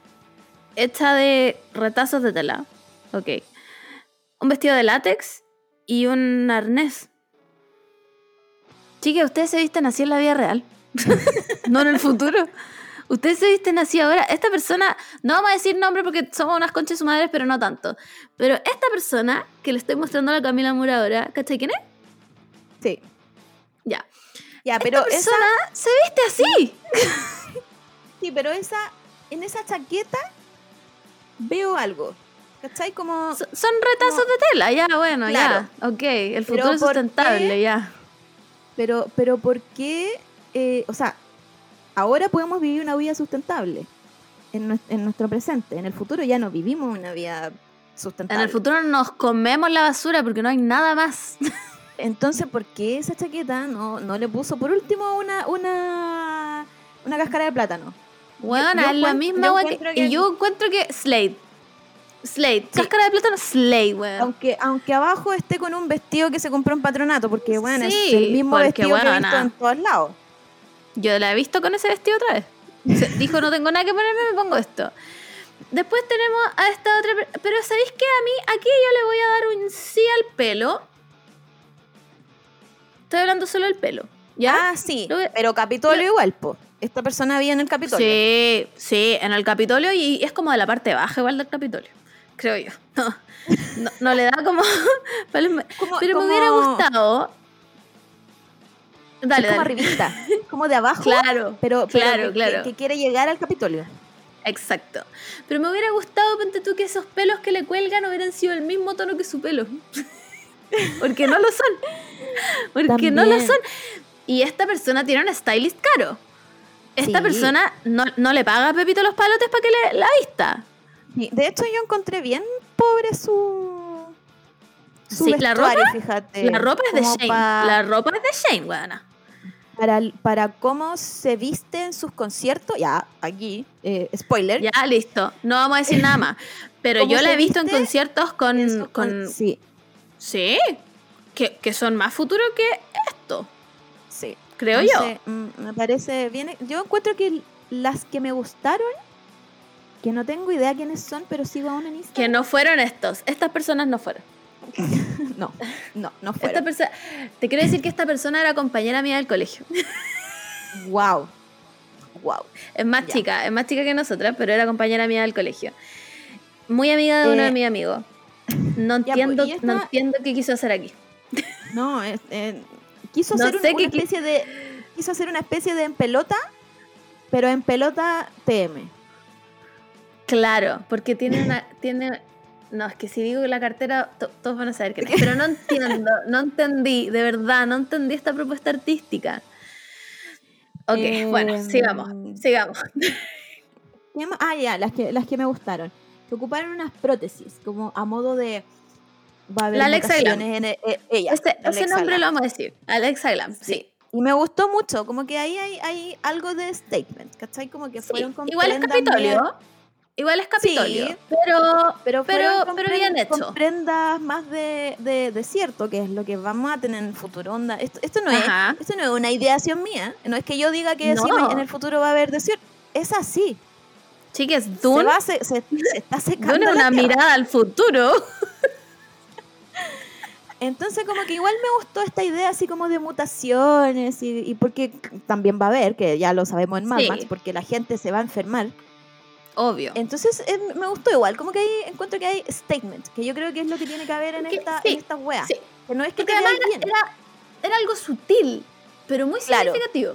hecha de retazos de tela. Ok. Un vestido de látex y un arnés. Chicas, ustedes se visten así en la vida real. no en el futuro. Ustedes se visten así ahora. Esta persona, no vamos a decir nombre porque somos unas conchas de su madre, pero no tanto. Pero esta persona que le estoy mostrando a la Camila Mura ahora, ¿cachai quién es? Sí. Ya. Ya, pero Esta esa, persona se viste así. sí, pero esa, en esa chaqueta veo algo. ¿Cachai? Como, So- Son retazos de tela, ya, bueno, Claro. ya. Ok, el futuro es ¿por sustentable, qué? ya. pero, pero ¿por qué? Eh, o sea, ahora podemos vivir una vida sustentable en, en nuestro presente. En el futuro ya no vivimos una vida sustentable. En el futuro nos comemos la basura porque no hay nada más. Entonces, ¿por qué esa chaqueta no, no le puso por último una, una, una cáscara de plátano? Bueno, es la misma yo que- Y yo encuentro que Slade. Slade. Cáscara de plátano, Slade, weón. Aunque, aunque abajo esté con un vestido que se compró en patronato, porque bueno, Sí, es el mismo porque, vestido que he visto en todos lados. Yo la he visto con ese vestido otra vez. Se- Dijo, no tengo nada que ponerme, me pongo esto. Después tenemos a esta otra... per- Pero ¿sabéis qué? A mí, aquí yo le voy a dar un sí al pelo. Estoy hablando solo del pelo. ¿Ya? Ah, sí, pero Capitolio igual, po. Esta persona vive en el Capitolio. Sí, sí, en el Capitolio y es como de la parte baja igual del Capitolio, creo yo. No, no, no le da como... Pero me Como- hubiera gustado... Dale, es como dale. arribita, como de abajo, Claro, pero, pero claro, que, claro. que- que quiere llegar al Capitolio. Exacto. Pero me hubiera gustado, ponte tú, que esos pelos que le cuelgan hubieran sido el mismo tono que su pelo. Porque no lo son. Porque no lo son. Y esta persona tiene un stylist caro. Esta Sí. persona no, no le paga a Pepito los palotes para que le la vista. De hecho, yo encontré bien pobre su. Su Sí, la ropa- fíjate. La ropa es de Shane. pa- La ropa es de Shane, weona para, para cómo se visten sus conciertos, ya, aquí, eh, spoiler. Ya, listo, no vamos a decir nada más. Pero yo la he visto en conciertos con... Con... Sí. Sí, que, que son más futuro que esto. Sí. Creo yo. Mm, me parece bien. Yo encuentro que las que me gustaron, que no tengo idea quiénes son, pero sí sigo aún en Instagram. Que no fueron estos. Estas personas no fueron. no, no, no fueron. Esta persona, te quiero decir que esta persona era compañera mía del colegio. wow. Wow. Es más chica, es más chica que nosotras, pero era compañera mía del colegio. Muy amiga de uno de eh. mis amigos. No pues, entiendo, no entiendo qué quiso hacer aquí. No, eh, quiso hacer una especie de quiso hacer una especie de en pelota, pero en pelota TM. Claro, porque tiene una tiene no, es que si digo que la cartera, todos van a saber que no. Pero no entiendo, no entendí, de verdad, no entendí esta propuesta artística. Ok, eh, bueno, sigamos, mm. sigamos. Ah, ya, las que, las que me gustaron. Que ocuparon unas prótesis, como a modo de. Va a haber la Alexa Glam. E, eh, ella, ese nombre lo vamos a decir. Alexa Glam, sí. Y me gustó mucho, como que ahí hay, hay algo de statement, ¿cachai? Como que fueron con. Igual es Capitolio. Igual es Capitolio, pero, pero, pero, pero bien hecho. Con prendas más de, de, de, cierto, que es lo que vamos a tener en el futuro. Onda. Esto, esto, no es, esto no es una ideación mía, no es que yo diga que no. en el futuro va a haber desierto. Es así. Chiques, Dune, se, va, se, se, se está secando Dune es una mirada al futuro. Entonces como que igual me gustó esta idea así como de mutaciones y, porque también va a haber, que ya lo sabemos en Mad sí. Max, porque la gente se va a enfermar Obvio. Entonces em, me gustó igual, como que ahí encuentro que hay statement, que yo creo que es lo que tiene que haber en, esta, sí, estas weas. Sí. Que no es que además era, bien. Era, algo sutil, pero muy significativo.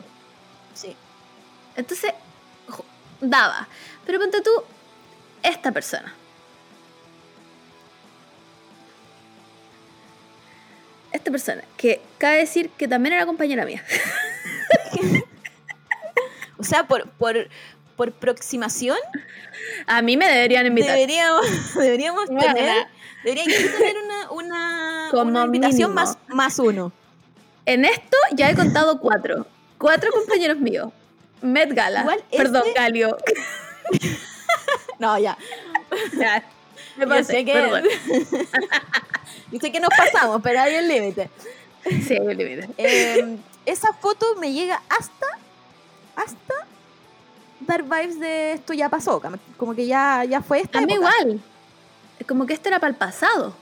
Sí. Entonces, daba. Pero ponte tú, esta persona. Esta persona, que cabe decir que también era compañera mía. o sea, por, por, por proximación. A mí me deberían invitar. Deberíamos, deberíamos tener, una, una, una invitación más, más uno. En esto ya he contado cuatro. Cuatro compañeros míos. Met Gala. Perdón. Este- Galio. no, ya. Me pasé, que... Perdón. Yo que nos pasamos, pero hay un límite. Sí, hay un límite. Em, esa foto me llega hasta hasta dar vibes de esto ya pasó, como que ya, ya fue esta. A mí época. igual. Como que esto era para el pasado.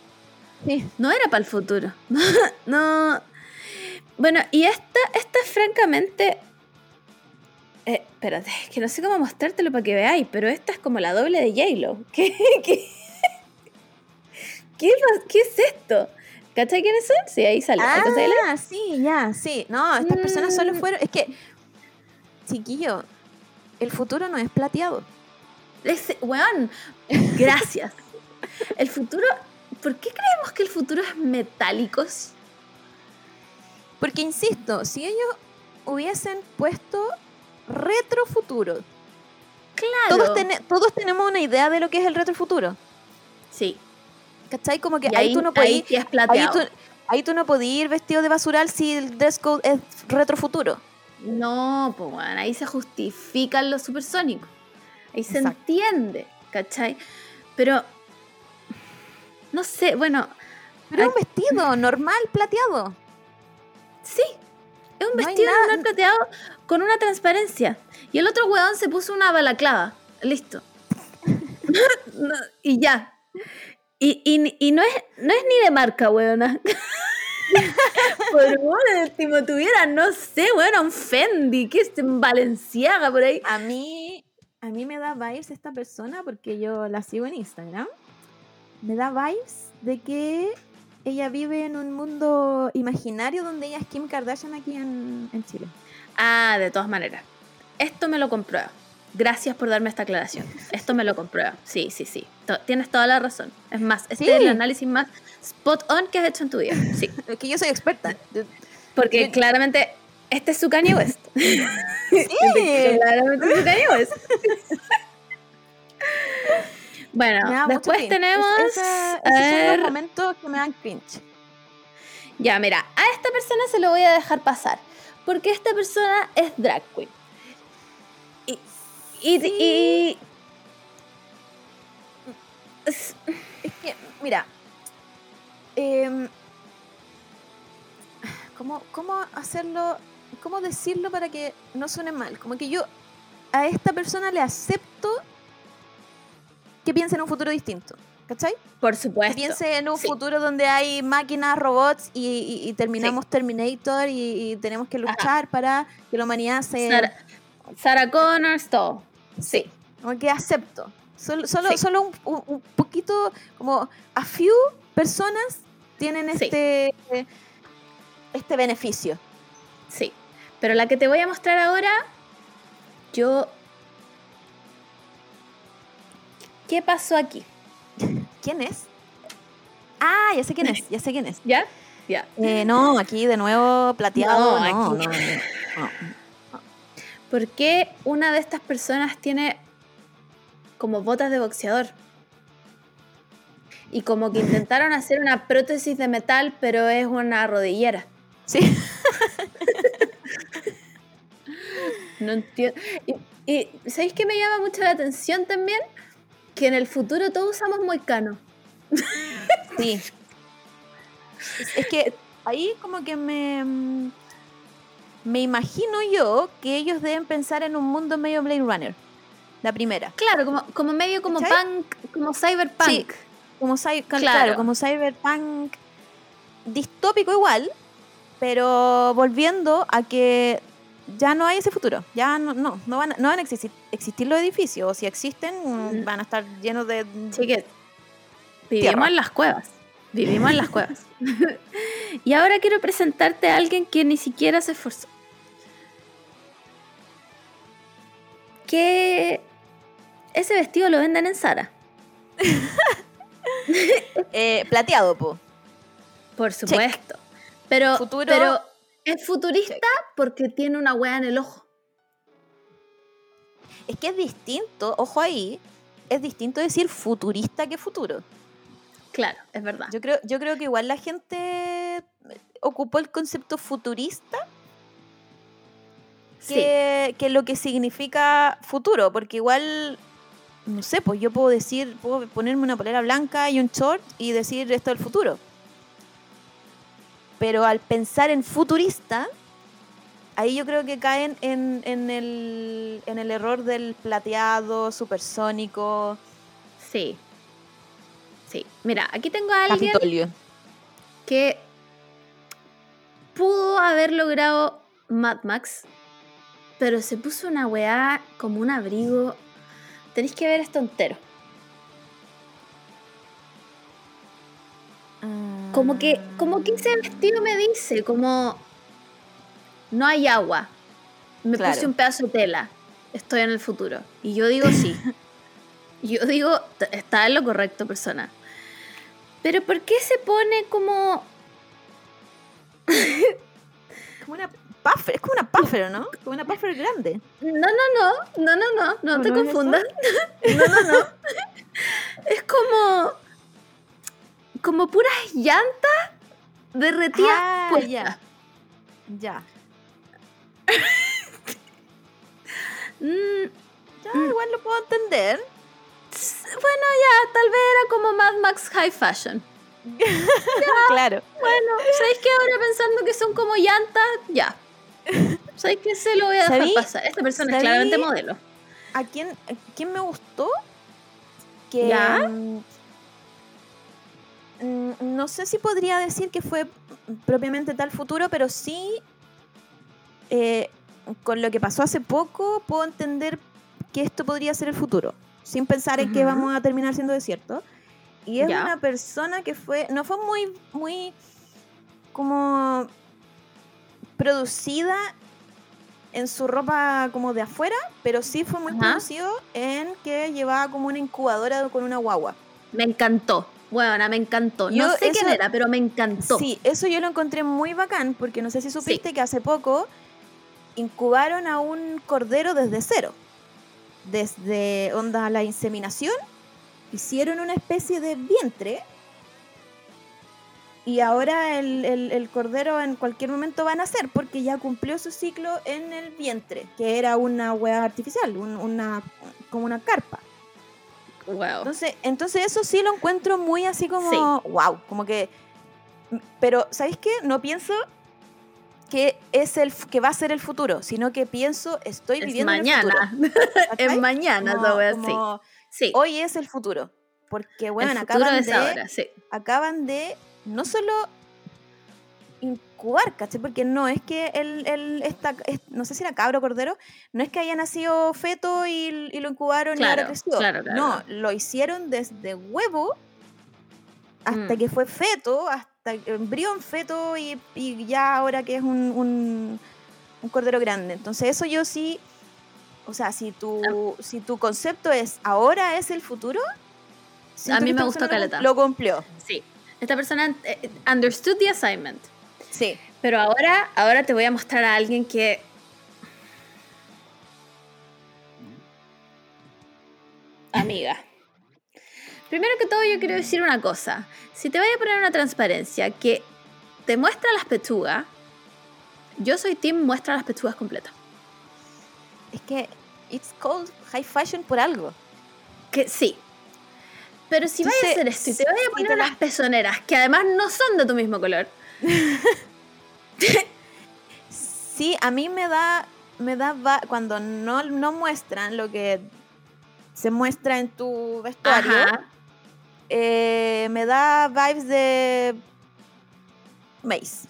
No era para el futuro. no. Bueno, y esta, esta francamente. Eh, espérate, es que no sé cómo mostrártelo para que veáis, pero esta es como la doble de J-Lo. ¿Qué, es esto? ¿Cachai quiénes son? Sí, ahí sale. Ah, sí, ya, sí. No, estas personas solo mm. fueron. Es que, chiquillo, el futuro no es plateado. Es, gracias. el futuro, ¿por qué creemos que el futuro es metálico? Porque, insisto, si ellos hubiesen puesto retrofuturo, claro. todos, ten todos tenemos una idea de lo que es el retrofuturo. Sí. ¿Cachai? Como que ahí, tú no podías... Ahí, ahí, tú, no podías ir vestido de basural si el dress code es retrofuturo. No, pues bueno, ahí se justifican los supersónicos. Ahí se entiende, ¿cachai? Pero, no sé, bueno... Pero es un vestido normal, plateado. Sí, es un vestido normal, plateado con una transparencia. Y el otro weón se puso una balaclava. Listo. y ya. Y, y, y, no, es, no es ni de marca, weona. por último, tuvieran, no sé, bueno, un Fendi, que es en Valenciaga por ahí. A mí, a mí me da vibes esta persona porque yo la sigo en Instagram. Me da vibes de que ella vive en un mundo imaginario donde ella es Kim Kardashian aquí en, en Chile. Ah, de todas maneras. Esto me lo comprueba. Gracias por darme esta aclaración. Esto me lo comprueba. Sí, sí, sí. Tienes toda la razón. Es más, este es el análisis más spot on que has hecho en tu vida. Sí. es que yo soy experta. Porque claramente este es su Kanye West. Sí. claramente es su Kanye West. bueno, pues, después tenemos... Esos son los momentos que me dan cringe. Ya, mira, a esta persona se lo voy a dejar pasar. Porque esta persona es drag queen. Y, y... Es, que, mira, em, ¿cómo, ¿cómo hacerlo, cómo decirlo para que no suene mal? Como que yo a esta persona le acepto que piense en un futuro distinto. ¿Cachai? Por supuesto. Que piense en un futuro donde hay máquinas, robots y, terminamos. Terminator y, tenemos que luchar para que la humanidad se. Sarah, Sarah Connors, todo. Sí. Como que acepto. Solo, solo, Sí. solo un, un- un poquito, como a few personas tienen Sí. este, este beneficio. Sí. Pero la que te voy a mostrar ahora, yo. ¿Qué pasó aquí? ¿Quién es? Ah, ya sé quién es, ya sé quién es. ¿Ya? Ya. Eh, no, aquí de nuevo plateado, No, no, aquí- no, no. ¿Por qué una de estas personas tiene como botas de boxeador? Y como que intentaron hacer una prótesis de metal, pero es una rodillera. Sí. No entiendo. Y, y ¿sabéis qué me llama mucho la atención también? Que en el futuro todos usamos moicano. Sí. Es, es que ahí como que me, mm, me imagino yo que ellos deben pensar en un mundo medio Blade Runner. La primera. Claro, como, como medio como punk, como cyberpunk. Sí. Como, claro. Claro. como cyberpunk distópico igual, pero volviendo a que ya no hay ese futuro. Ya no, no, no van, a- no van a existir, existir los edificios. O si existen, mm, van a estar llenos de... Que vivimos Tierra. en las cuevas. Vivimos en las cuevas. y ahora quiero presentarte a alguien que ni siquiera se esforzó. Que ese vestido lo venden en Sara. Eh, plateado, po. Por supuesto. Pero, Futuro. pero es futurista porque tiene una wea en el ojo. Es que es distinto, ojo ahí, es distinto decir futurista que futuro. Claro, es verdad. Yo creo, yo creo que igual la gente ocupó el concepto futurista sí. que, que lo que significa futuro, porque igual, no sé, pues yo puedo decir, puedo ponerme una polera blanca y un short y decir esto es el futuro. Pero al pensar en futurista, ahí yo creo que caen en, en el, en el error del plateado, supersónico, Sí. Sí. Mira, aquí tengo a alguien Capitolio. que pudo haber logrado Mad Max, pero se puso una weá como un abrigo. Tenéis que ver esto entero. Como que, como que ese vestido me dice, como no hay agua. Me Claro. puse un pedazo de tela. Estoy en el futuro. Y yo digo sí. yo digo, "T- está en lo correcto, persona. Pero ¿por qué se pone como Como una puffer, es como una puffer, ¿no? Como una puffer grande. No, no, no, no, no, no, no ¿No te es confundas. No, no, no. Es como. como puras llantas derretidas Ah, puestas. ya. Ya. Mm, Ya, igual lo puedo entender. bueno, ya, tal vez era como Mad Max High Fashion. claro. Bueno, ¿sabéis que ahora pensando que son como llantas? Ya. ¿Sabéis que se lo voy a dejar ¿Sabí- pasar? Esta persona es claramente modelo. ¿A quién, a quién me gustó? Que. ¿Ya? mm, no sé si podría decir que fue propiamente tal futuro, pero sí. eh, con lo que pasó hace poco, puedo entender que esto podría ser el futuro. Sin pensar en que vamos a terminar siendo desierto. Y es Ya. una persona que fue. No fue muy. muy. como. Producida en su ropa como de afuera, pero sí fue muy Ajá. producido en que llevaba como una incubadora con una guagua. Me encantó. Bueno, me encantó. Yo no sé quién eso- era, pero me encantó. Sí, eso yo lo encontré muy bacán, porque no sé si supiste que hace poco incubaron a un cordero desde cero. Desde onda la inseminación, hicieron una especie de vientre. Y ahora el, el- el cordero en cualquier momento va a nacer porque ya cumplió su ciclo en el vientre, que era una hueá artificial, un- una, como una carpa. Wow. Entonces, entonces eso sí lo encuentro muy así como, wow, como que... Pero, ¿sabéis qué? No pienso que es el que va a ser el futuro, sino que pienso, estoy Es viviendo mañana. en el futuro. es mañana Como- así. como Sí. hoy es el futuro. Porque, bueno, acaban es de, ahora, sí. acaban de no solo incubar, ¿cachai? Porque no es que el, el esta, es- no sé si era cabro o cordero, no es que haya nacido feto y, y lo incubaron y ahora creció. claro, claro. No, lo hicieron desde huevo hasta Mm. que fue feto, hasta embrión feto y, y ya ahora que es un, un, un cordero grande. Entonces eso yo sí, o sea, si tu, si tu concepto es ahora es el futuro, siento mí me gustó caleta. Lo cumplió. Sí. Esta persona eh, understood the assignment. Sí. Pero ahora, ahora te voy a mostrar a alguien que. Amiga. Primero que todo, yo quiero decir una cosa. Si te voy a poner una transparencia que te muestra las pechugas, yo soy team muestra las pechugas completas. Es que it's called high fashion por algo. Que sí. Pero si vas a Entonces, hacer esto y te voy a poner unas pezoneras que además no son de tu mismo color, Sí, a mí me da, me da va- cuando no, no muestran lo que se muestra en tu vestuario, eh, me da vibes de Mace.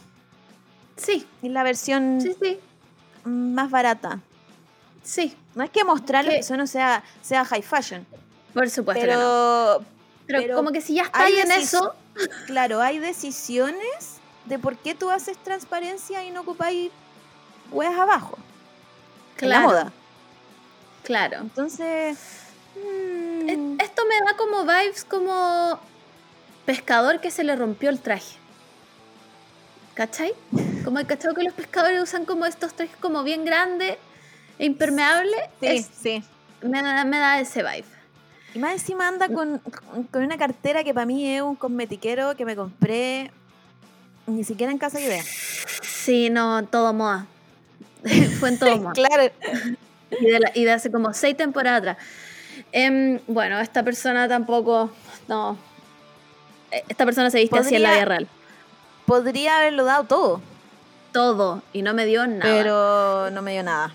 Sí, Y la versión sí, sí. más barata. Sí, No es que mostrar lo Que- que eso no sea, sea high fashion, por supuesto que no. pero, como que si ya está ahí en eso, claro, hay decisiones de por qué tú haces transparencia y no ocupáis hueas abajo. En la claro, moda. claro. Entonces. mm, E- Esto me da como vibes como pescador que se le rompió el traje. ¿Cachai? Como el cachado que los pescadores usan como estos trajes como bien grandes e impermeables. sí, es- sí. me, da, me da ese vibe. Y más encima anda con, con una cartera que para mí es un cosmetiquero que me compré ni siquiera en casa idea. Sí, no, todo moda. Fue en todo moda. Claro. Y de, la- y de hace como seis temporadas atrás. Em, bueno, esta persona tampoco. No. Eh, Esta persona se viste así en la vida real. Podría haberlo dado todo, Todo. Y no me dio nada. pero no me dio nada.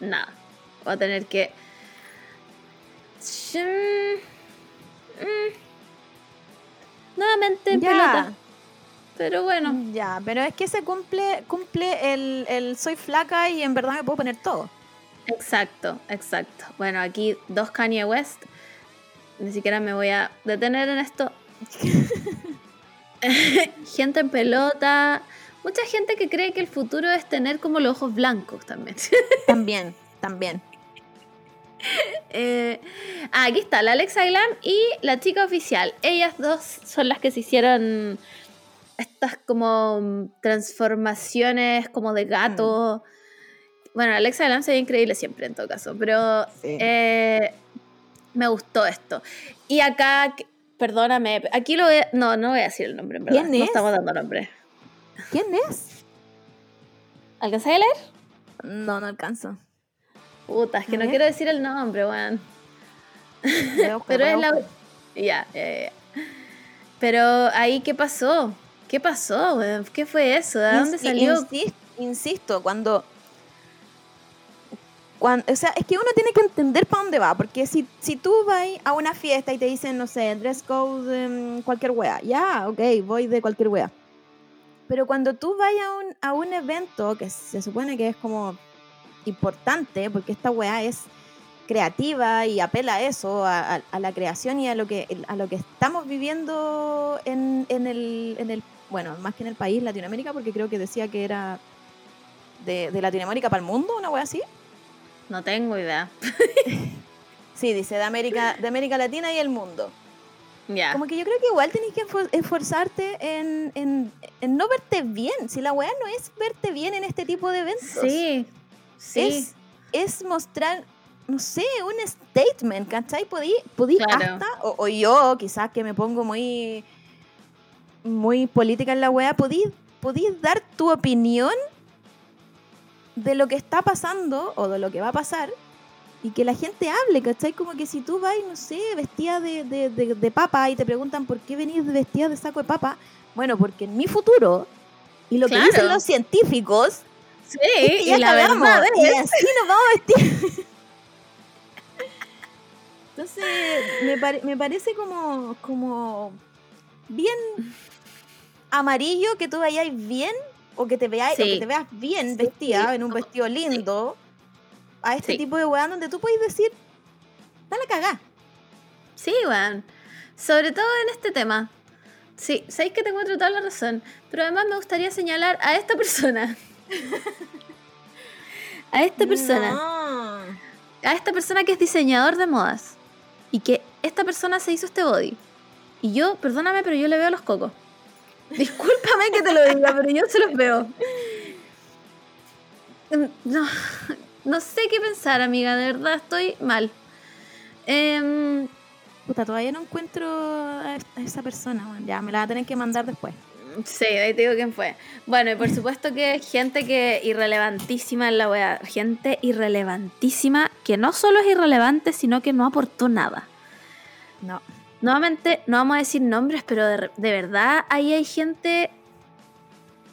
Nada. Voy a tener que. Mm, mm. Nuevamente en Ya. pelota. Pero bueno. Ya, pero es que se cumple, cumple el, el soy flaca y en verdad me puedo poner todo. Exacto, exacto. Bueno, aquí dos Kanye West. Ni siquiera me voy a detener en esto. gente en pelota. Mucha gente que cree que el futuro es tener como los ojos blancos también. También, también. Eh, aquí está, la Alexa Glam y la chica oficial. Ellas dos son las que se hicieron estas como mm, transformaciones como de gato. Bueno, Alexa Glam se ve increíble siempre en todo caso, pero Sí. eh, me gustó esto. Y acá, perdóname, aquí lo voy a- No, no voy a decir el nombre, en verdad. ¿Quién No es? estamos dando nombre. ¿Quién es? ¿Alcanzáis a leer? No, no alcanzo. Puta, es que no quiero decir el nombre, weón. Buscar, Pero es la. Ya, ya, ya. Pero ahí, ¿qué pasó? ¿Qué pasó, weón? ¿Qué fue eso? ¿De dónde salió? insis- insisto, cuando, cuan- O sea, es que uno tiene que entender para dónde va. Porque si, si tú vas a una fiesta y te dicen, no sé, dress code, em, cualquier wea. Ya, ok, voy de cualquier wea. Pero cuando tú vas a un, a un evento que se supone que es como importante, porque esta wea es creativa y apela a eso, a, a- a la creación y a lo que, a lo que estamos viviendo en, en el, en el, bueno, más que en el país, Latinoamérica, porque creo que decía que era de, de Latinoamérica para el mundo, una wea así. No tengo idea. Sí, dice de América, de América Latina y el mundo. Ya. Como que yo creo que igual tenés que esfor- esforzarte en, en, en no verte bien. Si la weá no es verte bien en este tipo de eventos. Sí, sí. Es, es mostrar, no sé, un statement, ¿cachai? Podí, podí Claro. hasta, o, o yo quizás que me pongo muy, muy política en la weá, podí, podí dar tu opinión de lo que está pasando o de lo que va a pasar y que la gente hable, ¿cachai? Como que si tú vas, no sé, vestida de, de, de- de papa y te preguntan por qué venís vestida de saco de papa, bueno, porque en mi futuro y lo Claro. que dicen los científicos Sí, ya y la verdad y es- así nos vamos a vestir. Entonces, me, pare- me parece como, como bien amarillo que tú vayáis bien o que te veáis, o que te veas bien Sí, vestida sí. en un vestido lindo a este tipo de weá donde tú puedes decir, dale a cagar. Sí, weón. Sobre todo en este tema. Sí, sabéis que te encuentro toda la razón. Pero además me gustaría señalar a esta persona. A esta persona. No. A esta persona que es diseñador de modas. Y que esta persona se hizo este body. Y yo, perdóname, pero yo le veo los cocos. Discúlpame que te lo diga, pero yo se los veo. Mm, No, no sé qué pensar, amiga. De verdad estoy mal. Em, Puta, todavía no encuentro a esa persona. Ya, me la va a tener que mandar después. Sí, ahí te digo quién fue. Bueno, y por supuesto que gente que irrelevantísima en la wea. Gente irrelevantísima que no solo es irrelevante, sino que no aportó nada. No. Nuevamente, no vamos a decir nombres, pero de, de verdad ahí hay gente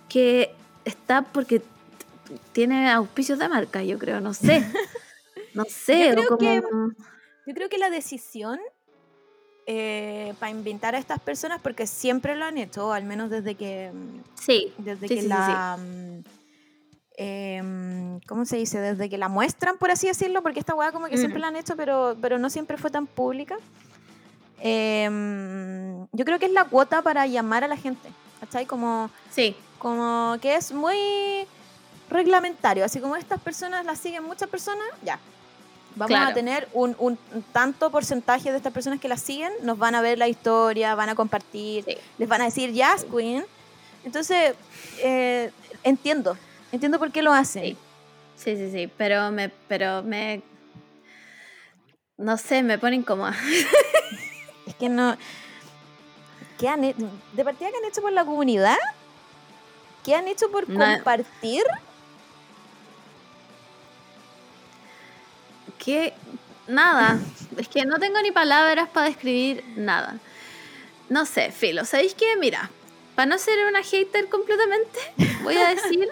que está porque tiene auspicios de marca, yo creo, no sé. No sé, Yo creo como... que- Yo creo que la decisión para invitar a estas personas, porque siempre lo han hecho, al menos desde que, mm, Sí, desde Sí, que sí, sí, la... mm, em, ¿Cómo se dice? Desde que la muestran, por así decirlo, porque esta weá como que siempre Ujú. la han hecho, pero, pero no siempre fue tan pública. Em, yo creo que es la cuota para llamar a la gente, ¿cachai? Como sí, como que es muy reglamentario, así como estas personas las siguen muchas personas, ya. Vamos a tener un, un tanto porcentaje de estas personas que las siguen, nos van a ver la historia, van a compartir, Sí. les van a decir Yes Queen. Entonces, eh, entiendo, entiendo por qué lo hacen. Sí. sí, sí, sí, pero me, pero me... No sé, me pone incómoda. Es que no. ¿Qué han hecho? De partida que han hecho por la comunidad, ¿qué han hecho por compartir? Que nada, es que no tengo ni palabras para describir nada. No sé, filo, ¿sabéis qué? Mira, para no ser una hater completamente, voy a decir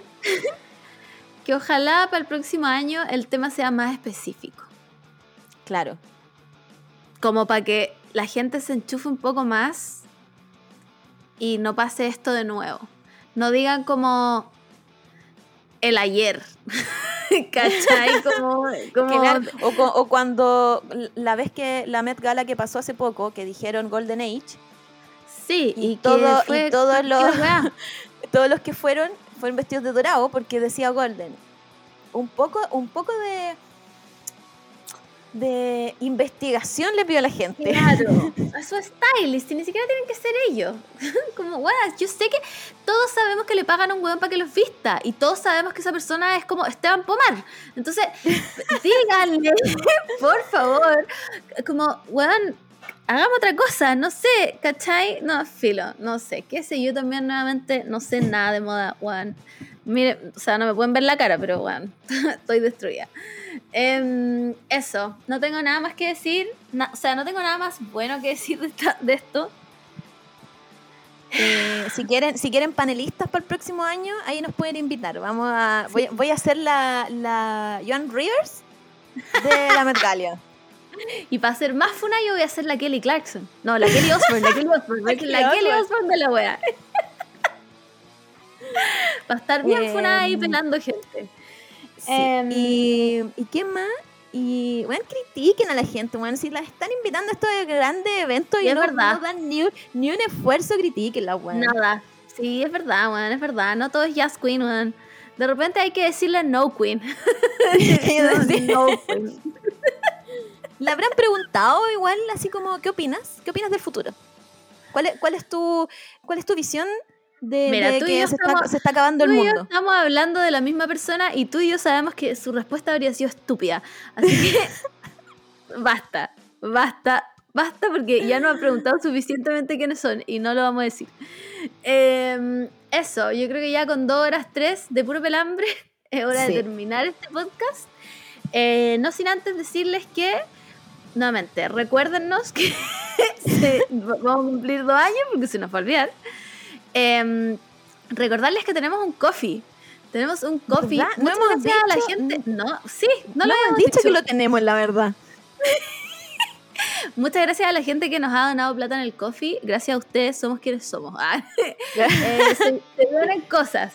que ojalá para el próximo año el tema sea más específico. Claro. Como para que la gente se enchufe un poco más y no pase esto de nuevo. No digan como el ayer. ¿Cachai? Como, como Claro, o, cu- o cuando la vez que la Met Gala que pasó hace poco, que dijeron Golden Age, Sí, Y y, todo- y todos los- todos los que fueron fueron vestidos de dorado porque decía Golden. Un poco, un poco de de investigación le pidió a la gente. Claro, a su stylist, y ni siquiera tienen que ser ellos. como, weá, yo sé que todos sabemos que le pagan a un weón para que los vista, y todos sabemos que esa persona es como Esteban Pomar. Entonces, díganle, por favor, como, weón, hagamos otra cosa, no sé, ¿cachai? No, filo, no sé, qué sé, yo también nuevamente no sé nada de moda, weón. Mire, o sea, no me pueden ver la cara, pero weón, estoy destruida. Em, eso, no tengo nada más que decir, na- o sea, no tengo nada más bueno que decir de, esta- de esto. Eh, si quieren, si quieren panelistas para el próximo año, ahí nos pueden invitar. Vamos a, voy, voy a hacer la, la Joan Rivers de la Met Gala. Y para hacer más funa, yo voy a hacer la Kelly Clarkson. No, la Kelly Osbourne, la Kelly Osbourne, la, Kelly la Kelly Osbourne. Osbourne de la wea. Para estar bien funada ahí Em, pelando gente. Sí, Em, y, ¿Y qué más? Y, bueno, critiquen a la gente, bueno, si las están invitando a estos grandes eventos Y y no, verdad. no dan ni un, ni un esfuerzo, critiquenla, weón. Nada. Sí, es verdad, weón, es verdad. No todo es Jazz Queen, weón. De repente hay que decirle no Queen. no, no Queen. Le habrán preguntado igual, así como, ¿qué opinas? ¿Qué opinas del futuro? ¿Cuál es, cuál es, tu, cuál es tu visión de, Mira, de tú y que yo se está, estamos- se está acabando el Tú y yo mundo? estamos hablando de la misma persona y tú y yo sabemos que su respuesta habría sido estúpida. Así que basta, basta, basta porque ya nos ha preguntado suficientemente quiénes son y no lo vamos a decir. Eh, eso, yo creo que ya con dos horas tres de puro pelambre es hora Sí. de terminar este podcast. Eh, no sin antes decirles que, nuevamente, recuérdennos que se- vamos a cumplir dos años porque se nos va a olvidar. Em, recordarles que tenemos un coffee. Tenemos un coffee. ¿Verdad? No hemos gracias a la dicho- gente. No, sí, no, No, lo hemos dicho, dicho. que lo tenemos, la verdad. Muchas gracias a la gente que nos ha donado plata en el coffee. Gracias a ustedes somos quienes somos. Ah, eh, se, se donan cosas.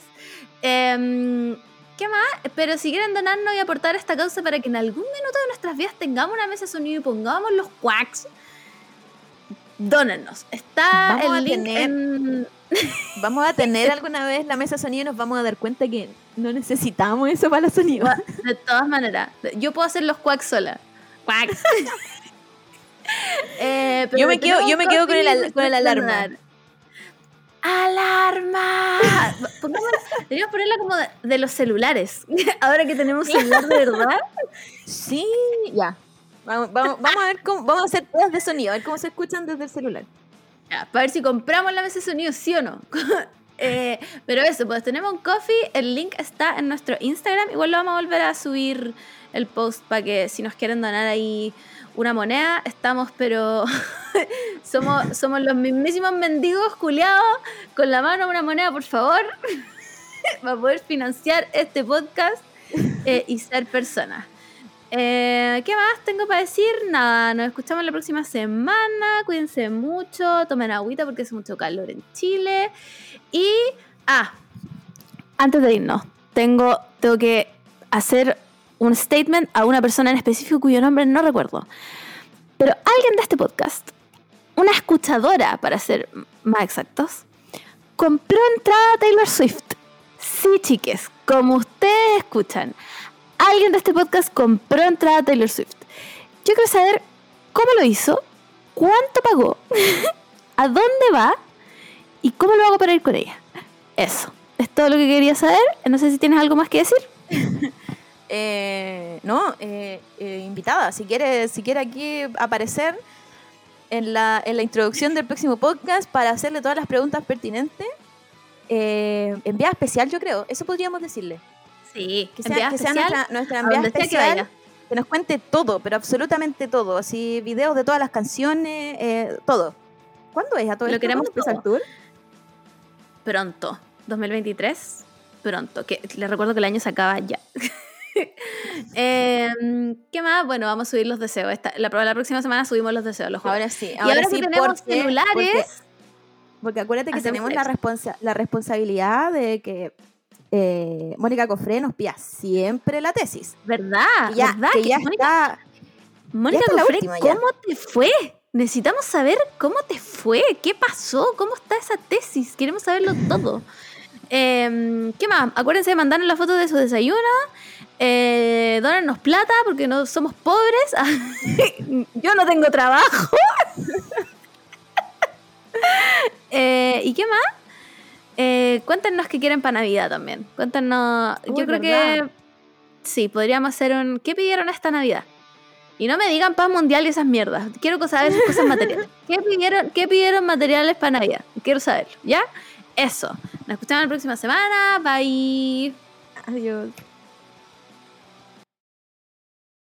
Em, ¿Qué más? Pero si quieren donarnos y aportar a esta causa para que en algún minuto de nuestras vidas tengamos una mesa de sonido y pongamos los quacks, dónennos. Está Vamos a el link tener- en... Vamos a tener alguna vez la mesa de sonido y nos vamos a dar cuenta que no necesitamos eso para los sonidos. De todas maneras, yo puedo hacer los quacks sola. Quacks. Eh, Yo me quedo- yo me quedo con el con el alarma. ¡Alarma! Deberíamos ponerla como de, de los celulares. Ahora que tenemos celular de verdad. Sí, ya. Vamos, vamos, vamos a ver cómo, vamos a hacer pruebas de sonido, a ver cómo se escuchan desde el celular. Ya, para ver si compramos la mesa de sonido, sí o no. Eh, pero eso, pues tenemos un coffee. El link está en nuestro Instagram. Igual lo vamos a volver a subir el post para que si nos quieren donar ahí una moneda, estamos, pero somos, somos los mismísimos mendigos culiados con la mano una moneda, por favor, para poder financiar este podcast eh, y ser personas. Eh, ¿Qué más tengo para decir? Nada, nos escuchamos la próxima semana. Cuídense mucho, tomen agüita porque hace mucho calor en Chile. Y, ah, antes de irnos, tengo, tengo que hacer un statement a una persona en específico cuyo nombre no recuerdo. Pero alguien de este podcast, una escuchadora para ser más exactos, compró entrada a Taylor Swift. Sí, chiques, como ustedes escuchan, alguien de este podcast compró entrada a Taylor Swift. Yo quiero saber cómo lo hizo, cuánto pagó, a dónde va y cómo lo hago para ir con ella. Eso, es todo lo que quería saber. No sé si tienes algo más que decir. Eh, no, eh, eh, invitada, si quiere, si quiere aquí aparecer en la, en la introducción del próximo podcast para hacerle todas las preguntas pertinentes, eh, enviada especial yo creo, eso podríamos decirle. Sí, Que sea, que sea nuestra, nuestra enviada que nos cuente todo, pero absolutamente todo, así videos de todas las canciones, eh, todo. ¿Cuándo es a todo Lo esto? queremos ¿Cuándo empieza el tour? Pronto, 2023, pronto. Que les recuerdo que el año se acaba ya. Em, ¿Qué más? Bueno, vamos a subir los deseos. Esta- la, la próxima semana subimos los deseos, los. Ahora sí, y ahora sí, que tenemos porque- celulares, porque- Porque acuérdate que tenemos la, flex. responsa- la responsabilidad de que eh, Mónica Cofré nos pida siempre la tesis. ¿verdad? Que ya, ¿verdad? que Que ya Mónica, está. Mónica está la Cofré, última ya. ¿cómo te fue? Necesitamos saber cómo te fue, qué pasó, cómo está esa tesis. Queremos saberlo todo. Em, ¿Qué más? Acuérdense de mandarnos la foto de su desayuno. Eh, plata porque no somos pobres. Yo no tengo trabajo. Eh, ¿Y qué más? Eh, cuéntenos qué quieren para Navidad también. Cuéntenos. Uy, yo creo ¿verdad? que sí, podríamos hacer un. ¿Qué pidieron esta Navidad? Y no me digan paz mundial y esas mierdas. Quiero saber sus cosas materiales. ¿Qué pidieron, ¿Qué pidieron materiales para Navidad? Quiero saberlo, ¿ya? Eso. Nos escuchamos la próxima semana. Bye. Adiós.